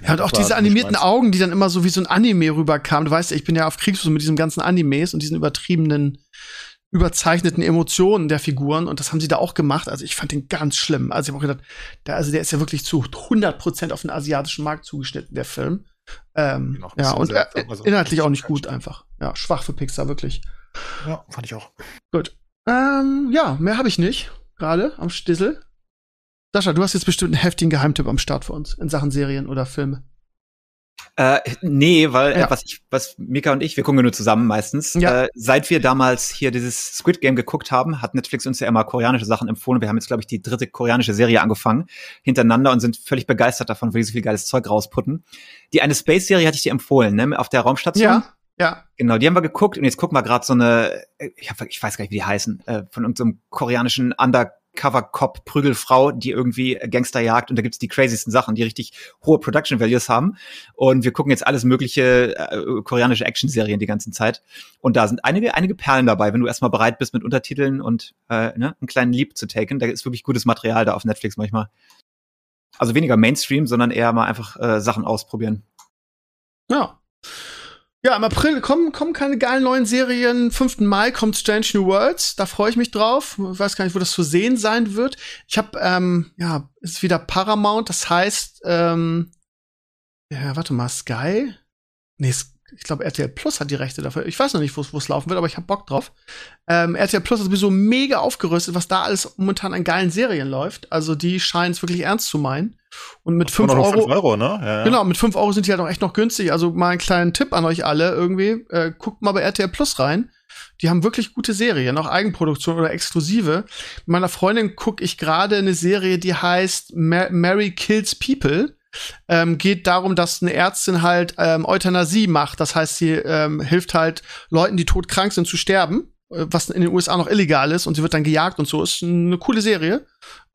S1: Ja, und auch diese animierten. Augen, die dann immer so wie so ein Anime rüberkamen. Du weißt ja, ich bin ja auf Kriegsfuß mit diesen ganzen Animes und diesen übertriebenen, überzeichneten Emotionen der Figuren. Und das haben sie da auch gemacht. Also ich fand den ganz schlimm. Also ich habe auch gedacht, der, also der ist ja wirklich zu 100% auf den asiatischen Markt zugeschnitten, der Film. Ähm, ja, und äh,
S2: also
S1: inhaltlich auch nicht gut einfach. Ja, schwach für Pixar, wirklich.
S2: Ja, fand ich auch.
S1: Gut. Ähm, ja, mehr habe ich nicht. Gerade am Stissel. Sascha, du hast jetzt bestimmt einen heftigen Geheimtipp am Start für uns in Sachen Serien oder Filme.
S3: Äh, nee, weil
S1: Ja.
S3: äh, was ich, was Mika und ich, wir gucken ja nur zusammen meistens.
S1: Ja.
S3: Äh, seit wir damals hier dieses Squid Game geguckt haben, hat Netflix uns ja immer koreanische Sachen empfohlen. Wir haben jetzt, glaube ich, die dritte koreanische Serie angefangen hintereinander und sind völlig begeistert davon, weil die so viel geiles Zeug rausputten. Die eine Space-Serie hatte ich dir empfohlen, ne? Auf der Raumstation.
S1: Ja, ja.
S3: Genau, die haben wir geguckt und jetzt gucken wir gerade so eine, äh, ich, hab, ich weiß gar nicht, wie die heißen, äh, von irgendeinem koreanischen Under Undercover-Cop-Prügelfrau, die irgendwie Gangster jagt und da gibt's die crazysten Sachen, die richtig hohe Production Values haben. Und wir gucken jetzt alles mögliche äh, koreanische Action-Serien die ganze Zeit. Und da sind einige, einige Perlen dabei, wenn du erstmal bereit bist mit Untertiteln und äh, ne, einen kleinen Leap zu taken. Da ist wirklich gutes Material da auf Netflix manchmal. Also weniger Mainstream, sondern eher mal einfach äh, Sachen ausprobieren.
S1: Ja. Ja, im April kommen, kommen keine geilen neuen Serien. 5. Mai kommt Strange New Worlds. Da freue ich mich drauf. Ich weiß gar nicht, wo das zu sehen sein wird. Ich habe, ähm, ja, ist wieder Paramount. Das heißt, ähm, ja, warte mal, Sky? Nee, ich glaube, RTL Plus hat die Rechte dafür. Ich weiß noch nicht, wo es laufen wird, aber ich habe Bock drauf. Ähm, RTL Plus ist sowieso mega aufgerüstet, was da alles momentan an geilen Serien läuft. Also die scheinen es wirklich ernst zu meinen. Und mit 5 Euro, 5
S2: Euro ne?
S1: ja, ja. Genau, mit 5 Euro sind die halt auch echt noch günstig. Also mal einen kleinen Tipp an euch alle irgendwie. Äh, guckt mal bei RTL Plus rein. Die haben wirklich gute Serien, auch Eigenproduktion oder exklusive. Mit meiner Freundin gucke ich gerade eine Serie, die heißt Mar Mary Kills People. Ähm, geht darum, dass eine Ärztin halt ähm, Euthanasie macht. Das heißt, sie ähm, hilft halt Leuten, die todkrank sind, zu sterben äh, was in den USA noch illegal ist und sie wird dann gejagt und so. Ist eine coole Serie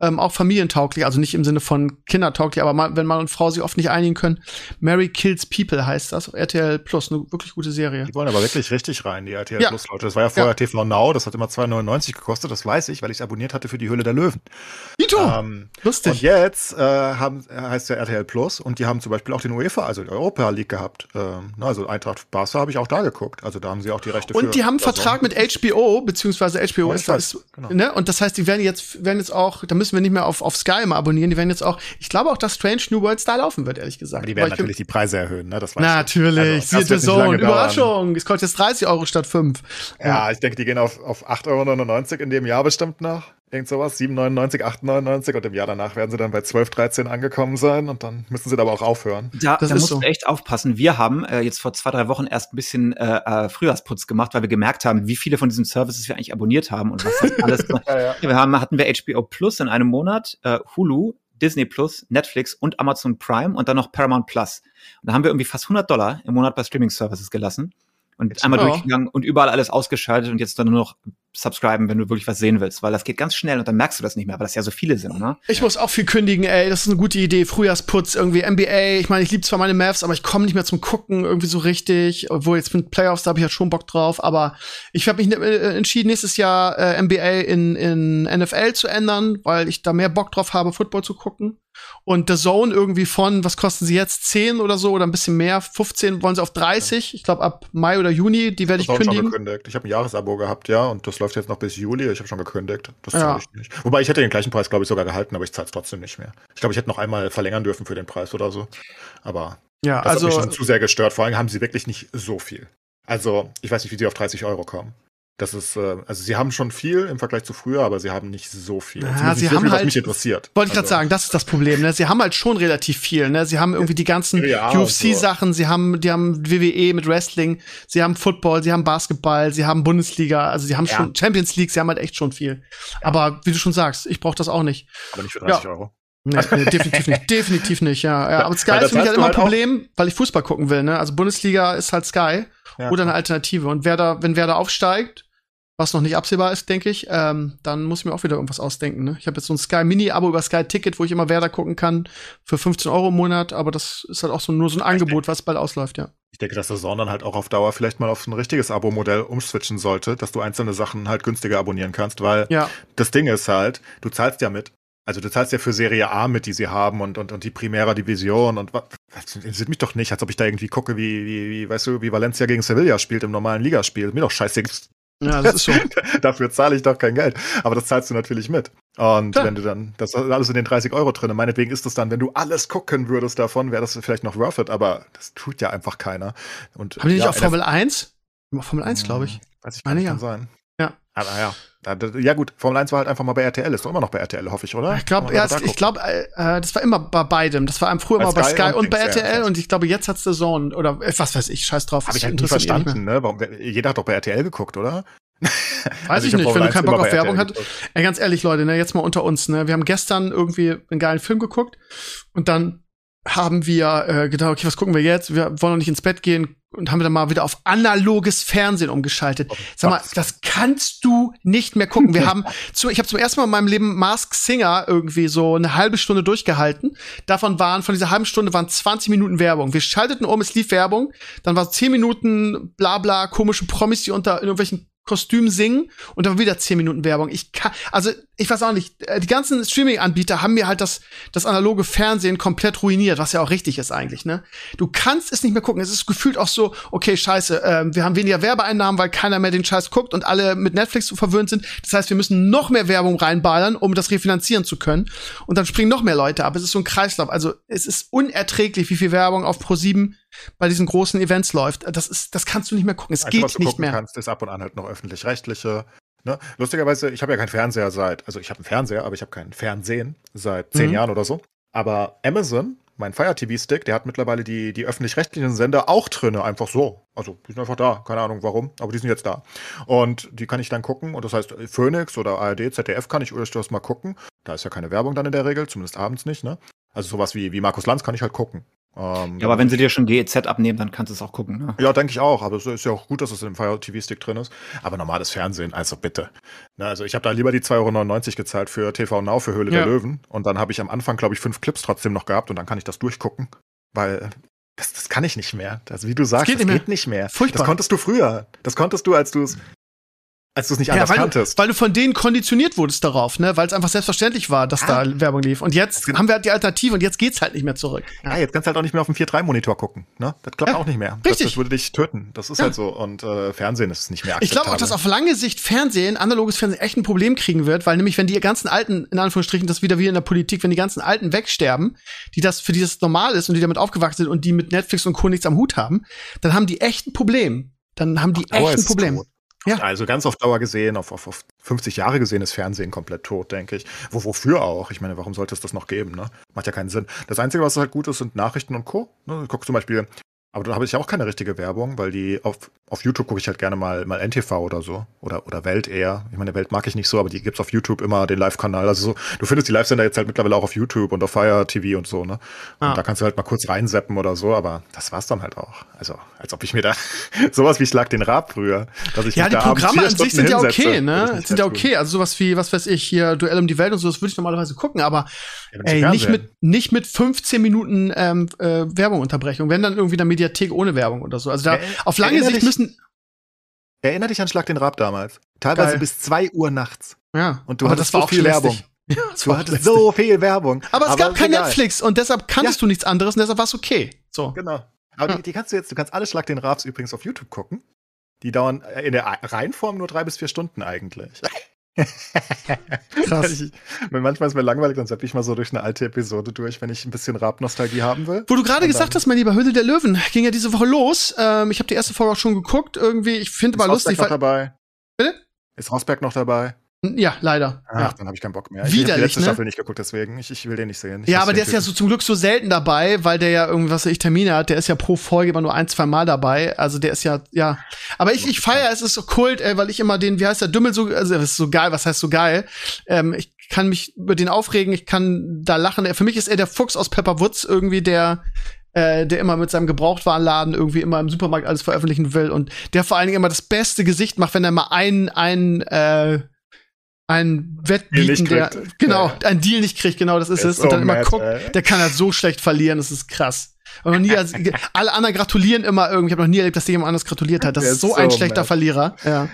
S1: ähm, auch familientauglich, also nicht im Sinne von kindertauglich, aber mal, wenn Mann und Frau sich oft nicht einigen können. Mary Kills People heißt das, RTL Plus, eine wirklich gute Serie.
S2: Die wollen aber wirklich richtig rein, die RTL ja. Plus Leute. Das war ja vorher ja. TV Now, das hat immer 2,99 gekostet, das weiß ich, weil ich es abonniert hatte für die Höhle der Löwen.
S1: Ito! Ähm, Lustig.
S2: Und jetzt äh, haben, heißt ja RTL Plus und die haben zum Beispiel auch den UEFA, also die Europa League gehabt. Ähm, also Eintracht Barca habe ich auch da geguckt. Also da haben sie auch die Rechte
S1: und
S2: für.
S1: Und die haben einen Vertrag mit HBO, beziehungsweise HBO ist, weiß, genau. ne? Und das heißt, die werden jetzt, werden jetzt auch, da müssen wir nicht mehr auf, auf Sky immer abonnieren. Die werden jetzt auch, ich glaube auch, dass Strange New Worlds da laufen wird, ehrlich gesagt. Aber
S2: die werden natürlich die Preise erhöhen, ne?
S1: Das weiß natürlich. Also, das Zone. Überraschung. Es kostet jetzt 30 Euro statt 5.
S2: Ja, ja, ich denke, die gehen auf, auf 8,99 Euro in dem Jahr bestimmt nach. Irgend sowas, 7,99, 8,99 und im Jahr danach werden sie dann bei 12, 13 angekommen sein und dann müssen sie aber auch aufhören.
S3: Da, das da musst so. du echt aufpassen. Wir haben äh, jetzt vor zwei, drei Wochen erst ein bisschen äh, äh, Frühjahrsputz gemacht, weil wir gemerkt haben, wie viele von diesen Services wir eigentlich abonniert haben und was das <laughs> alles. ja, ja. Wir haben, hatten wir HBO Plus in einem Monat, äh, Hulu, Disney Plus, Netflix und Amazon Prime und dann noch Paramount Plus. Und da haben wir irgendwie fast 100 Dollar im Monat bei Streaming Services gelassen und jetzt einmal durchgegangen und überall alles ausgeschaltet und jetzt dann nur noch subscriben, wenn du wirklich was sehen willst, weil das geht ganz schnell und dann merkst du das nicht mehr, weil das ja so viele sind, ne?
S1: Ich muss auch viel kündigen, ey, das ist eine gute Idee. Frühjahrsputz, irgendwie NBA, ich meine, ich liebe zwar meine Mavs, aber ich komme nicht mehr zum Gucken irgendwie so richtig, obwohl jetzt mit Playoffs, da habe ich ja schon Bock drauf, aber ich habe mich äh, entschieden, nächstes Jahr äh, NBA in, in NFL zu ändern, weil ich da mehr Bock drauf habe, Football zu gucken. Und The Zone irgendwie von, was kosten sie jetzt? 10 oder so oder ein bisschen mehr? 15 wollen sie auf 30. Ich glaube, ab Mai oder Juni, die werde ich kündigen. Schon
S2: gekündigt. Ich habe ein Jahresabo gehabt, ja, und das läuft jetzt noch bis Juli. Ich habe schon gekündigt. Das zahle ja. ich nicht. Wobei ich hätte den gleichen Preis, glaube ich, sogar gehalten, aber ich zahle es trotzdem nicht mehr. Ich glaube, ich hätte noch einmal verlängern dürfen für den Preis oder so. Aber
S1: ja,
S2: das
S1: also,
S2: hat mich schon zu sehr gestört. Vor allem haben sie wirklich nicht so viel. Also, ich weiß nicht, wie sie auf 30 Euro kommen. Das ist, äh, also sie haben schon viel im Vergleich zu früher, aber sie haben nicht so viel.
S1: Ja, sie so haben viel, halt,
S2: mich interessiert.
S1: Wollte ich also. gerade sagen, das ist das Problem. Ne? Sie haben halt schon relativ viel. Ne? Sie haben irgendwie die ganzen ja, UFC-Sachen, so. sie haben, die haben WWE mit Wrestling, sie haben Football, sie haben Basketball, sie haben Bundesliga, also sie haben ja. schon Champions League, sie haben halt echt schon viel. Aber wie du schon sagst, ich brauche das auch nicht.
S2: Aber nicht für 30 Euro.
S1: Nee, <laughs> nee, definitiv nicht. Definitiv nicht, ja. ja aber Sky ist für mich halt immer ein halt Problem, weil ich Fußball gucken will. Ne? Also Bundesliga ist halt Sky ja, oder eine Alternative. Und wer da, wenn wer da aufsteigt, was noch nicht absehbar ist, denke ich, ähm, dann muss ich mir auch wieder irgendwas ausdenken. Ne? Ich habe jetzt so ein Sky Mini-Abo über Sky Ticket, wo ich immer Werder gucken kann für 15 Euro im Monat, aber das ist halt auch so nur so ein Angebot, was bald ausläuft, ja.
S2: Ich denke, dass der Saison dann halt auch auf Dauer vielleicht mal auf ein richtiges Abo-Modell umswitchen sollte, dass du einzelne Sachen halt günstiger abonnieren kannst, weil
S1: ja.
S2: das Ding ist halt, du zahlst ja mit. Also du zahlst ja für Serie A mit, die sie haben und, und, und die Primera Division und was, interessiert mich doch nicht, als ob ich da irgendwie gucke, wie, wie, wie, weißt du, wie Valencia gegen Sevilla spielt im normalen Ligaspiel. Mir doch scheiße,
S1: ja, das ist so. <laughs>
S2: Dafür zahle ich doch kein Geld. Aber das zahlst du natürlich mit. Und Klar. wenn du dann, das ist alles in den 30 Euro drin. Meinetwegen ist das dann, wenn du alles gucken würdest davon, wäre das vielleicht noch worth it, aber das tut ja einfach keiner. Und,
S1: Haben die nicht ja, auch Formel 1? Formel 1, glaube ich.
S2: Weiß ich Meine, ja. kann sein.
S1: Ja.
S2: Aber ja. Ja gut, Formel 1 war halt einfach mal bei RTL, ist doch immer noch bei RTL, hoffe ich, oder?
S1: Ich glaube, ja, ich glaube, äh, äh, das war immer bei beidem. Das war früher bei mal bei Sky, und, und bei RTL und ich glaube, jetzt hat's der Zone oder äh, was weiß ich, scheiß drauf.
S2: Habe ich halt nicht verstanden, ne? Warum, jeder hat doch bei RTL geguckt, oder? <laughs>
S1: Weiß also ich, ich nicht, wenn du keinen Bock auf Werbung hast. Ey, ganz ehrlich, Leute, ne, jetzt mal unter uns, ne? Wir haben gestern irgendwie einen geilen Film geguckt und dann haben wir äh, gedacht, okay, was gucken wir jetzt? Wir wollen noch nicht ins Bett gehen, und haben wir dann mal wieder auf analoges Fernsehen umgeschaltet. Sag mal, das kannst du nicht mehr gucken. Wir <laughs> haben, zu, ich habe zum ersten Mal in meinem Leben Mask Singer irgendwie so eine halbe Stunde durchgehalten. Davon waren, von dieser halben Stunde waren 20 Minuten Werbung. Wir schalteten um, es lief Werbung. Dann war 10 Minuten bla bla komische Promis, die unter irgendwelchen Kostüm singen und dann wieder zehn Minuten Werbung. Ich kann, also ich weiß auch nicht, äh, die ganzen Streaming-Anbieter haben mir halt das, das analoge Fernsehen komplett ruiniert, was ja auch richtig ist eigentlich, ne? Du kannst es nicht mehr gucken. Es ist gefühlt auch so, okay, scheiße, äh, wir haben weniger Werbeeinnahmen, weil keiner mehr den Scheiß guckt und alle mit Netflix so verwöhnt sind. Das heißt, wir müssen noch mehr Werbung reinballern, um das refinanzieren zu können. Und dann springen noch mehr Leute ab. Es ist so ein Kreislauf. Also es ist unerträglich, wie viel Werbung auf Pro 7 bei diesen großen Events läuft. Das ist, das kannst du nicht mehr gucken. Es
S2: Einzige,
S1: geht
S2: was du
S1: nicht
S2: gucken
S1: mehr.
S2: kannst, ist ab und an halt noch öffentlich-rechtliche. Ne? Lustigerweise, ich habe ja keinen Fernseher seit, also ich habe einen Fernseher, aber ich habe keinen Fernsehen seit zehn
S1: Mhm.
S2: Jahren oder so. Aber Amazon, mein Fire TV-Stick, der hat mittlerweile die, die öffentlich-rechtlichen Sender auch drinne, einfach so. Also die sind einfach da, keine Ahnung warum, aber die sind jetzt da. Und die kann ich dann gucken. Und das heißt, Phoenix oder ARD, ZDF kann ich durchaus mal gucken. Da ist ja keine Werbung dann in der Regel, zumindest abends nicht, ne? Also sowas wie, wie Markus Lanz kann ich halt gucken. Ähm,
S3: Ja, aber wenn sie dir schon GEZ abnehmen, dann kannst du es auch gucken. Ne?
S2: ja, denke ich auch. Aber es ist ja auch gut, dass es im Fire TV Stick drin ist. Aber normales Fernsehen, also bitte. Na, also ich habe da lieber die 2,99 Euro gezahlt für TV Now für Höhle
S1: Ja.
S2: der Löwen. Und dann habe ich am Anfang, glaube ich, fünf Clips trotzdem noch gehabt und dann kann ich das durchgucken. Weil das, das kann ich nicht mehr. Das, wie du sagst,
S1: geht
S2: das
S1: nicht mehr.
S2: geht nicht mehr.
S1: Furchtbar.
S2: Das konntest du früher. Das konntest du, als du es als du es nicht anders
S1: weil, du,
S2: kanntest.
S1: weil du von denen konditioniert wurdest darauf, ne? Weil es einfach selbstverständlich war, dass
S2: Ah.
S1: da Werbung lief. Und jetzt
S2: Genau.
S1: haben wir halt die Alternative und jetzt geht's halt nicht mehr zurück.
S2: Ja, jetzt kannst du halt auch nicht mehr auf dem 4-3-Monitor gucken. Ne? Das klappt
S1: Ja,
S2: auch nicht mehr.
S1: richtig.
S2: Das, das würde dich töten. Das ist
S1: Ja.
S2: halt so. Und äh, Fernsehen ist nicht mehr
S1: Ich glaube auch, dass auf lange Sicht Fernsehen, analoges Fernsehen echt ein Problem kriegen wird, weil nämlich, wenn die ganzen Alten, in Anführungsstrichen, das wieder wie in der Politik, wenn die ganzen Alten wegsterben, die das, für die das normal ist und die damit aufgewachsen sind und die mit Netflix und Co. nichts am Hut haben, dann haben die echt ein Problem. Dann haben die
S2: Dauer
S1: echt ein Problem. Ja.
S2: Also ganz auf Dauer gesehen, auf, auf, auf 50 Jahre gesehen ist Fernsehen komplett tot, denke ich. Wo, wofür auch? Ich meine, warum sollte es das noch geben? Ne? Macht ja keinen Sinn. Das Einzige, was halt gut ist, sind Nachrichten und Co. Ne? Guck zum Beispiel, aber da habe ich auch keine richtige Werbung, weil die auf, auf YouTube gucke ich halt gerne mal, mal NTV oder so. Oder, oder Welt eher. Ich meine, Welt mag ich nicht so, aber die gibt's auf YouTube immer, den Live-Kanal. Also so, du findest die Live-Sender jetzt halt mittlerweile auch auf YouTube und auf Fire TV und so, ne? Und
S1: Ah.
S2: da kannst du halt mal kurz reinseppen oder so, aber das war's dann halt auch. Also, als ob ich mir da <laughs> sowas wie Schlag den Rab früher, dass ich
S1: Ja, die Programme an sich sind ja okay, ne? Sind ja okay. Also sowas wie, was weiß ich, hier Duell um die Welt und so, das würde ich normalerweise gucken, aber
S2: Ja,
S1: ey, nicht mit, nicht mit 15 Minuten ähm, äh, Werbungunterbrechung. Wenn dann irgendwie eine Mediathek ohne Werbung oder so. Also da
S2: Äh,
S1: auf lange Sicht
S2: dich-
S1: müssen.
S2: Erinner dich an Schlag den Rab damals. Teilweise
S1: Geil.
S2: bis zwei Uhr nachts.
S1: Ja.
S2: Und du
S1: aber
S2: hattest so
S1: auch
S2: viel. Werbung. <laughs>
S1: Ja,
S2: Du hattest so viel Werbung.
S1: Aber es gab
S2: ist
S1: kein
S2: egal.
S1: Netflix und deshalb kanntest
S2: Ja.
S1: du nichts anderes und deshalb war es okay. So.
S2: Genau. Aber
S1: Ja.
S2: die, die kannst du jetzt, du kannst alle Schlag den Rabs übrigens auf YouTube gucken. Die dauern äh, in der Reihenform nur drei bis vier Stunden eigentlich. <laughs> <laughs>
S1: Krass.
S2: Ich, manchmal ist mir langweilig, dann zapp ich mal so durch eine alte Episode durch, wenn ich ein bisschen Rab-Nostalgie haben will.
S1: Wo du gerade gesagt hast, mein lieber Höhle der Löwen, ging ja diese Woche los. Ähm, ich habe die erste Folge auch schon geguckt. Irgendwie, ich finde
S2: Ist
S1: mal lustig,
S2: Rosberg noch dabei?
S1: Bitte?
S2: Ist Rosberg noch dabei?
S1: Ja, leider.
S2: Ach,
S1: ja.
S2: dann habe ich keinen Bock mehr. Ich, ich habe die
S1: Widerlich,
S2: letzte
S1: ne?
S2: Staffel nicht geguckt, deswegen. Ich, ich will den nicht sehen. Ich
S1: Ja, aber der ist ja so zum Glück so selten dabei, weil der ja irgendwas ich Termine hat. Der ist ja pro Folge immer nur ein, zwei Mal dabei. Also der ist ja, ja. Aber ich, ich feier, es ist so Kult, äh, weil ich immer den, wie heißt der Dümmel so, also das ist so geil, was heißt so geil? Ähm, ich kann mich über den aufregen, ich kann da lachen. Für mich ist er der Fuchs aus Pepper Woods irgendwie, der äh, der immer mit seinem Gebrauchtwarenladen irgendwie immer im Supermarkt alles veröffentlichen will und der vor allen Dingen immer das beste Gesicht macht, wenn er mal einen, einen, äh, einen Wettbieten, der, genau,
S2: Ja.
S1: einen Deal nicht kriegt, genau, das ist es. Und
S2: so
S1: dann immer
S2: mad,
S1: guckt,
S2: ey.
S1: der kann halt so schlecht verlieren, das ist krass. Und noch nie, als, <laughs> alle anderen gratulieren immer irgendwie. Ich habe noch nie erlebt, dass jemand anders gratuliert hat. Das ist
S2: ist
S1: so ein
S2: so
S1: schlechter
S2: mad.
S1: Verlierer. Ja.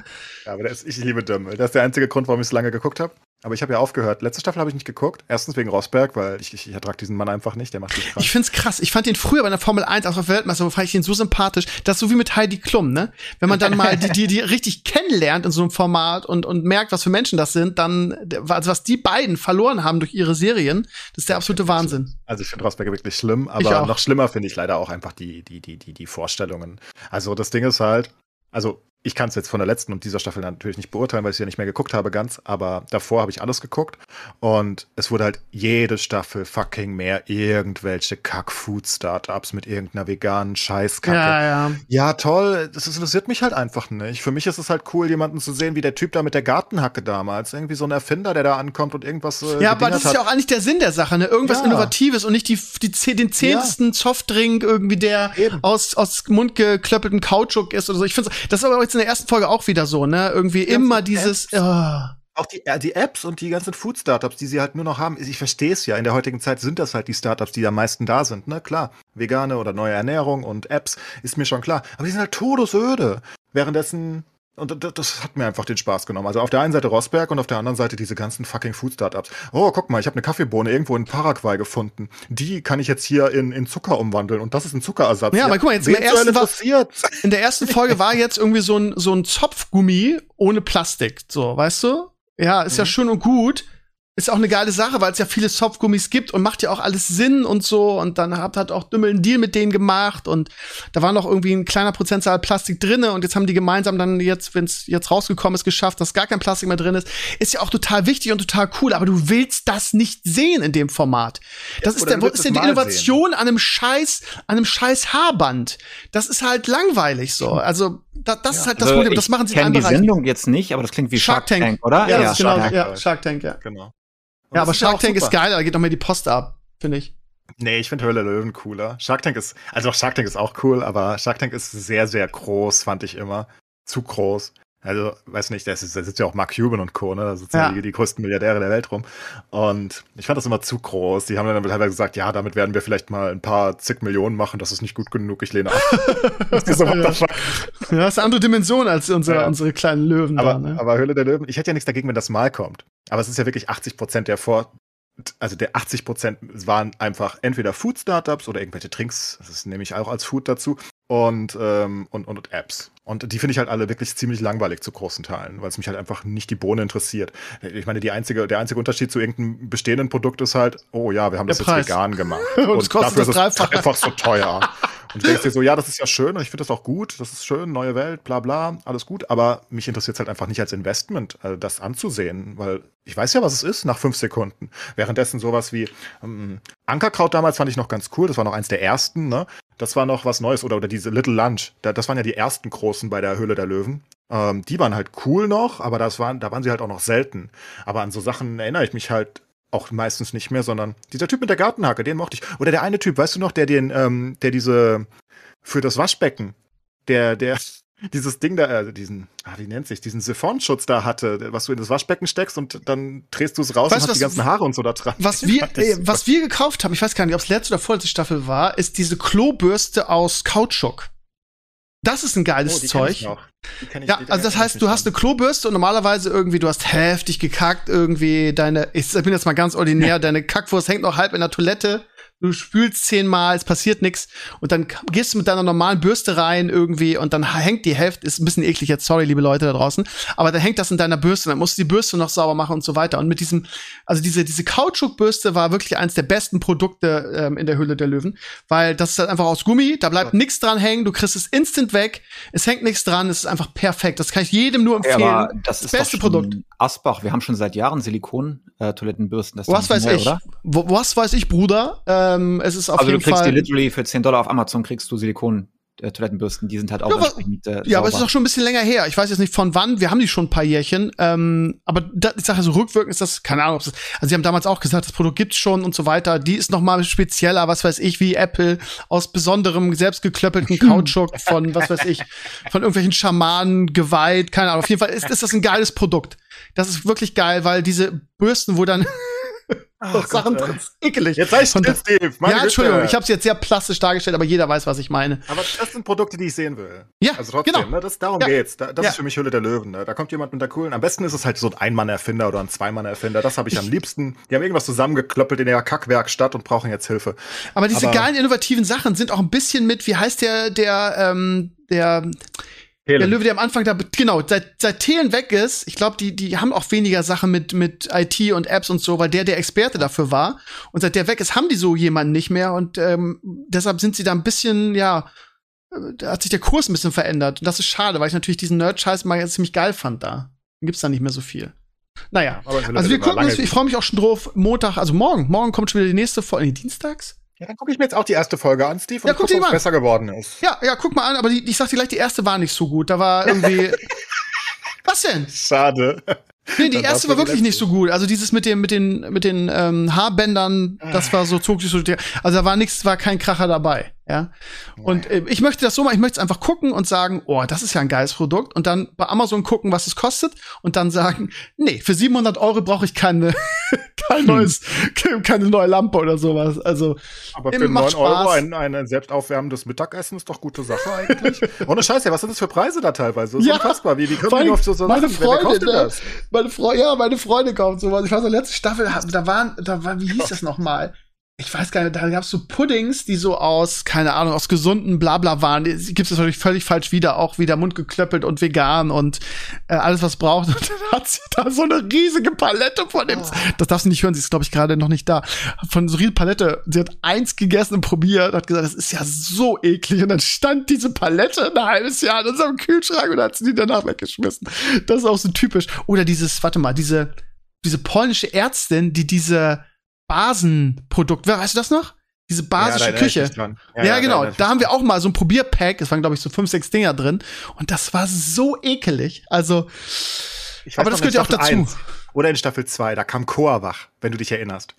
S2: Ja, aber ist, ich liebe Dümmel. Das ist der einzige Grund, warum ich es lange geguckt habe. Aber ich habe ja aufgehört. Letzte Staffel habe ich nicht geguckt. Erstens wegen Rosberg, weil ich, ich, ich ertrage diesen Mann einfach nicht. Der macht mich krank.
S1: Ich find's krass. Ich fand den früher bei der Formel 1 auf der Weltmeisterschaft, fand ich den so sympathisch. Das ist so wie mit Heidi Klum, ne? Wenn man dann mal die, die, die richtig kennenlernt in so einem Format und, und merkt, was für Menschen das sind, dann, also was die beiden verloren haben durch ihre Serien, das ist der absolute Wahnsinn.
S2: Also ich finde Rosberg wirklich schlimm, aber
S1: auch.
S2: noch schlimmer finde ich leider auch einfach die, die, die, die, die Vorstellungen. Also das Ding ist halt, also ich kann es jetzt von der letzten und dieser Staffel natürlich nicht beurteilen, weil ich sie ja nicht mehr geguckt habe ganz, aber davor habe ich alles geguckt und es wurde halt jede Staffel fucking mehr irgendwelche Kack-Food-Startups mit irgendeiner veganen Scheißkacke.
S1: Ja, ja.
S2: Ja, toll, das interessiert mich halt einfach nicht. Für mich ist es halt cool, jemanden zu sehen, wie der Typ da mit der Gartenhacke damals. Irgendwie so ein Erfinder, der da ankommt und irgendwas. Äh,
S1: Ja, aber das ist ja auch eigentlich der Sinn der Sache, ne? Irgendwas
S2: Ja.
S1: Innovatives und nicht die, die, den zehntesten Softdrink irgendwie, der
S2: Eben.
S1: aus, aus mundgeklöppelten Kautschuk ist oder so. Ich finde, das ist aber jetzt in der ersten Folge auch wieder so, ne? Irgendwie immer dieses,
S2: Apps.
S1: ah.
S2: Auch die, äh, die Apps und die ganzen Food-Startups, die sie halt nur noch haben. Ich verstehe es ja. In der heutigen Zeit sind das halt die Startups, die am meisten da sind. Ne, klar. Vegane oder neue Ernährung und Apps ist mir schon klar. Aber die sind halt todesöde. Währenddessen. Und das, hat mir einfach den Spaß genommen. Also auf der einen Seite Rosberg und auf der anderen Seite diese ganzen fucking Food-Startups. Oh, guck mal, ich habe eine Kaffeebohne irgendwo in Paraguay gefunden. Die kann ich jetzt hier in, in Zucker umwandeln und das ist ein Zuckerersatz.
S1: Ja, aber guck mal, jetzt in der ersten war-? In der ersten Folge war jetzt irgendwie so ein, so ein Zopfgummi ohne Plastik, so, weißt du? Ja, ist ja
S2: Mhm.
S1: schön und gut. Ist auch eine geile Sache, weil es ja viele Zopfgummis gibt und macht ja auch alles Sinn und so. Und dann habt halt auch Dümmel einen Deal mit denen gemacht und da war noch irgendwie ein kleiner Prozentzahl Plastik drinne und jetzt haben die gemeinsam dann jetzt, wenn es jetzt rausgekommen ist, geschafft, dass gar kein Plastik mehr drin ist. Ist ja auch total wichtig und total cool, aber du willst das nicht sehen in dem Format. Das ist,
S2: oder
S1: der, wo ist denn die Innovation an einem Scheiß, an einem Scheiß Haarband? Das ist halt langweilig so. Also, da, das ist halt das
S3: Also,
S1: Problem. Das machen sie in
S3: kenn
S1: einem
S3: die
S1: Bereich.
S3: Sendung jetzt nicht, aber das klingt wie
S1: Shark
S3: Shark,
S1: Tank.
S3: Tank, oder?
S1: Ja, das ist genau,
S2: Shark Tank,
S1: ja,
S2: ja.
S1: Shark Tank, ja.
S2: Genau.
S1: Ja, aber
S2: ist
S1: Shark Tank ist
S2: super.
S1: geil, da geht noch mehr die Post ab, finde ich.
S2: Nee, ich finde Höhle Löwen cooler. Shark Tank ist, also auch Shark Tank ist auch cool, aber Shark Tank ist sehr, sehr groß, fand ich immer. Zu groß. Also, weiß nicht, da, sitzt ja auch Mark Cuban und Co., ne? Da sitzen
S1: Ja.
S2: die, die größten Milliardäre der Welt rum. Und ich fand das immer zu groß. Die haben dann teilweise gesagt, ja, damit werden wir vielleicht mal ein paar zig Millionen machen, das ist nicht gut genug, ich lehne ab. <laughs> Das ist so, what the fuck?
S1: Ja, das ist eine andere Dimension als unsere,
S2: Ja.
S1: unsere kleinen Löwen
S2: Aber,
S1: da, ne?
S2: aber Höhle der Löwen, ich hätte ja nichts dagegen, wenn das mal kommt. Aber es ist ja wirklich 80 Prozent der Vor, also der 80 Prozent waren einfach entweder Food-Startups oder irgendwelche Trinks, das nehme ich auch als Food dazu, und, ähm, und, und Apps. Und die finde ich halt alle wirklich ziemlich langweilig zu großen Teilen, weil es mich halt einfach nicht die Bohne interessiert. Ich meine, die einzige, der einzige Unterschied zu irgendeinem bestehenden Produkt ist halt, oh ja, wir haben das
S1: Der
S2: jetzt
S1: Preis.
S2: vegan gemacht. <laughs>
S1: Und es kostet das
S2: ist es
S1: Dreifache.
S2: einfach so teuer. Und du denkst dir so, ja, das ist ja schön und ich finde das auch gut, das ist schön, neue Welt, bla bla, alles gut, aber mich interessiert es halt einfach nicht als Investment, äh, das anzusehen, weil ich weiß ja, was es ist nach fünf Sekunden. Währenddessen sowas wie ähm, Ankerkraut damals fand ich noch ganz cool, das war noch eins der ersten, ne? Das war noch was Neues oder, oder diese Little Lunch, da, das waren ja die ersten großen bei der Höhle der Löwen. Ähm, die waren halt cool noch, aber das waren, da waren sie halt auch noch selten. Aber an so Sachen erinnere ich mich halt auch meistens nicht mehr, sondern dieser Typ mit der Gartenhacke, den mochte ich. Oder der eine Typ, weißt du noch, der den, ähm, der diese für das Waschbecken, der, der <laughs> dieses Ding da, äh, diesen, ah, wie nennt sich, diesen Siphonschutz da hatte, was du in das Waschbecken steckst und dann drehst du es raus
S1: Weißt
S2: und hast die
S1: was-
S2: ganzen Haare und so da dran.
S1: Was wir, <laughs> äh, was wir gekauft haben, ich weiß gar nicht, ob es letzte oder vorletzte Staffel war, ist diese Klobürste aus Kautschuk. Das ist ein geiles
S2: Oh,
S1: Zeug. Ja, also das heißt, du hast eine Klobürste und normalerweise irgendwie, du hast heftig gekackt, irgendwie deine, ich bin jetzt mal ganz ordinär, deine Kackwurst hängt noch halb in der Toilette, du spülst zehnmal, es passiert nichts und dann gehst du mit deiner normalen Bürste rein irgendwie und dann hängt die Hälfte, ist ein bisschen eklig jetzt, sorry, liebe Leute da draußen, aber dann hängt das in deiner Bürste, dann musst du die Bürste noch sauber machen und so weiter und mit diesem, also diese, diese Kautschukbürste war wirklich eins der besten Produkte ähm, in der Höhle der Löwen, weil das ist halt einfach aus Gummi, da bleibt nichts dran hängen, du kriegst es instant weg, es hängt nichts dran, es ist einfach perfekt, das kann ich jedem nur
S3: Ja,
S1: empfehlen.
S3: aber das ist
S1: beste Produkt.
S3: Asbach. Wir haben schon seit Jahren Silikon-Toilettenbürsten.
S1: Was weiß ich? Wo, was weiß ich, Bruder? Ähm, es ist auf
S3: Also du
S1: jeden
S3: kriegst
S1: Fall.
S3: die literally für 10 Dollar auf Amazon kriegst du Silikon-Toilettenbürsten. Die sind halt auch
S1: Ja, aber-
S3: entsprechend äh,
S1: Ja, aber es ist auch schon ein bisschen länger her. Ich weiß jetzt nicht von wann. Wir haben die schon ein paar Jährchen. Ähm, aber da, ich sage so rückwirkend ist das, keine Ahnung, ob das, also sie haben damals auch gesagt, das Produkt gibt's schon und so weiter. Die ist noch mal spezieller, was weiß ich, wie Apple aus besonderem selbstgeklöppelten Kautschuk von, was weiß ich, von irgendwelchen Schamanen geweiht. Keine Ahnung. Auf jeden Fall ist, ist das ein geiles Produkt. Das ist wirklich geil, weil diese Bürsten, wo dann
S2: Ach
S1: Sachen drin ekelig.
S2: Jetzt sei ich
S1: Von
S2: still,
S1: da-
S2: Steve. Meine
S1: ja, Entschuldigung,
S2: Güte.
S1: ich habe es jetzt sehr plastisch dargestellt, aber jeder weiß, was ich meine.
S2: Aber das sind Produkte, die ich sehen will.
S1: Ja,
S2: also trotzdem,
S1: genau.
S2: ne, das, darum
S1: Ja.
S2: geht's. Da, das
S1: Ja.
S2: ist für mich Hülle der Löwen. Ne? Da kommt jemand mit der coolen. Am besten ist es halt so ein Ein-Mann-Erfinder oder ein Zwei-Mann-Erfinder. Das habe ich, am liebsten. Die haben irgendwas zusammengeklöppelt in ihrer Kackwerkstatt und brauchen jetzt Hilfe.
S1: Aber diese
S2: Aber-
S1: geilen, innovativen Sachen sind auch ein bisschen mit, wie heißt der, der, ähm, der, der Löwe, der am Anfang da, genau, seit, seit Thelen weg ist, ich glaube, die, die haben auch weniger Sachen mit, mit IT und Apps und so, weil der der Experte dafür war. Und seit der weg ist, haben die so jemanden nicht mehr und ähm, deshalb sind sie da ein bisschen, ja, da hat sich der Kurs ein bisschen verändert. Und das ist schade, weil ich natürlich diesen Nerd-Scheiß mal ziemlich geil fand da. Dann gibt's da nicht mehr so viel. Naja,
S2: will
S1: also wir gucken uns, ich freue mich auch schon drauf, Montag, also morgen, morgen kommt schon wieder die nächste Folge, nee, dienstags?
S2: Ja, dann gucke ich mir jetzt auch die erste Folge an, Steve, und
S1: Ja, guck
S2: guck, ob besser geworden ist.
S1: Ja, ja, guck mal an, aber die, ich sag dir gleich, die erste war nicht so gut. Da war irgendwie. <laughs> Was denn?
S2: Schade.
S1: Nee, die
S2: Dann
S1: erste war wirklich nicht so gut. Also dieses mit dem, mit den, mit den ähm, Haarbändern, das war so, zog sich so. Also da war nichts, war kein Kracher dabei. Ja. Und äh, ich möchte das so machen, ich möchte es einfach gucken und sagen, oh, das ist ja ein geiles Produkt. Und dann bei Amazon gucken, was es kostet. Und dann sagen, nee, für 700 Euro brauche ich keine, <laughs> kein neues, keine neue Lampe oder sowas. Also,
S2: Aber für
S1: macht
S2: 9 Euro ein, ein selbstaufwärmendes Mittagessen ist doch gute Sache eigentlich. <laughs> Ohne Scheiße, was sind das für Preise da teilweise? Das ist
S1: Ja,
S2: unfassbar. Wie, wie können die auf so, so
S1: meine
S2: Sachen- wer- wer kauft
S1: Freundin, ne?
S2: das?
S1: meine Freundin, ja, meine Freundin kauft sowas. Ich weiß noch, letzte Staffel, da waren, da war, wie hieß das nochmal? Ich weiß gar nicht, da gab's so Puddings, die so aus, keine Ahnung, aus gesunden Blabla waren. Die gibt's das natürlich völlig falsch wieder, auch wieder mundgeklöppelt und vegan und äh, alles, was braucht. <laughs> Und dann hat sie da so eine riesige Palette von dem. Das darfst du nicht hören, sie ist, glaube ich, gerade noch nicht da. Von so riesigen Palette. Sie hat eins gegessen und probiert, hat gesagt, das ist ja so eklig. Und dann stand diese Palette ein halbes Jahr in unserem Kühlschrank und hat sie die danach weggeschmissen. Das ist auch so typisch. Oder dieses, warte mal, diese, diese polnische Ärztin, die diese Basenprodukt, weißt du das noch? Diese basische
S2: da erinnere ich
S1: Küche.
S2: dran.
S1: Ja, genau. Da
S2: mich
S1: haben wir auch mal so ein Probierpack. Es waren, glaube ich, so fünf, sechs Dinger drin. Und das war so ekelig. Also, aber das gehört ja auch dazu.
S2: 1 Oder in Staffel 2, da kam Koawach, wenn du dich erinnerst.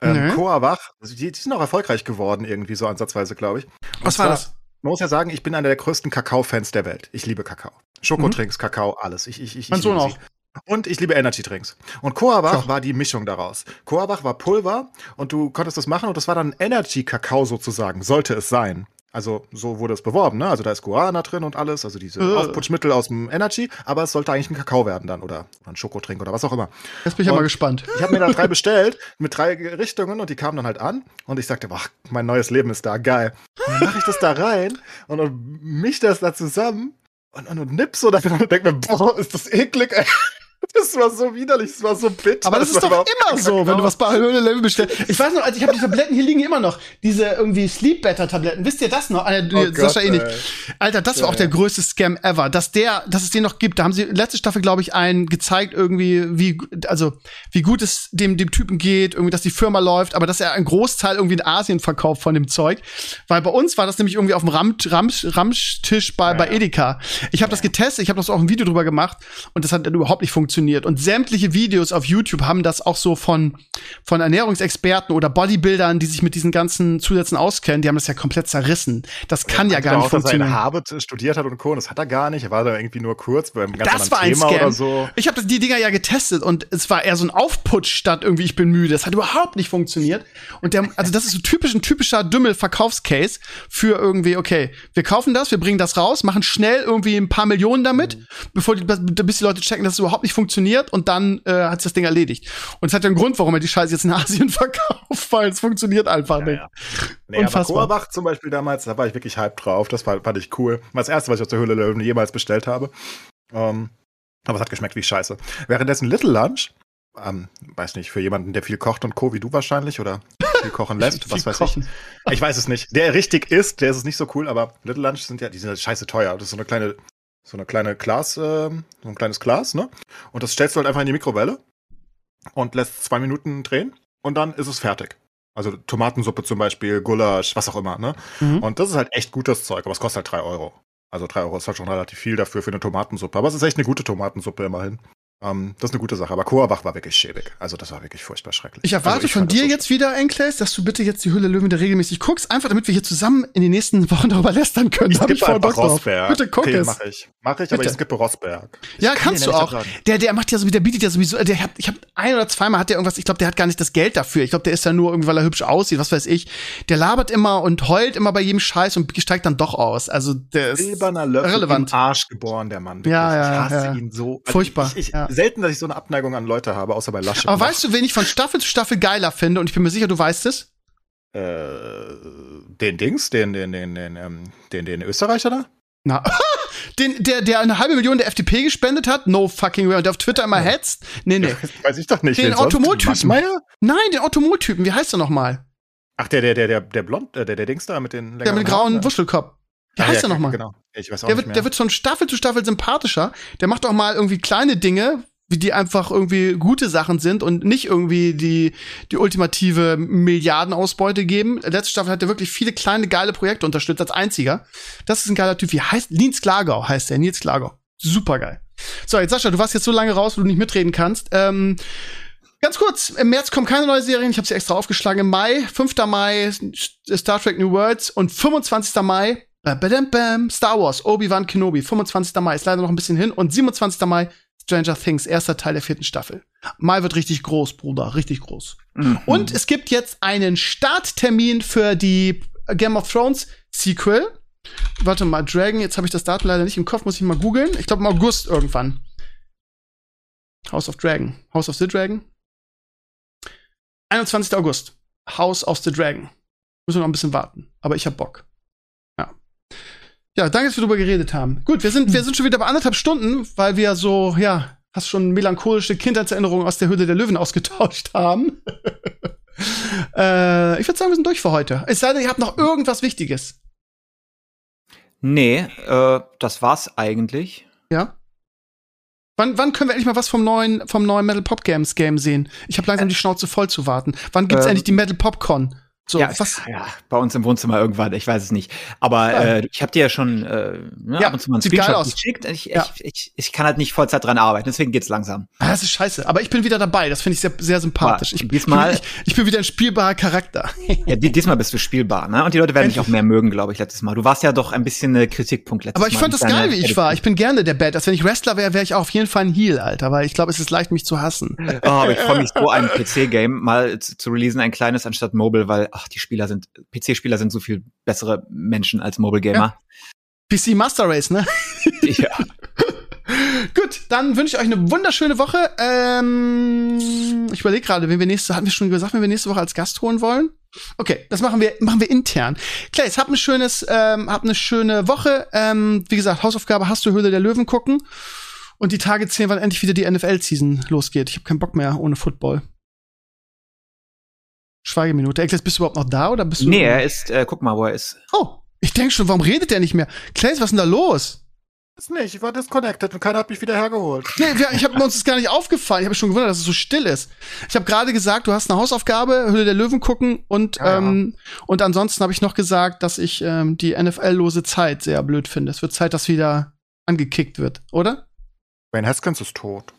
S2: Ähm, Koawach, also die, die sind auch erfolgreich geworden, irgendwie so ansatzweise, glaube ich. Und
S1: was war das?
S2: Man muss ja sagen, ich bin einer der größten Kakao-Fans der Welt. Ich liebe Kakao. Schokotrinks, Kakao, alles. Ich, ich, ich,
S1: Mein Sohn auch.
S2: Und ich liebe Energy-Drinks. Und Koawach
S1: Ja.
S2: war die Mischung daraus. Koawach war Pulver und du konntest das machen und das war dann Energy-Kakao sozusagen, sollte es sein. Also so wurde es beworben, ne? Also da ist Guarana drin und alles, also diese
S1: Äh.
S2: Aufputschmittel aus dem Energy, aber es sollte eigentlich ein Kakao werden dann oder ein Schokotrink oder was auch immer.
S1: Jetzt bin ich ja
S2: Und-
S1: mal gespannt.
S2: Ich habe mir da drei bestellt mit drei Richtungen und die kamen dann halt an und ich sagte, boah, mein neues Leben ist da, geil. Und dann mache ich das da rein und, und misch das da zusammen und, und, und nipp so da drin und denk mir, boah, ist das eklig, ey. <laughs> Das war so widerlich, das war so bitter.
S1: Aber das ist
S2: war
S1: doch immer so, wenn
S2: Kakao.
S1: du was bei Höhle Level bestellst. Ich weiß noch, also ich habe die Tabletten hier liegen immer noch. Diese irgendwie Sleep Better Tabletten. Wisst ihr das noch? Ah, du,
S2: Oh
S1: Sascha eh nicht. Alter, das war
S2: Ja,
S1: auch der größte Scam ever. Dass der, dass es den noch gibt. Da haben sie letzte Staffel, glaube ich, einen gezeigt, irgendwie, wie, also, wie gut es dem, dem Typen geht, irgendwie, dass die Firma läuft, aber dass er einen Großteil irgendwie in Asien verkauft von dem Zeug. Weil bei uns war das nämlich irgendwie auf dem Ram, Ram, Ramstisch bei, bei
S2: ja.
S1: Edeka. Ich habe das getestet, ich habe das auch ein Video drüber gemacht und das hat dann überhaupt nicht funktioniert. Und sämtliche Videos auf YouTube haben das auch so von, von Ernährungsexperten oder Bodybuildern, die sich mit diesen ganzen Zusätzen auskennen, die haben das ja komplett zerrissen. Das kann ja
S2: Meinte
S1: gar nicht
S2: auch, dass er in
S1: funktionieren.
S2: Harvard studiert hat und Co. und Das hat er gar nicht. Er war da irgendwie nur kurz beim ganz
S1: Das war ein
S2: Thema
S1: Scam.
S2: oder so.
S1: Ich habe die Dinger ja getestet und es war eher so ein Aufputsch statt irgendwie ich bin müde. Das hat überhaupt nicht funktioniert. Und der, also das ist so typisch ein typischer Dümmel-Verkaufscase für irgendwie, okay, wir kaufen das, wir bringen das raus, machen schnell irgendwie ein paar Millionen damit,
S2: Mhm.
S1: bevor die, bis die Leute checken, dass es überhaupt nicht funktioniert und dann äh, hat sich das Ding erledigt. Und es hat ja einen Grund, warum er die Scheiße jetzt in <laughs> Asien verkauft, weil es funktioniert einfach nicht.
S2: ja. Nee, aber. Korbach zum Beispiel damals, da war ich wirklich hype drauf. Das war, fand ich cool. War das erste, was ich aus der Höhle Löwen jemals bestellt habe. Ähm, aber es hat geschmeckt wie Scheiße. Währenddessen Little Lunch, ähm, weiß nicht, für jemanden, der viel kocht und Co., wie du wahrscheinlich, oder viel kochen <laughs> lässt, was weiß
S1: kochen.
S2: ich. Ich weiß es nicht. Der richtig isst, der ist es nicht so cool, aber Little Lunch sind ja, die sind ja scheiße teuer. Das ist so eine kleine, so eine kleine Glas, ähm, so ein kleines Glas, ne? Und das stellst du halt einfach in die Mikrowelle und lässt zwei Minuten drehen und dann ist es fertig. Also Tomatensuppe zum Beispiel, Gulasch, was auch immer, ne?
S1: Mhm.
S2: Und das ist halt echt gutes Zeug, aber es kostet halt drei Euro. Also drei Euro ist halt schon relativ viel dafür für eine Tomatensuppe. Aber es ist echt eine gute Tomatensuppe immerhin. Ähm, das ist eine gute Sache. Aber Korbach war wirklich schäbig. Also das war wirklich furchtbar schrecklich.
S1: Ich erwarte
S2: also
S1: von
S2: fand das
S1: dir
S2: so
S1: jetzt wieder, Enkles, dass du bitte jetzt die Hülle Löwen wieder regelmäßig guckst, einfach damit wir hier zusammen in den nächsten Wochen darüber lästern können.
S2: Ich skippe einfach. Rossberg.
S1: Bitte guck
S2: okay,
S1: es.
S2: Mach ich. Mach ich, aber
S1: Bitte.
S2: ich skippe Rossberg.
S1: Ja,
S2: Ich kann
S1: kannst du auch. Der, der macht ja so, der bietet ja sowieso, der hat, ich habe ein oder zweimal hat der irgendwas, ich glaube, der hat gar nicht das Geld dafür. Ich glaube, der ist ja nur irgendwie, weil er hübsch aussieht, was weiß ich. Der labert immer und heult immer bei jedem Scheiß und steigt dann doch aus. Also, der ist
S2: Silberner Löffel
S1: irrelevant.
S2: Arsch geboren, der Mann.
S1: Ja,
S2: wirklich.
S1: ja,
S2: Ich hasse
S1: ja.
S2: ihn so. Also
S1: Furchtbar,
S2: Ich, ich,
S1: ja.
S2: Selten, dass ich so eine Abneigung an Leute habe, außer bei Laschet.
S1: Aber weißt du, wen ich von Staffel zu Staffel geiler finde? Und ich bin mir sicher, du weißt es.
S2: äh, den Dings, den, den, den, den, ähm, den, den Österreicher da?
S1: Na, <laughs> den, der, der eine halbe Million der FDP gespendet hat? No fucking way. Und der auf Twitter immer hetzt? Nee, nee. <laughs>
S2: Weiß ich doch nicht.
S1: Den? Automoltypen. Nein, den Automol-Typen. Wie heißt er noch mal?
S2: Ach, der, der, der, der, der Blond, äh, der, der Dings da mit den
S1: Der mit dem grauen? Wuschelkopf. Wie
S2: Ah,
S1: heißt
S2: ja,
S1: der nochmal?
S2: Genau. Ich weiß auch
S1: Der wird, der wird von Staffel zu Staffel sympathischer. Der macht auch mal irgendwie kleine Dinge, wie die einfach irgendwie gute Sachen sind und nicht irgendwie die, die ultimative Milliardenausbeute geben. Letzte Staffel hat er wirklich viele kleine geile Projekte unterstützt als einziger. Das ist ein geiler Typ. Wie heißt Nils Klagau heißt der, Nils Klagau. Super geil. So, jetzt Sascha, du warst jetzt so lange raus, wo du nicht mitreden kannst. Ähm, ganz kurz, im März kommen keine neue Serien. Ich habe sie extra aufgeschlagen. Im Mai, 5. Mai, Star Trek New Worlds und 25. Mai, badam, bam, Star Wars, Obi-Wan Kenobi. 25. Mai ist leider noch ein bisschen hin. Und 27. Mai, Stranger Things, erster Teil der vierten Staffel. Mai wird richtig groß, Bruder, richtig groß.
S3: Mhm.
S1: Und es gibt jetzt einen Starttermin für die Game of Thrones Sequel. Warte mal, Dragon, jetzt habe ich das Datum leider nicht im Kopf, muss ich mal googeln. Ich glaube im August irgendwann. House of Dragon. House of the Dragon. 21. August. House of the Dragon. Müssen wir noch ein bisschen warten. Aber ich hab Bock. Ja. Danke, dass wir darüber geredet haben. Gut, wir sind, wir sind schon wieder bei anderthalb Stunden, weil wir so, ja, fast schon melancholische Kindheitserinnerungen aus der Höhle der Löwen <laughs> ausgetauscht haben. <laughs> äh, ich würde sagen, wir sind durch für heute. Es sei denn, ihr habt noch irgendwas Wichtiges.
S3: Nee, äh, das war's eigentlich.
S1: Ja? Wann, wann können wir endlich mal was vom neuen, vom neuen Metal Pop Games Game sehen? Ich habe langsam die Schnauze voll zu warten. Wann gibt's
S3: Ähm,
S1: endlich die Metal Popcorn? So,
S3: ja,
S1: was?
S3: ja, bei uns im Wohnzimmer irgendwann, ich weiß es nicht. Aber
S1: Ja.
S3: äh, ich habe dir ja schon äh, ne,
S1: Ja,
S3: ab und zu mal einen Screenshot geschickt. Ich,
S1: Ja.
S3: ich, ich, ich kann halt nicht Vollzeit dran arbeiten, deswegen geht's langsam.
S1: Ah, das ist scheiße. Aber ich bin wieder dabei. Das finde ich sehr, sehr sympathisch.
S3: Aber
S1: Ich,
S3: diesmal-
S1: ich, ich bin wieder ein spielbarer Charakter.
S3: Ja, die, diesmal bist du spielbar, ne? Und die Leute werden dich auch mehr mögen, glaube ich, letztes Mal. Du warst ja doch ein bisschen äh, Kritikpunkt letztes Mal.
S1: Aber ich fand das geil, wie ich war. Ich bin gerne der Badass. Wenn ich Wrestler wäre, wäre ich auch auf jeden Fall ein Heel, Alter. Weil ich glaube, es ist leicht, mich zu hassen.
S3: Oh, aber ich freue mich <laughs> so, ein PC-Game mal zu, zu releasen, ein kleines anstatt Mobile, weil, ach, die Spieler sind, PC-Spieler sind so viel bessere Menschen als Mobile-Gamer.
S1: PC Master Race, ne? <laughs>
S3: Ja. <laughs>
S1: Gut, dann wünsche ich euch eine wunderschöne Woche. Ähm, ich überlege gerade, wenn wir nächste, hatten wir schon gesagt, wenn wir nächste Woche als Gast holen wollen? Okay, das machen wir, machen wir intern. Clay, habt ein schönes, ähm, habt eine schöne Woche. Ähm, wie gesagt, Hausaufgabe hast du Höhle der Löwen gucken. Und die Tage zählen, wann endlich wieder die NFL-Season losgeht. Ich habe keinen Bock mehr ohne Football. Schweigeminute. Ekles, bist du überhaupt noch da oder bist du?
S3: Nee, er ist, äh, guck mal, wo er ist.
S1: Oh, ich denk schon, warum redet der nicht mehr? Clays, was ist denn da los?
S2: Ist nicht, ich war disconnected und keiner hat mich wieder hergeholt.
S1: Nee, wir, ich habe uns das gar nicht aufgefallen. Ich habe schon gewundert, dass es so still ist. Ich habe gerade gesagt, du hast eine Hausaufgabe, Hülle der Löwen gucken und
S2: Ja, ja.
S1: ähm, und ansonsten habe ich noch gesagt, dass ich ähm, die NFL-lose Zeit sehr blöd finde. Es wird Zeit, dass wieder angekickt wird, oder?
S2: Wayne Haskins ist tot.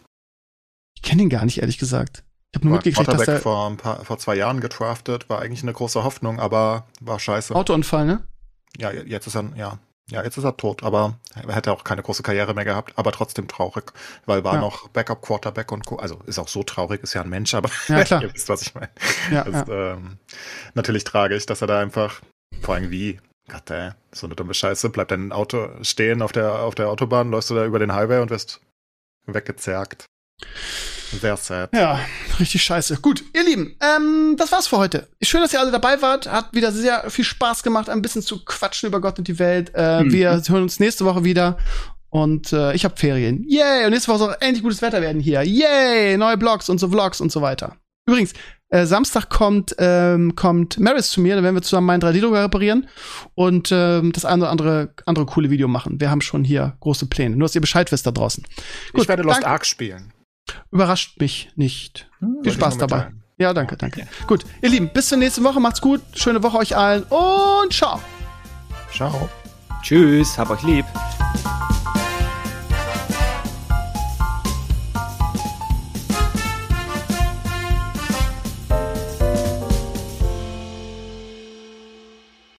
S1: Ich kenne ihn gar nicht, ehrlich gesagt. Habe nur
S2: War
S1: mitgekriegt, dass
S2: Quarterback
S1: er
S2: vor, ein paar, vor zwei Jahren getraftet, war eigentlich eine große Hoffnung, aber war scheiße.
S1: Autounfall, ne?
S2: Ja, jetzt ist er, ja. Ja, jetzt ist er tot, aber er hätte auch keine große Karriere mehr gehabt, aber trotzdem traurig, weil war
S1: Ja.
S2: noch Backup Quarterback und Co. Also ist auch so traurig, ist ja ein Mensch, aber
S1: Ja, klar. <laughs>
S2: ihr wisst, was ich meine.
S1: Ja,
S2: Das
S1: ja.
S2: ist ähm, natürlich tragisch, dass er da einfach, vor allem wie, Gott, ey, so eine dumme Scheiße, bleibt dein Auto stehen auf der, auf der Autobahn, läufst du da über den Highway und wirst weggezerrt. Sehr sad.
S1: Ja, richtig scheiße. Gut, ihr Lieben, ähm, das war's für heute. Schön, dass ihr alle dabei wart. Hat wieder sehr viel Spaß gemacht, ein bisschen zu quatschen über Gott und die Welt. Äh,
S3: Mhm.
S1: Wir hören uns nächste Woche wieder. Und äh, ich habe Ferien. Yay! Und nächste Woche soll endlich gutes Wetter werden hier. Yay! Neue Blogs und so Vlogs und so weiter. Übrigens, äh, Samstag kommt, ähm, kommt Maris zu mir, da werden wir zusammen meinen 3D-Drucker reparieren und ähm, das eine oder andere, andere coole Video machen. Wir haben schon hier große Pläne. Nur, dass ihr Bescheid wisst da draußen.
S2: ich werde Lost. Ark spielen.
S1: Überrascht mich nicht. Viel
S2: Wollte ich
S1: Spaß dabei.
S2: mitteilen.
S1: Ja, danke, danke. Gut, ihr Lieben, bis zur nächsten Woche. Macht's gut. Schöne Woche euch allen und ciao.
S2: Ciao.
S3: Tschüss, hab euch lieb.